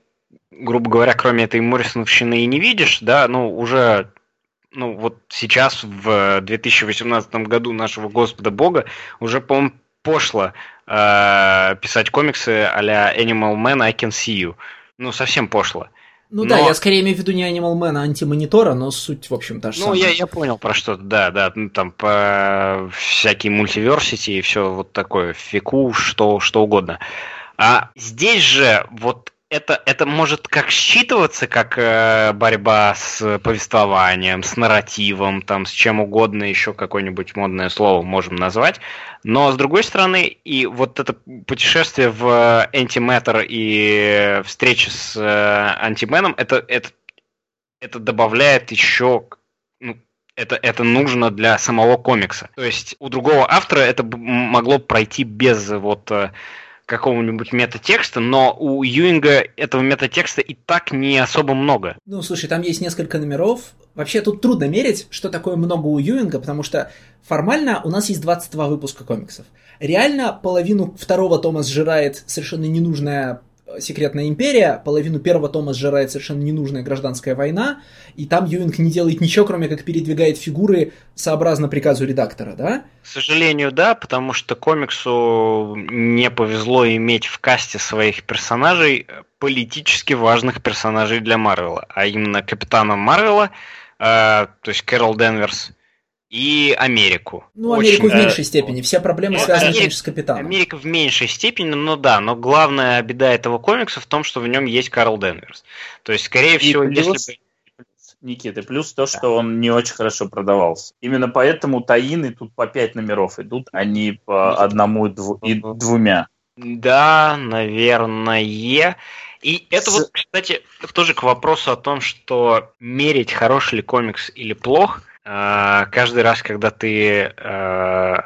грубо говоря, кроме этой Моррисоновщины и не видишь, да, ну, уже ну вот сейчас, в 2018 году нашего Господа Бога, уже, по-моему, пошло э, писать комиксы а-ля Animal Man, I Can See You. Ну, совсем пошло. Ну но... да, я скорее имею в виду не Animal Man, а антимонитора, но суть, в общем, та же Ну, самая. я, я понял про что да, да, ну, там по всякие мультиверсити и все вот такое, фику, что, что угодно. А здесь же вот это, это может как считываться как э, борьба с повествованием, с нарративом, там, с чем угодно, еще какое-нибудь модное слово можем назвать. Но, с другой стороны, и вот это путешествие в антиметр и встреча с э, антименом, это, это, это добавляет еще ну, это, это нужно для самого комикса. То есть у другого автора это могло пройти без вот какого-нибудь метатекста, но у Юинга этого метатекста и так не особо много. Ну, слушай, там есть несколько номеров. Вообще тут трудно мерить, что такое много у Юинга, потому что формально у нас есть 22 выпуска комиксов. Реально половину второго тома сжирает совершенно ненужная Секретная империя, половину первого тома сжирает совершенно ненужная гражданская война, и там Юинг не делает ничего, кроме как передвигает фигуры сообразно приказу редактора, да? К сожалению, да, потому что комиксу не повезло иметь в касте своих персонажей политически важных персонажей для Марвела, а именно Капитана Марвела, э, то есть Кэрол Денверс, и Америку. Ну, Америку Очень, в меньшей э, степени. Все проблемы ну, связаны Америка, с капитаном. Америка в меньшей степени, но да. Но главная беда этого комикса в том, что в нем есть Карл Денверс. То есть, скорее и всего, плюс, если бы... Никита, плюс то, что он не очень хорошо продавался. Именно поэтому таины тут по пять номеров идут, а не по одному и двумя. Да, наверное. И это вот, кстати, тоже к вопросу о том, что мерить, хороший ли комикс или плох – каждый раз, когда ты э,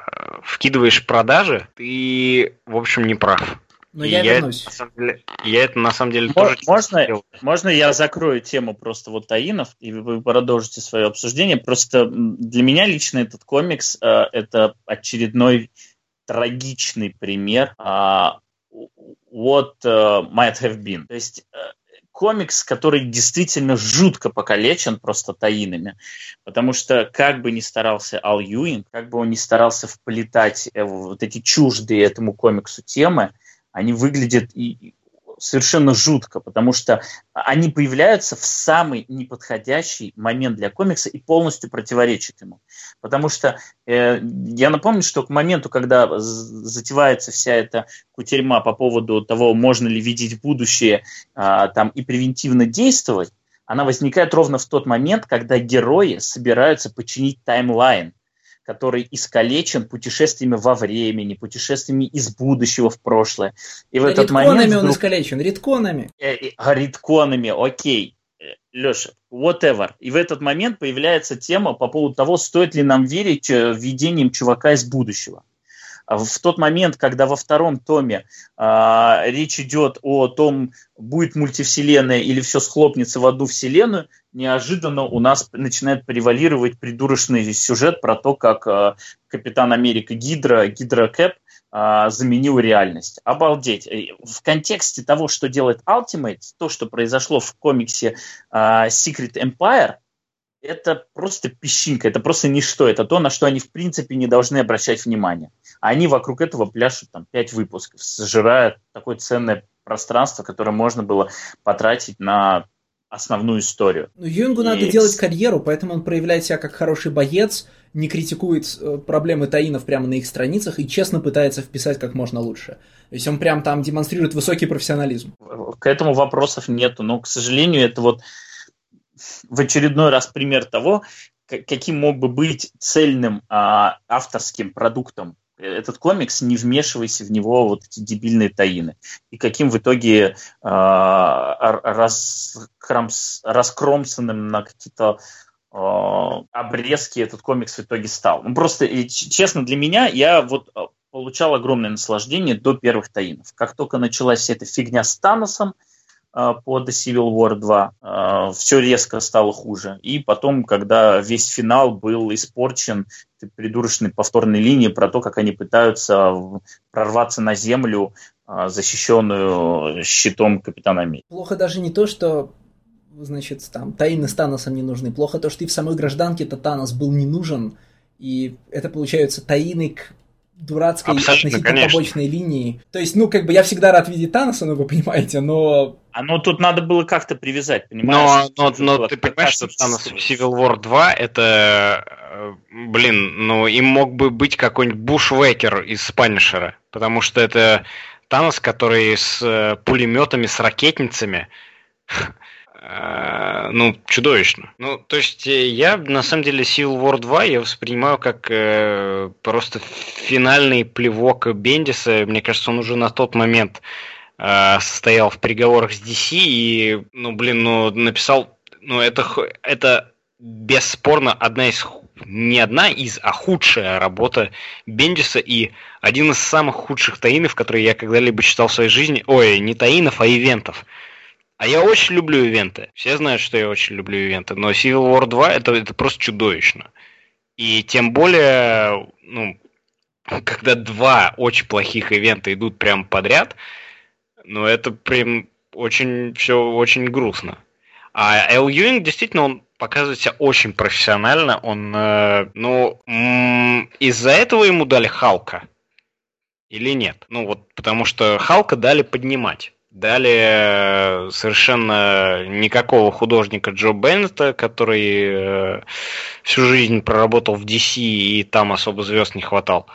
вкидываешь продажи, ты, в общем, не прав. Но я, я вернусь. Это, деле, я это на самом деле Мо- тоже можно, можно я закрою тему просто вот таинов, и вы продолжите свое обсуждение. Просто для меня лично этот комикс э, это очередной трагичный пример э, what uh, might have been. То есть э, комикс, который действительно жутко покалечен просто таинами. Потому что как бы ни старался Ал Юинг, как бы он ни старался вплетать э, вот эти чуждые этому комиксу темы, они выглядят и совершенно жутко, потому что они появляются в самый неподходящий момент для комикса и полностью противоречат ему. Потому что э, я напомню, что к моменту, когда затевается вся эта кутерьма по поводу того, можно ли видеть будущее э, там, и превентивно действовать, она возникает ровно в тот момент, когда герои собираются починить таймлайн который искалечен путешествиями во времени, путешествиями из будущего в прошлое. И в этот ритконами момент... он искалечен, ритконами. Э, э, ритконами, окей. Э, Леша, whatever. И в этот момент появляется тема по поводу того, стоит ли нам верить видениям чувака из будущего. А в тот момент, когда во втором томе э, речь идет о том, будет мультивселенная или все схлопнется в одну вселенную, неожиданно у нас начинает превалировать придурочный сюжет про то, как э, Капитан Америка Гидра, Гидра Кэп заменил реальность. Обалдеть. В контексте того, что делает Ultimate, то, что произошло в комиксе Secret Empire, это просто песчинка, это просто ничто, это то, на что они в принципе не должны обращать внимание. А они вокруг этого пляшут там пять выпусков, сжирая такое ценное пространство, которое можно было потратить на основную историю. Ну, Юнгу и... надо делать карьеру, поэтому он проявляет себя как хороший боец, не критикует э, проблемы таинов прямо на их страницах и честно пытается вписать как можно лучше. То есть он прям там демонстрирует высокий профессионализм. К этому вопросов нету, но, к сожалению, это вот в очередной раз пример того, каким мог бы быть цельным а, авторским продуктом этот комикс, не вмешивайся в него вот эти дебильные таины. И каким в итоге а, раскромс, раскромсанным на какие-то а, обрезки этот комикс в итоге стал. Ну, просто, честно, для меня я вот а, получал огромное наслаждение до первых таинов. Как только началась вся эта фигня с Таносом, а, по The Civil War 2. А, Все резко стало хуже. И потом, когда весь финал был испорчен придурочной повторной линией про то, как они пытаются прорваться на землю, а, защищенную щитом Капитана Америки. Плохо даже не то, что значит, там, Таины с Таносом не нужны. Плохо то, что и в самой гражданке-то Танос был не нужен. И это, получается, Таины к дурацкой Абсолютно, относительно конечно. побочной линии. То есть, ну, как бы я всегда рад видеть Таноса, ну, вы понимаете, но... А ну тут надо было как-то привязать, понимаешь? Но, но, но ты понимаешь, что. Thanos в Civil War 2 это, э, блин, ну им мог бы быть какой-нибудь Бушвекер из Спанишера, потому что это Танос, который с э, пулеметами, с ракетницами, ну, чудовищно. Ну, то есть э, я, на самом деле, Civil War 2 я воспринимаю как э, просто финальный плевок Бендиса. Мне кажется, он уже на тот момент э, состоял в переговорах с DC и, ну, блин, ну, написал, ну, это, это бесспорно одна из, не одна из, а худшая работа Бендиса и один из самых худших таинов, которые я когда-либо читал в своей жизни. Ой, не таинов, а ивентов. А я очень люблю ивенты. Все знают, что я очень люблю ивенты. Но Civil War 2 это, это просто чудовищно. И тем более, ну, когда два очень плохих ивента идут прямо подряд, ну, это прям очень все очень грустно. А Эл Юинг действительно он показывает себя очень профессионально. Он, э, ну, из-за этого ему дали Халка или нет? Ну вот, потому что Халка дали поднимать. Дали э, совершенно никакого художника Джо Беннета, который э, всю жизнь проработал в DC и там особо звезд не хватал.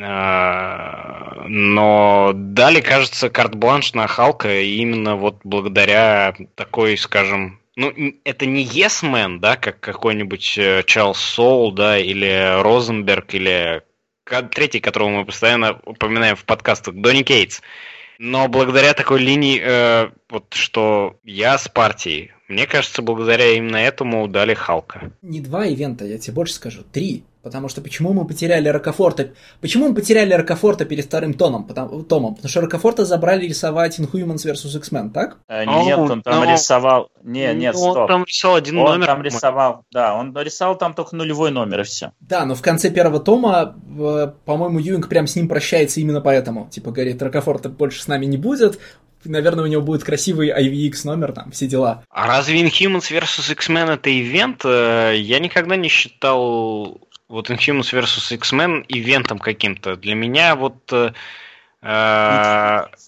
Э, Но дали, кажется, карт-бланш на Халка именно вот благодаря такой, скажем, ну, это не Yes Man, да, как какой-нибудь э, Чарльз Соул, да, или Розенберг, или третий, которого мы постоянно упоминаем в подкастах, Донни Кейтс. Но благодаря такой линии, э, вот что я с партией, мне кажется, благодаря именно этому дали Халка. Не два ивента, я тебе больше скажу, три. Потому что почему мы потеряли Рокофорта? Почему мы потеряли Рокофорта перед вторым тоном? Потому, томом? Потому что Рокофорта забрали рисовать Inhumans vs. X-Men, так? Э, Ну, Нет, он там ну, рисовал... Не, нет, Ну, Он стоп. там рисовал один Он номер. там рисовал, да, он рисовал там только нулевой номер и все. Да, но в конце первого тома, э, по-моему, Юинг прям с ним прощается именно поэтому. Типа говорит, Рокофорта больше с нами не будет. Наверное, у него будет красивый IVX номер, там, все дела. А разве Inhumans vs. X-Men это ивент? Э, Я никогда не считал вот Inhumans vs. X-Men ивентом каким-то. Для меня вот э, э,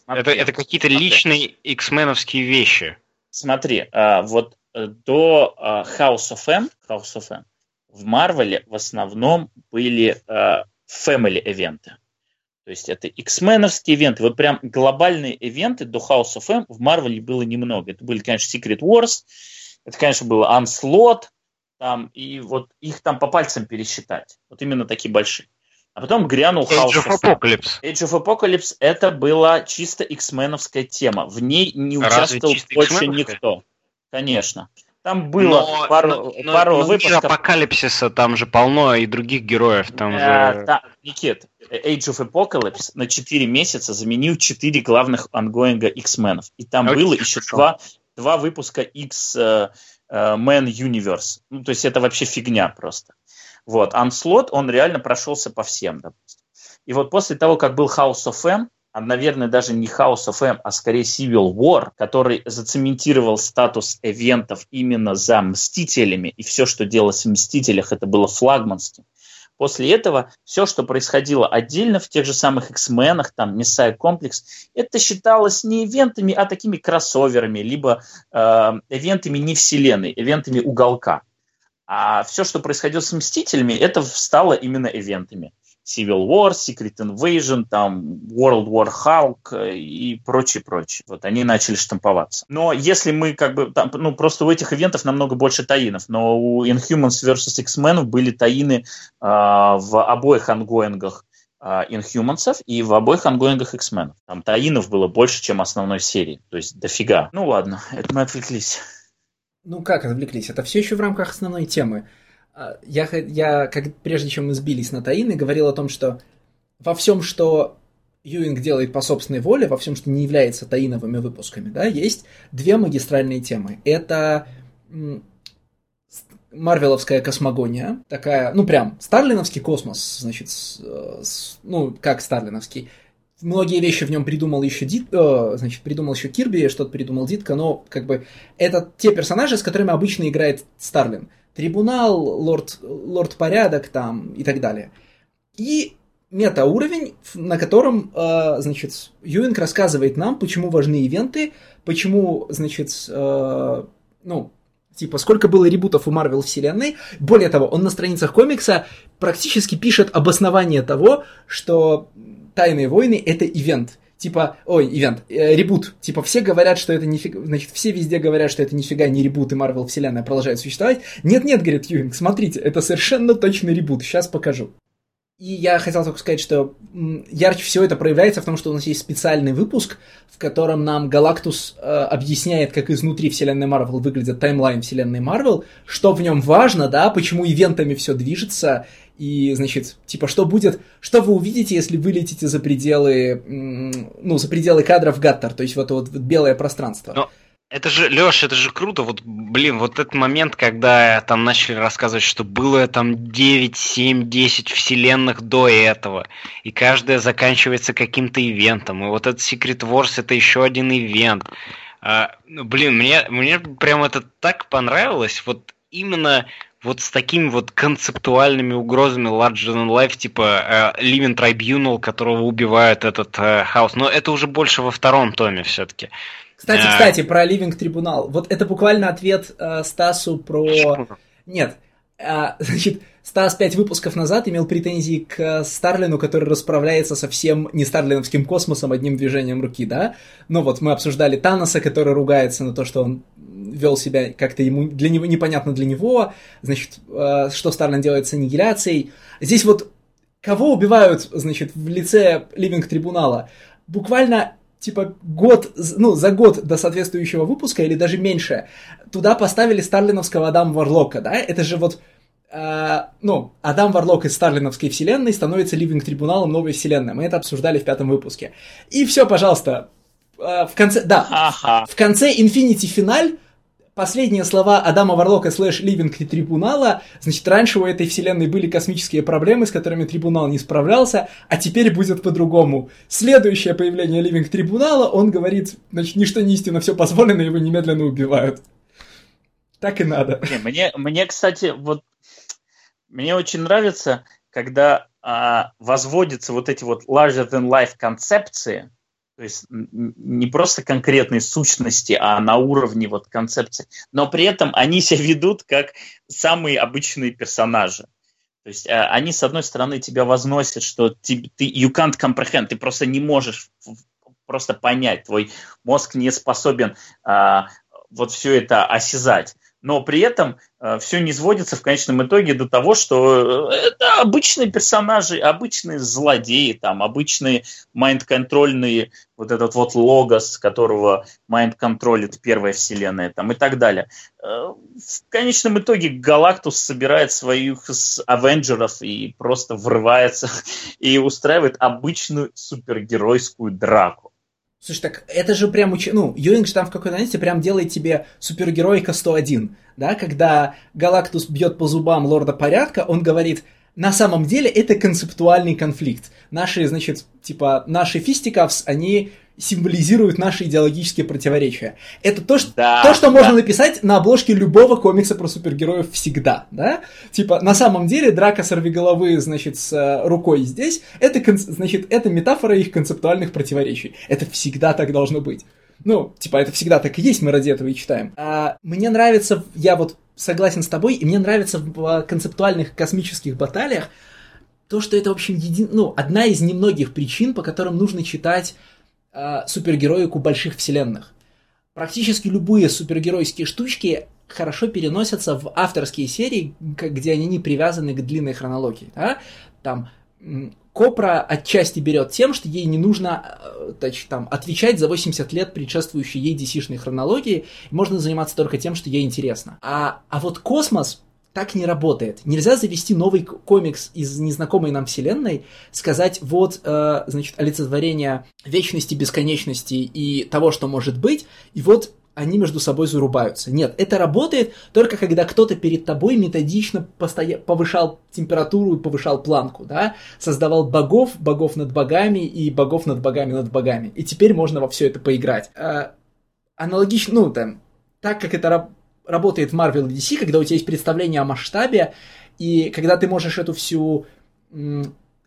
это, это какие-то личные X-меновские вещи. Смотри, а, вот э, до а, House of M, House of M в Марвеле в основном были а, family ивенты. То есть это X-меновские ивенты. Вот прям глобальные ивенты до House of M в Марвеле было немного. Это были, конечно, Secret Wars, это, конечно, было Onslaught, там, и вот их там по пальцам пересчитать. Вот именно такие большие. А потом грянул House Age of of. Apocalypse. Age of Apocalypse это была чисто X-меновская тема. В ней не Разве участвовал больше никто. Конечно. Там было Но- пару, но- но- пару но выпусков. Апокалипсиса там же полно и других героев. Там Э, же... да, Никит, Age of Apocalypse на 4 месяца заменил 4 главных ангоинга X-менов. И там Очень было еще хорошо. два, два выпуска X-Men Universe. Ну, то есть это вообще фигня просто. Вот, Onslaught, он реально прошелся по всем, допустим. И вот после того, как был House of M, а, наверное, даже не House of M, а скорее Civil War, который зацементировал статус эвентов именно за Мстителями, и все, что делалось в Мстителях, это было флагманским. После этого все, что происходило отдельно в тех же самых X-менах, там, Messiah Комплекс, это считалось не ивентами, а такими кроссоверами, либо э, ивентами не вселенной, ивентами уголка. А все, что происходило с Мстителями, это стало именно ивентами. Civil War, Secret Invasion, там World War Hulk э, и прочее, прочее. Вот они начали штамповаться. Но если мы как бы, там, ну просто у этих ивентов намного больше таинов, но у Inhumans vs. X-Men были таины а, в обоих ангоингах а, Inhumans'ов и в обоих ангоингах X-Men. Там таинов было больше, чем основной серии. То есть дофига. Ну ладно, это мы отвлеклись. Ну как отвлеклись? Это все еще в рамках основной темы. А, Я, я как, прежде чем мы сбились на Таины, говорил о том, что во всем, что Юинг делает по собственной воле, во всем, что не является таиновыми выпусками, да, есть две магистральные темы. Это Марвеловская космогония, такая, ну прям, старлиновский космос, значит, с- э, с- ну как старлиновский, многие вещи в нем придумал еще Дит, э, значит, придумал еще Кирби, что-то придумал Дитка, но как бы это те персонажи, с которыми обычно играет Старлин. Трибунал, Лорд, Лорд Порядок там и так далее. И мета-уровень, на котором, э, значит, Юинг рассказывает нам, почему важны ивенты, почему, значит, э, ну, типа, сколько было ребутов у Марвел вселенной. Более того, он на страницах комикса практически пишет обоснование того, что Тайные войны это ивент. Типа, ой, ивент, э, ребут. Типа, все говорят, что это нифига... Значит, все везде говорят, что это нифига не ребут, и Марвел вселенная продолжает существовать. Нет-нет, говорит Юинг, смотрите, это совершенно точный ребут. Сейчас покажу. И я хотел только сказать, что ярче всего это проявляется в том, что у нас есть специальный выпуск, в котором нам Галактус э, объясняет, как изнутри вселенной Марвел выглядит timeline вселенной Марвел, что в нем важно, да, почему ивентами все движется, и, значит, типа, что будет, что вы увидите, если вылетите за пределы, ну, за пределы кадров Гаттер, то есть вот это вот белое пространство. Но это же, Леш, это же круто. Вот, блин, вот этот момент, когда там начали рассказывать, что было там 9, 7, 10 вселенных до этого, и каждая заканчивается каким-то ивентом. И вот этот Secret Wars это еще один ивент. А, ну, блин, мне, мне прям это так понравилось. Вот именно вот с такими вот концептуальными угрозами Larger Than Life, типа э, Living Tribunal, которого убивает этот э, хаос. Но это уже больше во втором томе все-таки. Кстати, а... кстати, про Living Tribunal. Вот это буквально ответ э, Стасу про... Нет, э, значит, Стас пять выпусков назад имел претензии к Старлину, который расправляется со всем не старлиновским космосом одним движением руки, да? Ну вот мы обсуждали Таноса, который ругается на то, что он вел себя как-то ему для него непонятно для него, значит, э, что Старлин делает с аннигиляцией. Здесь вот кого убивают, значит, в лице Ливинг Трибунала? Буквально типа год, ну, за год до соответствующего выпуска или даже меньше, туда поставили старлиновского Адама Варлока, да? Это же вот, э, ну, Адам Варлок из старлиновской вселенной становится Ливинг Трибуналом новой вселенной. Мы это обсуждали в пятом выпуске. И все, пожалуйста, э, в конце, да, ага. в конце Infinity Finale последние слова Адама Варлока слэш Living Tribunal а, значит, раньше у этой вселенной были космические проблемы, с которыми Трибунал не справлялся, а теперь будет по-другому. Следующее появление Living Tribunal а, он говорит, значит, ничто не истинно, все позволено, его немедленно убивают. Так и надо. Не, мне, мне, кстати, вот мне очень нравится, когда а, возводятся вот эти вот larger than life концепции, то есть не просто конкретные сущности, а на уровне вот концепции. Но при этом они себя ведут как самые обычные персонажи. То есть э, они, с одной стороны, тебя возносят, что ты, ты you can't comprehend, ты просто не можешь просто понять, твой мозг не способен а, вот все это осязать но при этом э, все не сводится в конечном итоге до того, что э, это обычные персонажи, обычные злодеи, там, обычные майнд-контрольные, вот этот вот логос, которого майнд-контролит первая вселенная, там, и так далее. Э, в конечном итоге Галактус собирает своих Авенджеров и просто врывается и устраивает обычную супергеройскую драку. Слушай, так это же прям, уч... ну, Юинг же там в какой-то моменте прям делает тебе супергероика 101, да, когда Галактус бьет по зубам Лорда Порядка, он говорит, на самом деле это концептуальный конфликт. Наши, значит, типа, наши фистиковс, они символизируют наши идеологические противоречия. Это то, что, да, то, что да. можно написать на обложке любого комикса про супергероев всегда, да? Типа, на самом деле, драка сорвиголовы, значит, с э, рукой здесь, это, значит, это метафора их концептуальных противоречий. Это всегда так должно быть. Ну, типа, это всегда так и есть, мы ради этого и читаем. А, мне нравится, я вот согласен с тобой, и мне нравится в концептуальных космических баталиях то, что это, в общем, един... ну, одна из немногих причин, по которым нужно читать э, супергероику больших вселенных. Практически любые супергеройские штучки хорошо переносятся в авторские серии, где они не привязаны к длинной хронологии. Да? Там Копра отчасти берет тем, что ей не нужно значит, э, там, отвечать за 80 лет предшествующей ей DC-шной хронологии, можно заниматься только тем, что ей интересно. А, а вот космос так не работает. Нельзя завести новый комикс из незнакомой нам вселенной, сказать, вот, э, значит, олицетворение вечности, бесконечности и того, что может быть, и вот они между собой зарубаются. Нет, это работает только когда кто-то перед тобой методично постоя... повышал температуру и повышал планку, да, создавал богов, богов над богами и богов над богами над богами. И теперь можно во все это поиграть. А, аналогично, ну, там, так как это раб- работает Marvel и DC, когда у тебя есть представление о масштабе, и когда ты можешь эту всю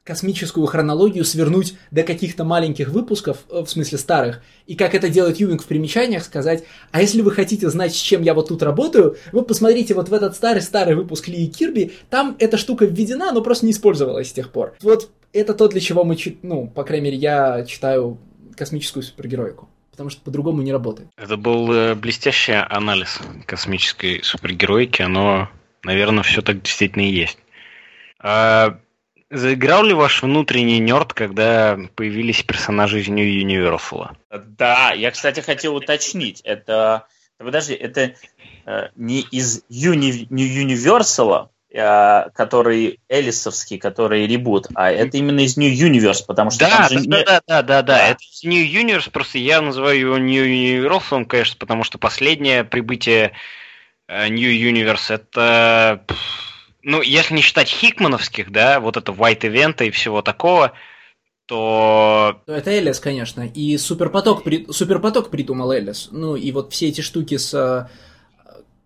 космическую хронологию свернуть до каких-то маленьких выпусков, э, в смысле старых, и как это делает Ювинг в примечаниях, сказать, а если вы хотите знать, с чем я вот тут работаю, вы посмотрите вот в этот старый-старый выпуск Ли и Кирби, там эта штука введена, но просто не использовалась с тех пор. Вот это то, для чего мы, ну, по крайней мере, я читаю космическую супергероику потому что по-другому не работает. Это был э, блестящий анализ космической супергероики, оно, наверное, все так действительно и есть. А Заиграл ли ваш внутренний нерд, когда появились персонажи из New Universal? Да, я, кстати, хотел уточнить. Это, подожди, это э, не из Uni, New Universal, э, который Элисовский, который ребут, а это именно из New Universe, потому что да, да, не... да, да, да, да, да, это New Universe, просто я называю его New Universal, конечно, потому что последнее прибытие э, New Universe это ну, если не считать хикмановских, да, вот это White Event и всего такого, то... Ну, это Элис, конечно. И Суперпоток, при... Суперпоток придумал Элис. Ну, и вот все эти штуки с, э,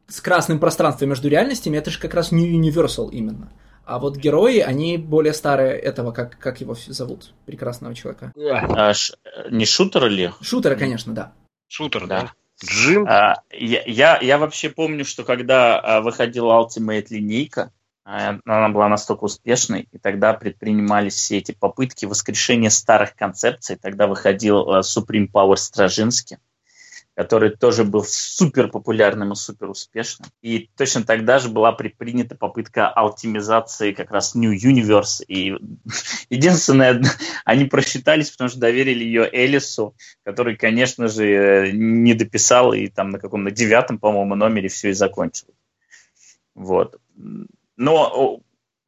с красным пространством между реальностями, это же как раз New Universal именно. А вот герои, они более старые этого, как, как его зовут, прекрасного человека. А, ш... Не шутер ли? Шутера, конечно, да. Шутер, да. да. Джим. А, я, я, я вообще помню, что когда а, выходила Ultimate линейка, а, она была настолько успешной, и тогда предпринимались все эти попытки воскрешения старых концепций. Тогда выходил э, Supreme Power Стражинский, который тоже был супер популярным и супер успешным. И точно тогда же была предпринята попытка алтимизации как раз New Universe. И единственное, они просчитались, потому что доверили ее Элису, который, конечно же, не дописал и там на каком-то девятом, по-моему, номере все и закончил. Вот. Но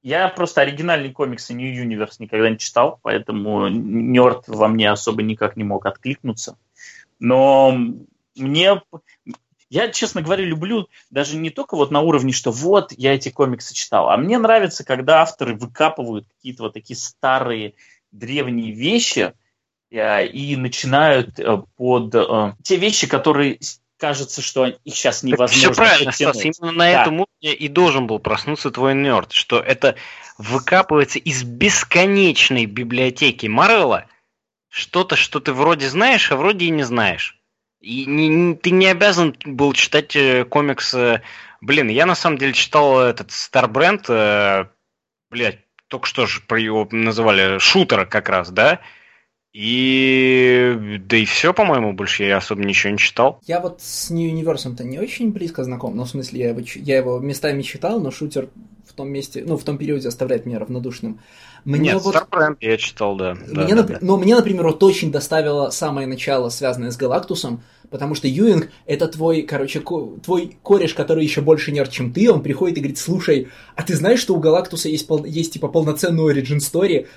я просто оригинальные комиксы New Universe никогда не читал, поэтому нерд во мне особо никак не мог откликнуться. Но мне... Я, честно говоря, люблю даже не только вот на уровне, что вот, я эти комиксы читал, а мне нравится, когда авторы выкапывают какие-то вот такие старые древние вещи э, и начинают э, под э, те вещи, которые кажется, что их сейчас невозможно Все правильно, Стас, именно на да. этом уровне и должен был проснуться твой нерд, что это выкапывается из бесконечной библиотеки Марвела что-то, что ты вроде знаешь, а вроде и не знаешь. И не, ты не обязан был читать э, комикс. Э, блин, я на самом деле читал этот Старбренд, э, блядь, только что же про его называли шутера как раз, да? И да и все, по-моему, больше я особо ничего не читал. Я вот с New Universe-то не очень близко знаком, ну, в смысле, я его, я его местами читал, но шутер в том месте, ну, в том периоде оставляет меня равнодушным. Мне Нет, вот... Starbrand я читал, да. Мне, да, нап... да. Но мне, например, вот очень доставило самое начало, связанное с Галактусом, потому что Юинг — это твой, короче, ко... твой кореш, который еще больше нерд, чем ты, он приходит и говорит, слушай, а ты знаешь, что у Галактуса есть, пол... есть типа, полноценный origin story,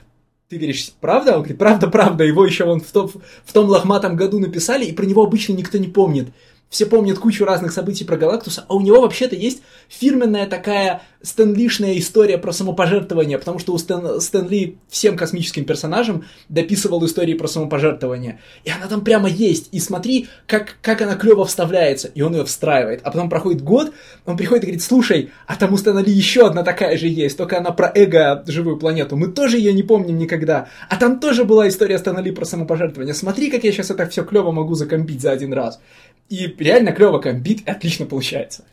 ты говоришь, правда? Он говорит, правда, правда, его еще вон в том, в том лохматом году написали, и про него обычно никто не помнит все помнят кучу разных событий про Галактуса, а у него вообще-то есть фирменная такая стэнлишная история про самопожертвование, потому что у Стэн, Стэн всем космическим персонажам дописывал истории про самопожертвование. И она там прямо есть. И смотри, как, как она клево вставляется. И он ее встраивает. А потом проходит год, он приходит и говорит, слушай, а там у Стэна Ли еще одна такая же есть, только она про эго, живую планету. Мы тоже ее не помним никогда. А там тоже была история Стэна Ли про самопожертвование. Смотри, как я сейчас это все клево могу закомпить за один раз. И реально клево комбит, отлично получается.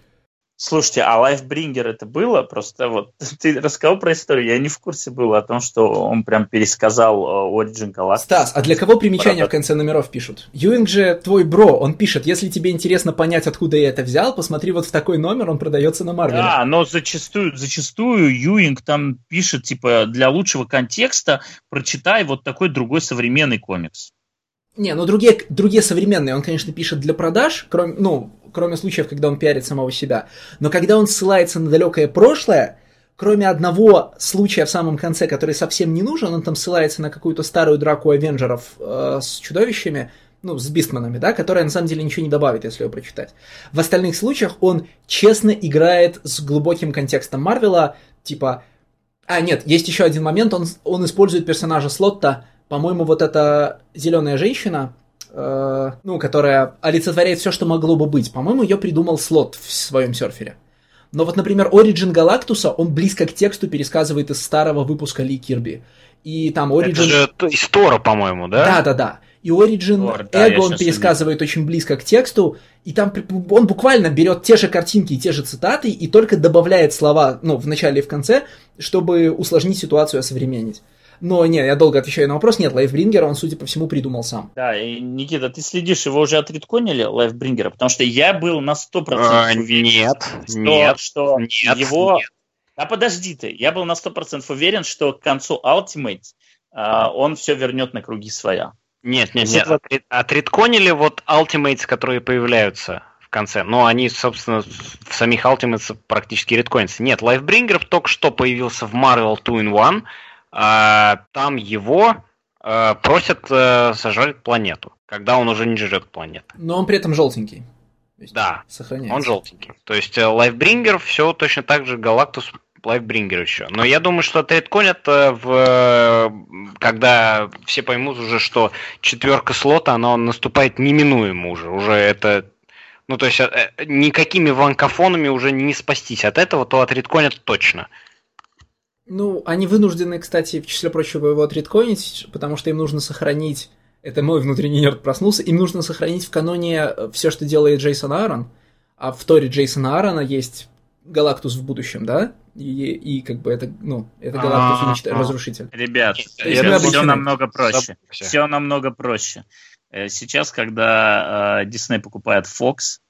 Слушайте, а Lifebringer это было? Просто вот ты рассказал про историю, я не в курсе был о том, что он прям пересказал э, Origin Galactus. Стас, а для кого примечания в конце номеров пишут? Юинг же твой бро, он пишет, если тебе интересно понять, откуда я это взял, посмотри вот в такой номер, он продается на Марвеле. Да, но зачастую, зачастую Юинг там пишет, типа, для лучшего контекста прочитай вот такой другой современный комикс. Не, ну другие, другие современные он, конечно, пишет для продаж, кроме, ну, кроме случаев, когда он пиарит самого себя. Но когда он ссылается на далекое прошлое, кроме одного случая в самом конце, который совсем не нужен, он там ссылается на какую-то старую драку Авенджеров э, с чудовищами, ну, с Бистманами, да, которая на самом деле ничего не добавит, если его прочитать. В остальных случаях он честно играет с глубоким контекстом Марвела, типа... А, нет, есть еще один момент, он, он использует персонажа Слотта, по-моему, вот эта зеленая женщина, э, ну, которая олицетворяет все, что могло бы быть. По-моему, ее придумал Слот в своем серфере. Но вот, например, Origin Галактуса, он близко к тексту пересказывает из старого выпуска Ли Кирби. И там Origin... Это же из Тора, по-моему, да? Да-да-да. И Origin Tor, да, он пересказывает увидел. очень близко к тексту, и там он буквально берет те же картинки и те же цитаты, и только добавляет слова, ну, в начале и в конце, чтобы усложнить ситуацию, осовременить. Но нет, я долго отвечаю на вопрос. Нет, Лайфбрингера он, судя по всему, придумал сам. Да, и, Никита, ты следишь, его уже отредконили, Лайфбрингера? Потому что я был на 100% а, уверен, нет, что, нет, что нет, его... Нет. А подожди ты, я был на 100% уверен, что к концу Ultimate а, он все вернет на круги своя. Нет, нет, нет. Вот... Отредконили вот Ultimates, которые появляются в конце. Но они, собственно, в самих Ultimates практически редконятся. Нет, Lifebringer только что появился в Marvel 2 in 1. А, там его а, просят а, сожрать планету, когда он уже не жрет планету. Но он при этом желтенький. Да, сохраняется. он желтенький. То есть Lifebringer все точно так же Галактус Lifebringer еще. Но я думаю, что отредконят в когда все поймут уже, что четверка слота, она наступает неминуемо уже. Уже это ну, то есть никакими ванкофонами уже не спастись от этого, то отредконят точно. Ну, они вынуждены, кстати, в числе прочего его отредкоинить, потому что им нужно сохранить... Это мой внутренний нерд проснулся. Им нужно сохранить в каноне э, все, что делает Джейсон Аарон. А в Торе Джейсона Аарона есть Галактус в будущем, да? И, и как бы это, ну, это Галактус уничт... разрушитель. Ребят, все намного проще. Все намного проще. Сейчас, когда Дисней э, покупает Fox,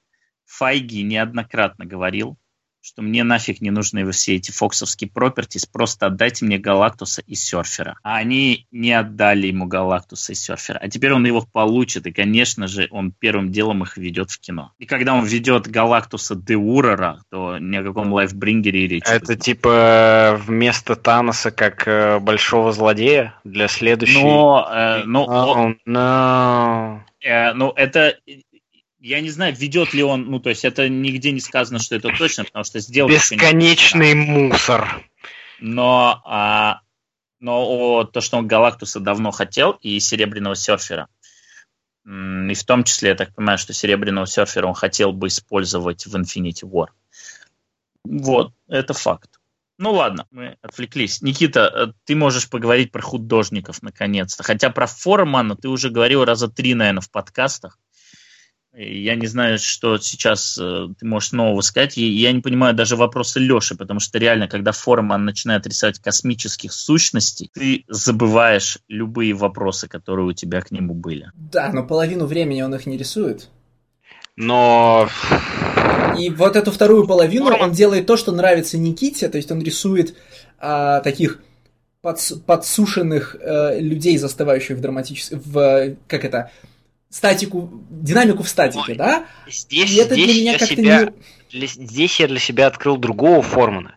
Файги неоднократно говорил, что мне нафиг не нужны все эти фоксовские пропертис, просто отдайте мне Галактуса и Серфера. А они не отдали ему Галактуса и Серфера. А теперь он его получит, и, конечно же, он первым делом их ведет в кино. И когда он ведет Галактуса Деурера, то ни о каком лайфбрингере и речи. Это типа вместо Таноса как э, большого злодея для следующей... Но, э, но, oh, no. э, ну, это я не знаю, ведет ли он, ну, то есть это нигде не сказано, что это точно, потому что сделал... Бесконечный мусор. Но, а, но о, то, что он Галактуса давно хотел, и Серебряного серфера, и в том числе, я так понимаю, что Серебряного серфера он хотел бы использовать в Infinity War. Вот, это факт. Ну ладно, мы отвлеклись. Никита, э, ты можешь поговорить про художников наконец-то. Хотя про Формана ты уже говорил раза три, наверное, в подкастах. Я не знаю, что сейчас э, ты можешь нового сказать. И я не понимаю даже вопроса Леши, потому что реально, когда Форман начинает рисовать космических сущностей, ты забываешь любые вопросы, которые у тебя к нему были. Да, но половину времени он их не рисует. Но... И вот эту вторую половину Форман... он делает то, что нравится Никите, то есть он рисует а, таких подс подсушенных э, людей, застывающих в драматическом... В, как это статику, динамику в статике, Ой, да? Здесь, и это здесь для меня как-то себя, не... Здесь я для себя открыл другого Формана.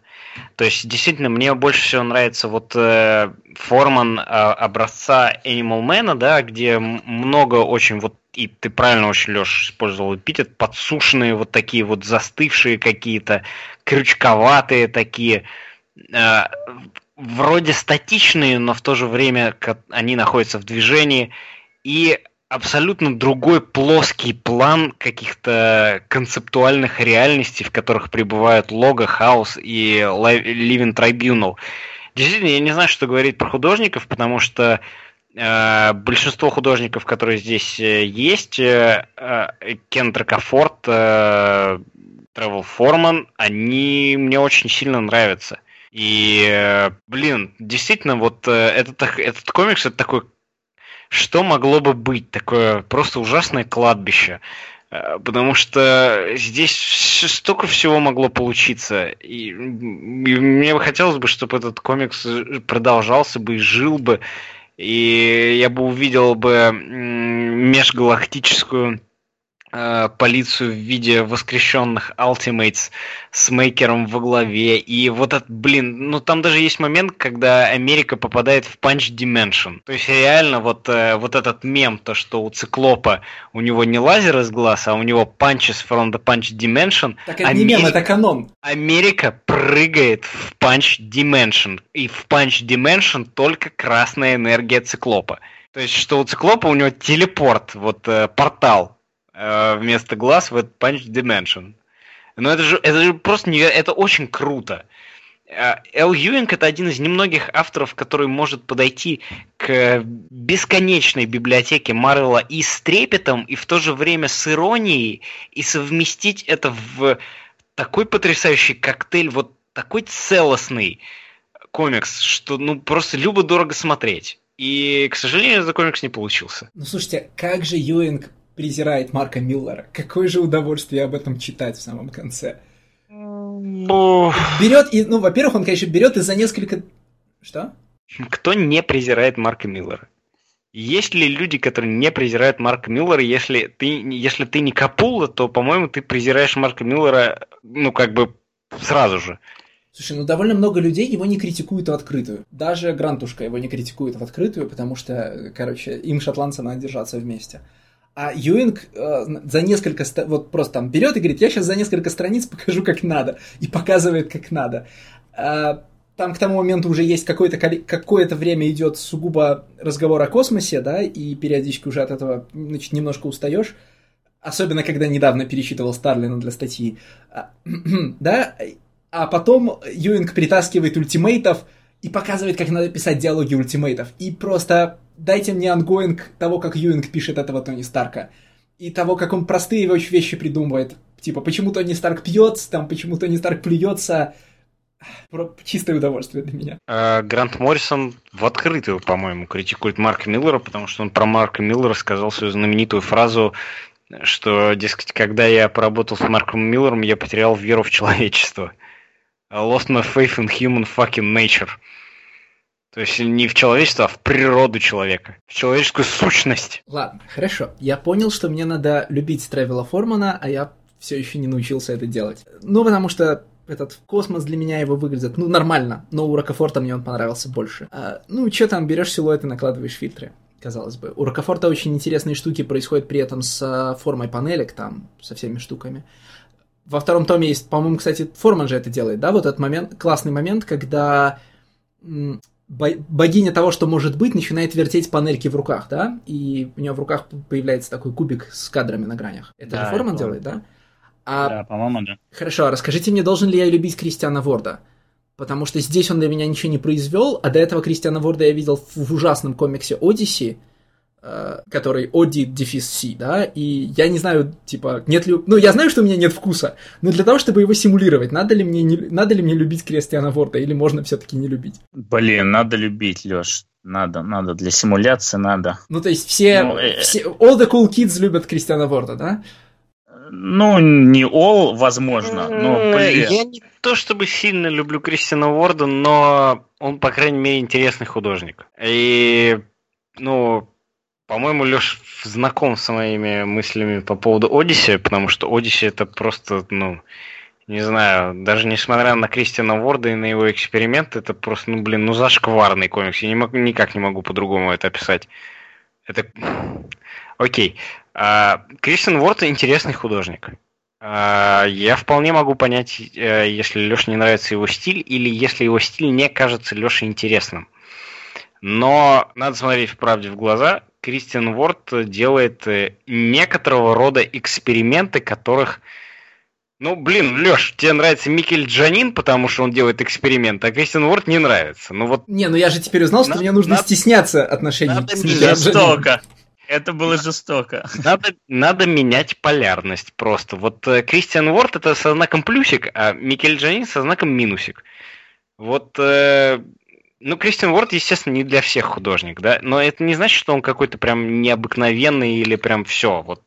То есть, действительно, мне больше всего нравится вот э, Форман э, образца Animal Man, да, где много очень вот и ты правильно очень, Леш, использовал эпитет, подсушенные вот такие вот застывшие какие-то, крючковатые такие, э, вроде статичные, но в то же время они находятся в движении. И абсолютно другой плоский план каких-то концептуальных реальностей, в которых пребывают Лого, Хаус и Living Tribunal. Действительно, я не знаю, что говорить про художников, потому что э, большинство художников, которые здесь э, есть, э, э, Кен Дракофорд, э, Тревел Форман, они мне очень сильно нравятся. И, э, блин, действительно, вот э, этот, этот комикс это такой что могло бы быть такое просто ужасное кладбище. Э, потому что здесь столько всего могло получиться. И, и мне бы хотелось бы, чтобы этот комикс продолжался бы и жил бы. И я бы увидел бы межгалактическую э, полицию в виде воскрешенных Ultimates с Мейкером во главе. И вот этот, блин, ну там даже есть момент, когда Америка попадает в Punch Dimension. То есть реально вот, э, вот этот мем, то что у Циклопа у него не лазер из глаз, а у него Punches from the Punch Dimension. Так это Америка, не мем, это канон. Америка прыгает в Punch Dimension. И в Punch Dimension только красная энергия Циклопа. То есть, что у Циклопа у него телепорт, вот э, портал э, вместо глаз в Punch Dimension. Но это же, это же просто не, это очень круто. Э, Эл Юинг это один из немногих авторов, который может подойти к бесконечной библиотеке Марвела и с трепетом, и в то же время с иронией, и совместить это в такой потрясающий коктейль, вот такой целостный комикс, что ну просто любо-дорого смотреть. И, к сожалению, этот комикс не получился. Ну, слушайте, как же Юинг презирает Марка Миллера? Какое же удовольствие об этом читать в самом конце. Берет и, ну, во-первых, он, конечно, берет и за несколько... Что? Кто не презирает Марка Миллера? Есть ли люди, которые не презирают Марка Миллера? Если ты, если ты не Капула, то, по-моему, ты презираешь Марка Миллера, ну, как бы сразу же. Слушай, ну довольно много людей его не критикуют в открытую. Даже Грантушка его не критикует в открытую, потому что, короче, им шотландцам надо держаться вместе. А Юинг э, за несколько, вот просто там берет и говорит, я сейчас за несколько страниц покажу, как надо, и показывает, как надо. А, там к тому моменту уже есть какое-то какое время идет сугубо разговор о космосе, да, и периодически уже от этого, значит, немножко устаешь. Особенно, когда недавно перечитывал Старлина для статьи. А, да, а потом Юинг притаскивает ультимейтов и показывает, как надо писать диалоги ультимейтов. И просто дайте мне ongoing того, как Юинг пишет этого Тони Старка. И того, как он простые вещи придумывает. Типа, почему Тони Старк пьет, там, почему Тони Старк плюется. Чистое удовольствие для меня. А, Грант Моррисон в открытую, по-моему, критикует Марка Миллера, потому что он про Марка Миллера сказал свою знаменитую фразу, что, дескать, когда я поработал с Марком Миллером, я потерял веру в человечество. I lost my faith in human fucking nature. То есть не в человечество, а в природу человека. В человеческую сущность. Ладно, хорошо. Я понял, что мне надо любить Тревела Формана, а я все еще не научился это делать. Ну, потому что этот космос для меня его выглядит, ну, нормально, но у Рокофорта мне он понравился больше. А, ну, что там, берешь силуэты, накладываешь фильтры, казалось бы. У Рокофорта очень интересные штуки происходят при этом с а, формой панелек, там, со всеми штуками. Во втором томе есть, по-моему, кстати, Форман же это делает, да, вот этот момент, классный момент, когда богиня того, что может быть, начинает вертеть панельки в руках, да, и у нее в руках появляется такой кубик с кадрами на гранях. Это да, же Форман делает, да? А... Да, по-моему, да. Хорошо, а расскажите мне, должен ли я любить Кристиана Ворда? Потому что здесь он для меня ничего не произвел, а до этого Кристиана Ворда я видел в ужасном комиксе «Одиссе», который Оди дефис Си, да, и я не знаю, типа, нет ли... Ну, я знаю, что у меня нет вкуса, но для того, чтобы его симулировать, надо ли мне, не... надо ли мне любить Кристиана Ворда, или можно все-таки не любить? Блин, надо любить, Леш. Надо, надо, для симуляции надо. Ну, то есть все, ну, э... все all the cool kids любят Кристиана Ворда, да? Ну, не all, возможно, но, блин. Я не то чтобы сильно люблю Кристиана Ворда, но он, по крайней мере, интересный художник. И, ну, по-моему, Леш знаком с моими мыслями по поводу Одиссе, потому что Одиссе это просто, ну, не знаю, даже несмотря на Кристиана Ворда и на его эксперимент, это просто, ну, блин, ну, зашкварный комикс. Я не могу, никак не могу по-другому это описать. Это... Окей. А, Кристиан Ворд интересный художник. А, я вполне могу понять, э, если Леше не нравится его стиль, или если его стиль не кажется Леше интересным. Но надо смотреть в правде в глаза. Кристиан Ворд делает э, некоторого рода эксперименты, которых... Ну, блин, Леш, тебе нравится Микель Джанин, потому что он делает эксперименты, а Кристиан Уорд не нравится. Ну вот... Не, ну я же теперь узнал, что надо, мне нужно надо, стесняться отношений надо Жестко. Это было жестоко. Надо, надо менять полярность просто. Вот э, Кристиан Уорд это со знаком плюсик, а Микель Джанин со знаком минусик. Вот э, ну, Кристиан Уорд, естественно, не для всех художник, да, но это не значит, что он какой-то прям необыкновенный или прям все, вот.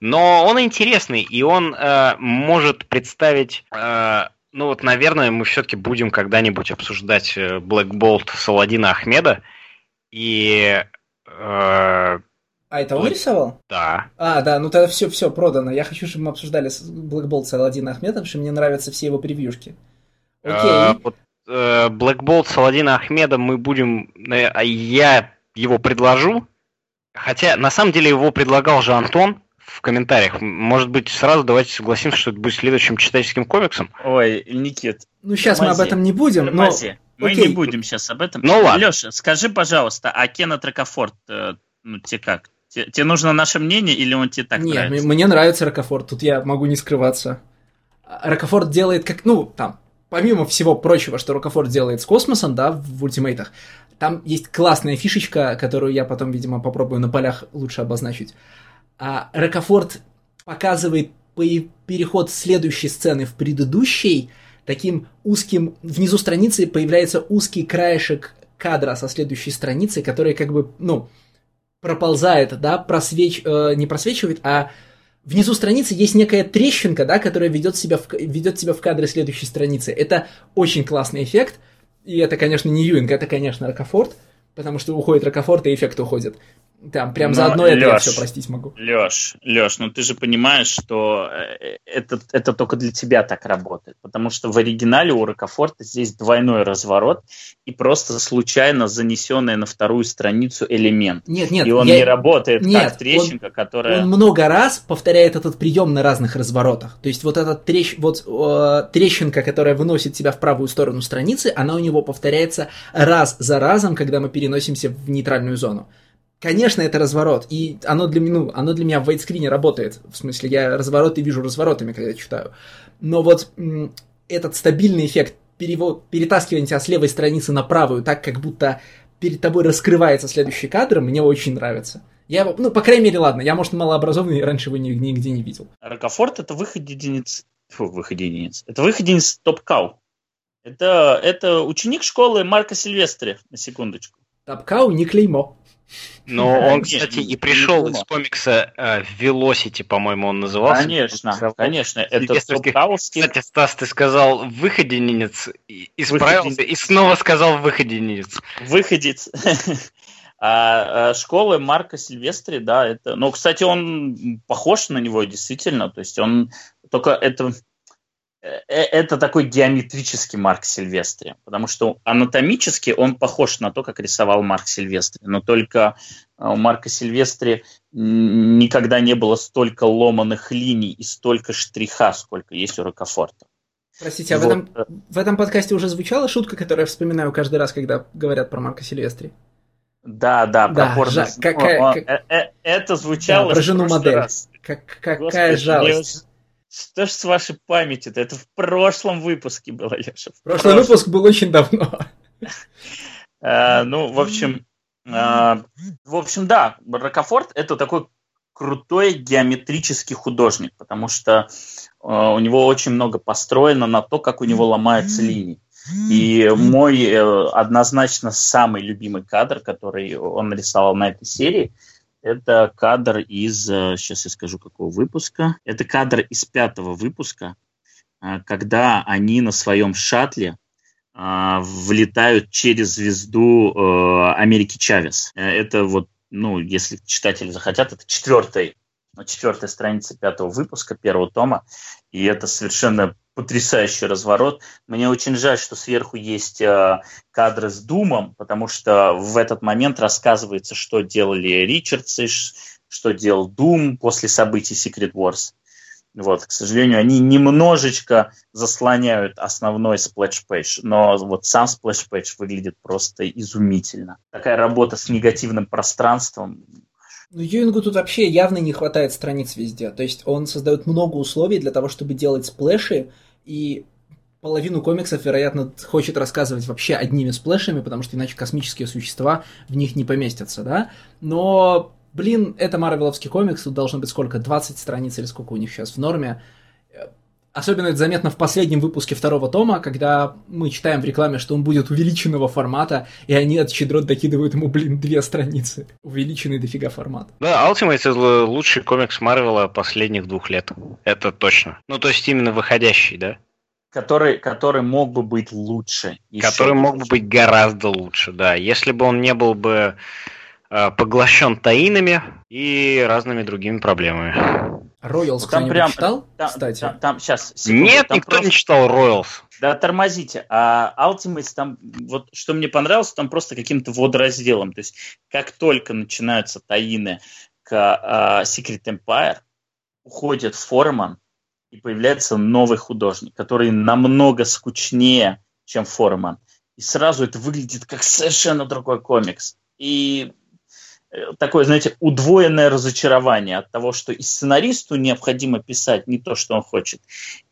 Но он интересный, и он э, может представить, э, ну вот, наверное, мы все-таки будем когда-нибудь обсуждать э, Black Bolt Саладина Ахмеда, и э, А это он рисовал? Да. А, да, ну тогда все, все продано. Я хочу, чтобы мы обсуждали Black Bolt с Аладдина Ахмедом, что мне нравятся все его превьюшки. Окей. Э, вот, э, Black Bolt с Аладдина Ахмеда мы будем... э, а Я его предложу. Хотя, на самом деле, его предлагал же Антон в комментариях. Может быть, сразу давайте согласимся, что это будет следующим читательским комиксом. Ой, Никит, ну сейчас мы об тормози. этом не будем, но... тормози. Мы окей. не будем сейчас об этом. Ну ладно. Леша, скажи, пожалуйста, а Кена Тракофорд, э, ну, тебе как? Те- Тебе нужно наше мнение или он тебе так Нет, нравится? мне, мне нравится Рокофорд, тут я могу не скрываться. Рокофорд делает как, ну, там, помимо всего прочего, что Рокофорд делает с космосом, да, в ультимейтах, там есть классная фишечка, которую я потом, видимо, попробую на полях лучше обозначить. А Рокофорд показывает пе- переход следующей сцены в предыдущей таким узким... Внизу страницы появляется узкий краешек кадра со следующей страницы, который как бы, ну, проползает, да, просвеч... э, не просвечивает, а внизу страницы есть некая трещинка, да, которая ведет себя, в... ведет себя в кадре следующей страницы. Это очень классный эффект, и это, конечно, не Юинг, это, конечно, Рокофорд, потому что уходит Рокофорд, и эффект уходит. Там, прям Но, заодно это я Лёш, все простить могу. Леш, Леш, ну ты же понимаешь, что э, это, это только для тебя так работает, потому что в оригинале у Рокофорта здесь двойной разворот и просто случайно занесенный на вторую страницу элемент. Нет, нет, и он я- не работает Нет, как трещинка, которая... Он много раз повторяет этот прием на разных разворотах. То есть вот эта трещ... вот, э, трещинка, которая выносит тебя в правую сторону страницы, она у него повторяется раз за разом, когда мы переносимся в нейтральную зону. Конечно, это разворот, и оно для, меня- ну, оно для меня в вайтскрине работает. В смысле, я развороты вижу разворотами, когда читаю. Но вот этот стабильный эффект перевод, перетаскивания тебя с левой страницы на правую, так как будто перед тобой раскрывается следующий кадр, мне очень нравится. Я, ну, по крайней мере, ладно, я, может, малообразованный, раньше его ни- нигде не видел. Рокофорт это выход единиц... Фу, выход единиц. Это выход единиц топ-кау. Это, это ученик школы Марка Сильвестри, на секундочку. Тапкау не клеймо. Но он, кстати, и пришел из комикса э, Velocity, по-моему, он назывался. Конечно, Он конечно. Это топ-кауский. Кстати, Стас, ты сказал выходенец, исправился, Выходенец. и снова сказал выходенец. выходец а, а, школы Марка Сильвестри, да, это, ну, кстати, он похож на него действительно, то есть он только это это такой геометрический Марк Сильвестри, потому что анатомически он похож на то, как рисовал Марк Сильвестри, но только а, у Марка Сильвестри никогда не было столько ломаных линий и столько штриха, сколько есть у Рокофорта. Простите, а в, Вот. этом, в этом подкасте уже звучала шутка, которую я вспоминаю каждый раз, когда говорят про Марка Сильвестри? Да, да, Да, пропорция. жа- какая- как- э, э, Это звучало Да, про в жену модель. раз. Как, какая Господи, жалость. Что ж с вашей памятью-то? Это в прошлом выпуске было, Леша. в Прошлый прошлом. выпуск был очень давно. Э, ну, в общем, э, в общем, да, Рокофорт это такой крутой геометрический художник, потому что э, у него очень много построено на то, как у него ломаются линии. И мой однозначно самый любимый кадр, который он нарисовал на этой серии, это кадр из, сейчас я скажу, какого выпуска. Это кадр из пятого выпуска, э, когда они на своем шаттле а, влетают через звезду э, Америки Чавес. Э, Это вот, ну, если читатели захотят, это четвертая, четвертая страница пятого выпуска первого тома, и это совершенно потрясающий разворот. Мне очень жаль, что сверху есть э, кадры с Думом, потому что в этот момент рассказывается, что делали Ричардсы, что делал Дум после событий Secret Wars. Вот, к сожалению, они немножечко заслоняют основной splash page, но вот сам splash page выглядит просто изумительно. Такая работа с негативным пространством. Ну, Юингу тут вообще явно не хватает страниц везде. То есть он создает много условий для того, чтобы делать splash и, и половину комиксов, вероятно, хочет рассказывать вообще одними splash ами, потому что иначе космические существа в них не поместятся, да? Но, блин, это марвеловский комикс, тут должно быть сколько, 20 страниц или сколько у них сейчас в норме. Особенно это заметно в последнем выпуске второго тома, когда мы читаем в рекламе, что он будет увеличенного формата, и они от щедрот докидывают ему, блин, две страницы. Увеличенный дофига формат. Да, Ultimate это лучший комикс Марвела последних двух лет. Это точно. Ну, то есть именно выходящий, да? Который, который мог бы быть лучше. который мог бы быть гораздо лучше, да. Если бы он не был бы э, поглощен таинами, и разными другими проблемами. Роялс там прям- читал, Там, кстати? там- там- сейчас, секунду, Нет, там никто просто- не читал Royals. Да тормозите. А Ultimates там, вот что мне понравилось, там просто каким-то водоразделом. То есть, как только начинаются таины к а, Secret Empire, уходит Форман, и появляется новый художник, который намного скучнее, чем Форман. И сразу это выглядит как совершенно другой комикс. И такое, знаете, удвоенное разочарование от того, что и сценаристу необходимо писать не то, что он хочет,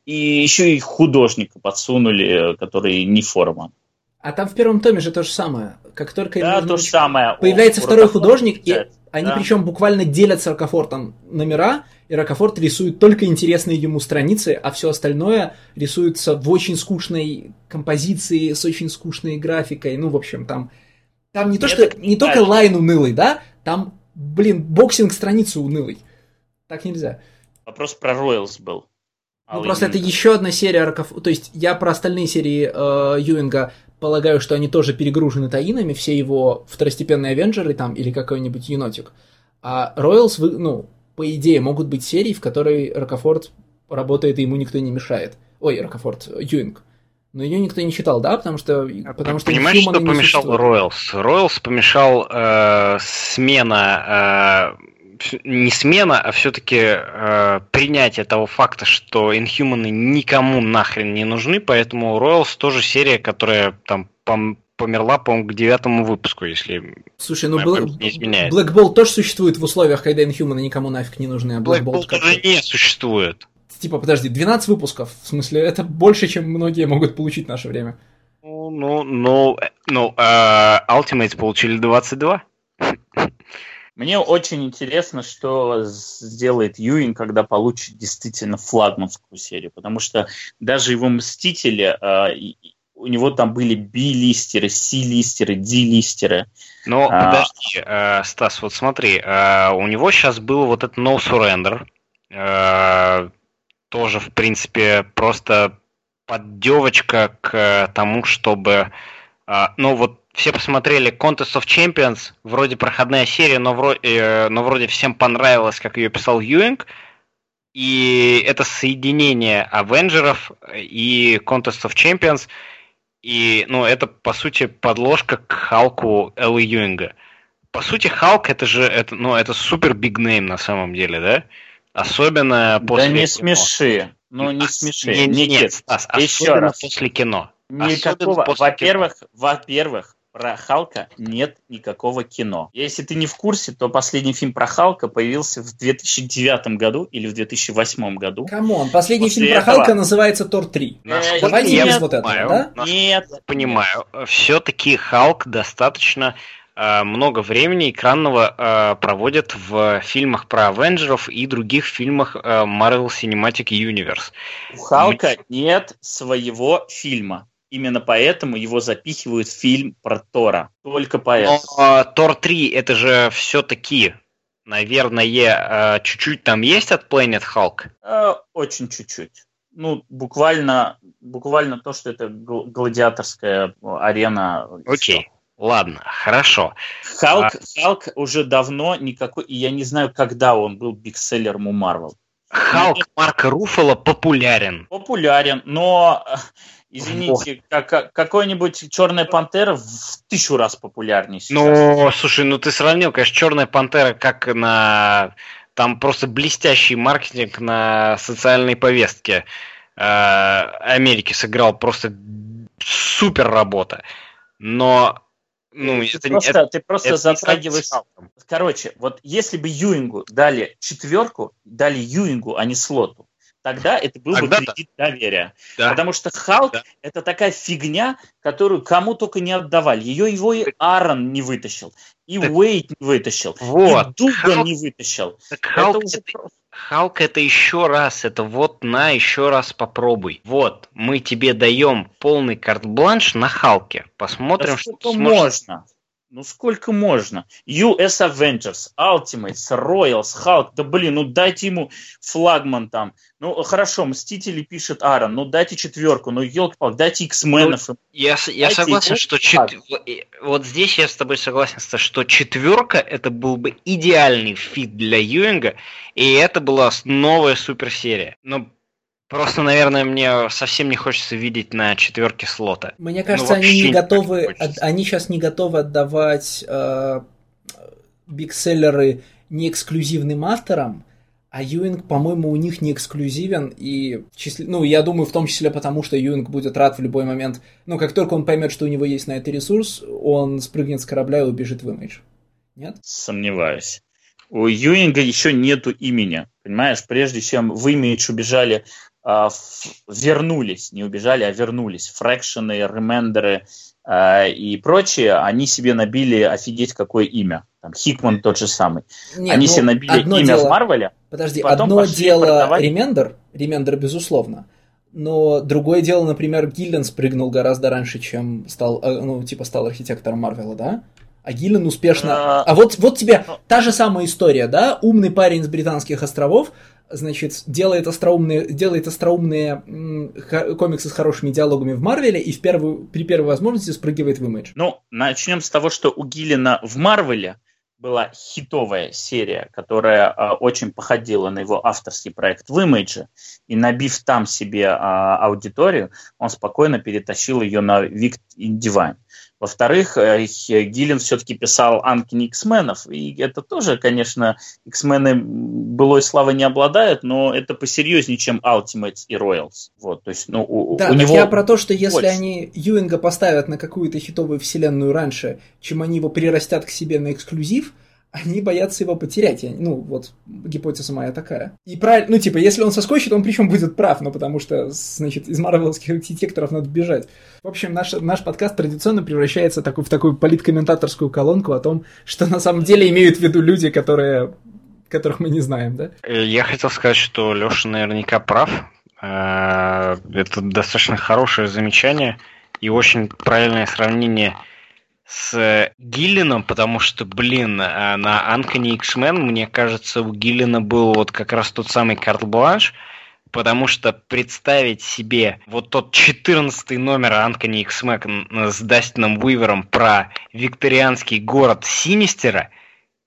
и еще и художника подсунули, э, который не Форман. А там в первом томе же то же самое. Как только Да, то же самое. появляется У второй Рокофорта художник, и получается. они Да. причем буквально делят с Рокофортом номера, и Рокофорт рисует только интересные ему страницы, а все остальное рисуется в очень скучной композиции, с очень скучной графикой. Ну, в общем, там, там не то, что не только line унылый, да, там, блин, boxing страницы унылый. Так нельзя. Вопрос про Royals был. Ну, А просто это еще одна серия Рокаф... То есть я про остальные серии э, Юинга полагаю, что они тоже перегружены tie-in ами, все его второстепенные Avengers ы там или какой-нибудь енотик. А Royals, ну, по идее, могут быть серии, в которой Рокафорт работает и ему никто не мешает. Ой, Рокафорт, Юинг. Но ее никто не читал, да? Потому что... Потому что Понимаешь, что помешал. Royals? Royals помешал э, смена, э, не смена, а все-таки э, принятие того факта, что Inhuman никому нахрен не нужны, поэтому Royals тоже серия, которая там пом- померла, по-моему, к девятому выпуску, если Слушай, ну Бл- не изменяет. Black Bolt тоже существует в условиях, когда Инхьюманы никому нафиг не нужны, а Black, Black как-то- уже не существует. Типа, подожди, 12 выпусков. В смысле, это больше, чем многие могут получить в наше время. Ну, ну, ну, э, ну, э, Ultimates получили 22. Мне очень интересно, что сделает Юин, когда получит действительно флагманскую серию, потому что даже его Мстители, э, у него там были B-листеры, C-листеры, D-листеры. Но А. подожди, э, Стас, вот смотри, э, у него сейчас был вот этот No Surrender, тоже, в принципе, просто поддевочка к тому, чтобы... э, ну, вот все посмотрели Contest of Champions, вроде проходная серия, но, вро- э, но вроде всем понравилось, как ее писал Юинг, и это соединение Авенджеров и Contest of Champions, и, ну, это, по сути, подложка к Халку Эллы Юинга. По сути, Халк это же, это, ну, это супер биг нейм на самом деле, да? Особенно после да не кино. смеши. Ну, не А, смеши. не- не- нет, Стас, еще особенно раз. после кино. Никакого, во-первых, во-первых, про Халка нет никакого кино. Если ты не в курсе, то последний фильм про Халка появился в 2009 году или в 2008 году. Come on, последний После фильм про этого- Халка называется Тор 3. Насколько Давайте я без вот этого, да? Нет, я понимаю, все-таки Халк достаточно э, много времени экранного э, проводит в фильмах про Авенджеров и других фильмах э, Marvel Cinematic Universe. у Халка нет своего фильма. Именно поэтому его запихивают в фильм про Тора. Только поэтому. Но э, Тор 3 это же все-таки, наверное, э, чуть-чуть там есть от Planet Hulk. Э, очень чуть-чуть. Ну, буквально, буквально то, что это гл- гладиаторская арена. Окей. всё. Ладно, хорошо. Халк, А- Халк уже давно никакой, и я не знаю, когда он был бигселлером у Марвел. Халк Марка Руффало популярен. Популярен, но, э, извините, как- какой-нибудь Черная Пантера в тысячу раз популярнее сейчас. Ну, слушай, ну ты сравнил, конечно, Черная Пантера как на... Там просто блестящий маркетинг на социальной повестке э, Америки сыграл просто супер работа. Но, ну, ты, это, просто, это- ты просто это затрагиваешь... Короче, вот если бы Юингу дали четверку, дали Юингу, а не слоту, тогда это был бы Тогда да. кредит доверия. Да. Потому что Халк Да. это такая фигня, которую кому только не отдавали. Ее его и Аарон не вытащил, и Так- Уэйт не вытащил, Вот. и Дуган Халк- не вытащил. Так Это Халк уже это, Халк это еще раз, это вот на еще раз попробуй. Вот, мы тебе даем полный карт-бланш на Халке. Посмотрим, Да что ты сможешь можно. Ну сколько можно? US Avengers, Ultimates, Royals, Hulk. Да блин, ну дайте ему флагман там. Ну хорошо, Мстители пишет Аарон, ну дайте четверку, ну елки дайте X-Men ов. Ну, я я согласен, что чет... вот здесь я с тобой согласен, что четверка это был бы идеальный fit для Юинга, и это была новая суперсерия. Но Просто, наверное, мне совсем не хочется видеть на четверке Слотта. Мне ну, кажется, ну, они не готовы, от, они сейчас не готовы отдавать э, бигселлеры не эксклюзивным авторам, а Юинг, по-моему, у них не эксклюзивен, и, числи... ну, я думаю, в том числе потому, что Юинг будет рад в любой момент, ну, как только он поймет, что у него есть на это ресурс, он спрыгнет с корабля и убежит в имидж. Нет? Сомневаюсь. У Юинга еще нету имени, понимаешь? Прежде чем в имидж убежали вернулись, не убежали, а вернулись. Фрэкшены, ремендеры э, и прочие, они себе набили офигеть какое имя. Там Хикман тот же самый. Нет, они ну, себе набили имя дело... в Марвеле. Подожди, одно дело продавать... ремендер, ремендер безусловно, но другое дело, например, Гиллен спрыгнул гораздо раньше, чем стал, э, ну, типа, стал архитектором Марвела, да? А Гиллен успешно... А, а вот, вот тебе ну. та же самая история, да? Умный парень с британских островов значит, делает остроумные, делает остроумные комиксы с хорошими диалогами в Марвеле и в первую, при первой возможности спрыгивает в имидж. Ну, начнем с того, что у Гиллина в Марвеле была хитовая серия, которая э, очень походила на его авторский проект в имидже, и набив там себе э, аудиторию, он спокойно перетащил ее на Викт Divine. Во-вторых, э, Гиллин все-таки писал Анкини X-менов, и это тоже, конечно, X-мены былой славы не обладают, но это посерьезнее, чем Ultimates и Royals. Вот, то есть, ну, у, да, у него... я про то, что если больше. они Юинга поставят на какую-то хитовую вселенную раньше, чем они его прирастят к себе на эксклюзив, они боятся его потерять. Ну, вот, гипотеза моя такая. И правильно, ну, типа, если он соскочит, он причем будет прав, ну, потому что, значит, из марвеловских архитекторов надо бежать. В общем, наш, наш подкаст традиционно превращается такой, в такую политкомментаторскую колонку о том, что на самом деле имеют в виду люди, которые которых мы не знаем, да? Я хотел сказать, что Леша наверняка прав. Э, это достаточно хорошее замечание и очень правильное сравнение – с Гиллином, потому что, блин, э, на Анкони X-Men, мне кажется, у Гиллина был вот как раз тот самый карт бланш, потому что представить себе вот тот 14 номер Анкони X-Men с Дастином Уивером про викторианский город Синистера,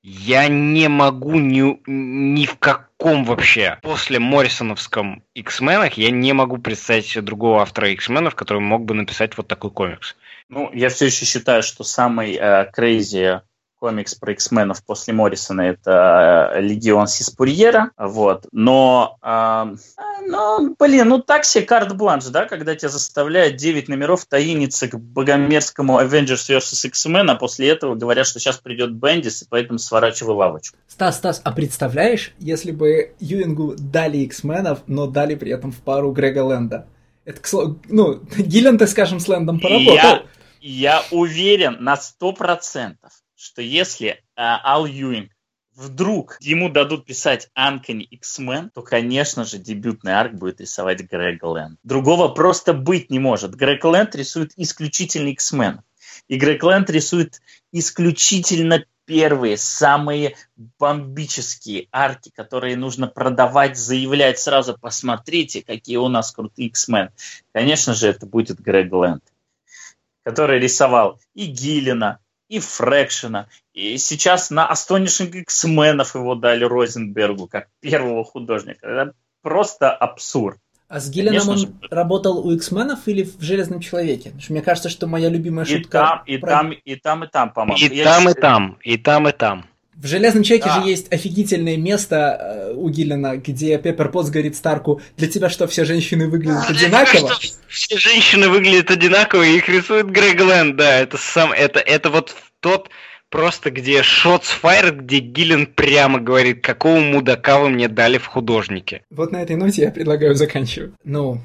я не могу ни, ни в каком вообще после Моррисоновском X-менах я не могу представить себе другого автора X-менов, который мог бы написать вот такой комикс. Ну, я все еще считаю, что самый э, crazy комикс про X-менов после Моррисона это э, Легион Сиспурьера, вот, но, э, ну, блин, ну так себе карт-бланш, да, когда тебя заставляют 9 номеров таиниться к богомерзкому Avengers vs. X-Men, а после этого говорят, что сейчас придет Бендис, и поэтому сворачивай лавочку. Стас, Стас, а представляешь, если бы Юингу дали X-менов, но дали при этом в пару Грега Лэнда? Это, ну, Гиллен, так скажем, с Лэндом поработал. Я, я уверен на сто процентов, что если э, Ал Юинг вдруг ему дадут писать Анкони X-Men, то, конечно же, дебютный арк будет рисовать Грег Лэнд. Другого просто быть не может. Грег Лэнд рисует исключительно X-Men. И Грег Лэнд рисует исключительно первые, самые бомбические арки, которые нужно продавать, заявлять сразу, посмотрите, какие у нас крутые X-Men. Конечно же, это будет Грег Лэнд который рисовал и Гиллина, и Фрэкшена. И сейчас на Astonishing X-менов его дали Розенбергу как первого художника. Это просто абсурд. А с Гиллином он же... работал у X-менов или в Железном Человеке? Потому что мне кажется, что моя любимая и шутка... Там, и, про... там, и там, и там, по-моему. И Я там, и там, и там, и там. В «Железном человеке» да. же есть офигительное место э, у Гиллина, где Пеппер Потс говорит Старку, для тебя что, все женщины выглядят а, одинаково? Что, все женщины выглядят одинаково, и их рисует Грег Лэнд, да, это сам, это, это вот тот просто, где Shots Fired, где Гиллин прямо говорит, какого мудака вы мне дали в художнике. Вот на этой ноте я предлагаю заканчивать. Ну,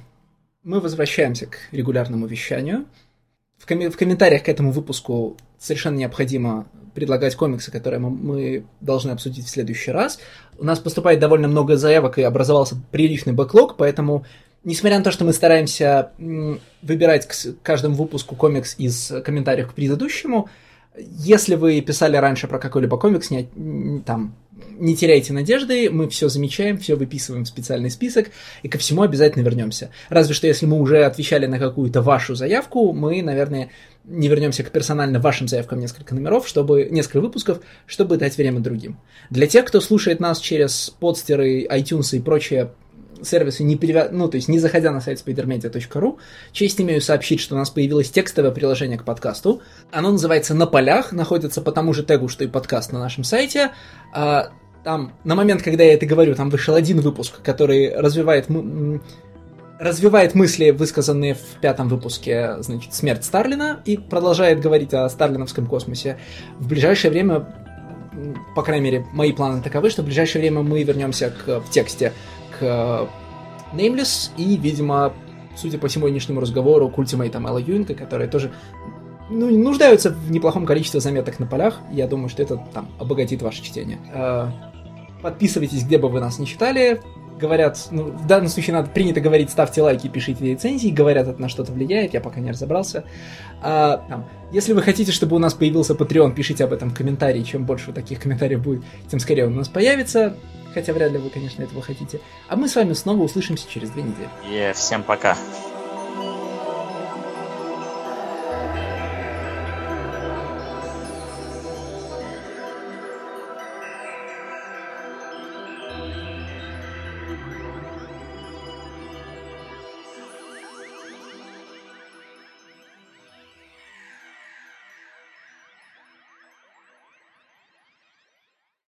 мы возвращаемся к регулярному вещанию. В, ком- в комментариях к этому выпуску совершенно необходимо предлагать комиксы, которые мы, должны обсудить в следующий раз. У нас поступает довольно много заявок и образовался приличный бэклог, поэтому, несмотря на то, что мы стараемся выбирать к каждому выпуску комикс из комментариев к предыдущему, Если вы писали раньше про какой-либо комикс, не, там, не теряйте надежды, мы все замечаем, все выписываем в специальный список, и ко всему обязательно вернемся. Разве что если мы уже отвечали на какую-то вашу заявку, мы, наверное, не вернемся к персонально вашим заявкам несколько номеров, чтобы несколько выпусков, чтобы дать время другим. Для тех, кто слушает нас через подстеры, iTunes и прочие сервисы, не перевя... ну, то есть не заходя на сайт spidermedia.ru, честь имею сообщить, что у нас появилось текстовое приложение к подкасту. Оно называется «На полях», находится по тому же тегу, что и подкаст на нашем сайте. А, там, на момент, когда я это говорю, там вышел один выпуск, который развивает развивает мысли, высказанные в пятом выпуске, значит, «Смерть Старлина», и продолжает говорить о старлиновском космосе. В ближайшее время, по крайней мере, мои планы таковы, что в ближайшее время мы вернемся к, в тексте к Nameless и, видимо, судя по сегодняшнему разговору, к ультимейтам Элла Юинга, которые тоже ну, нуждаются в неплохом количестве заметок на полях. Я думаю, что это там обогатит ваше чтение. Э, подписывайтесь, где бы вы нас не читали говорят, ну, в данном случае надо принято говорить, ставьте лайки, пишите рецензии, говорят, это на что-то влияет, я пока не разобрался. А, там, если вы хотите, чтобы у нас появился Patreon, пишите об этом в комментарии, чем больше таких комментариев будет, тем скорее он у нас появится, хотя вряд ли вы, конечно, этого хотите. А мы с вами снова услышимся через две недели. И всем пока.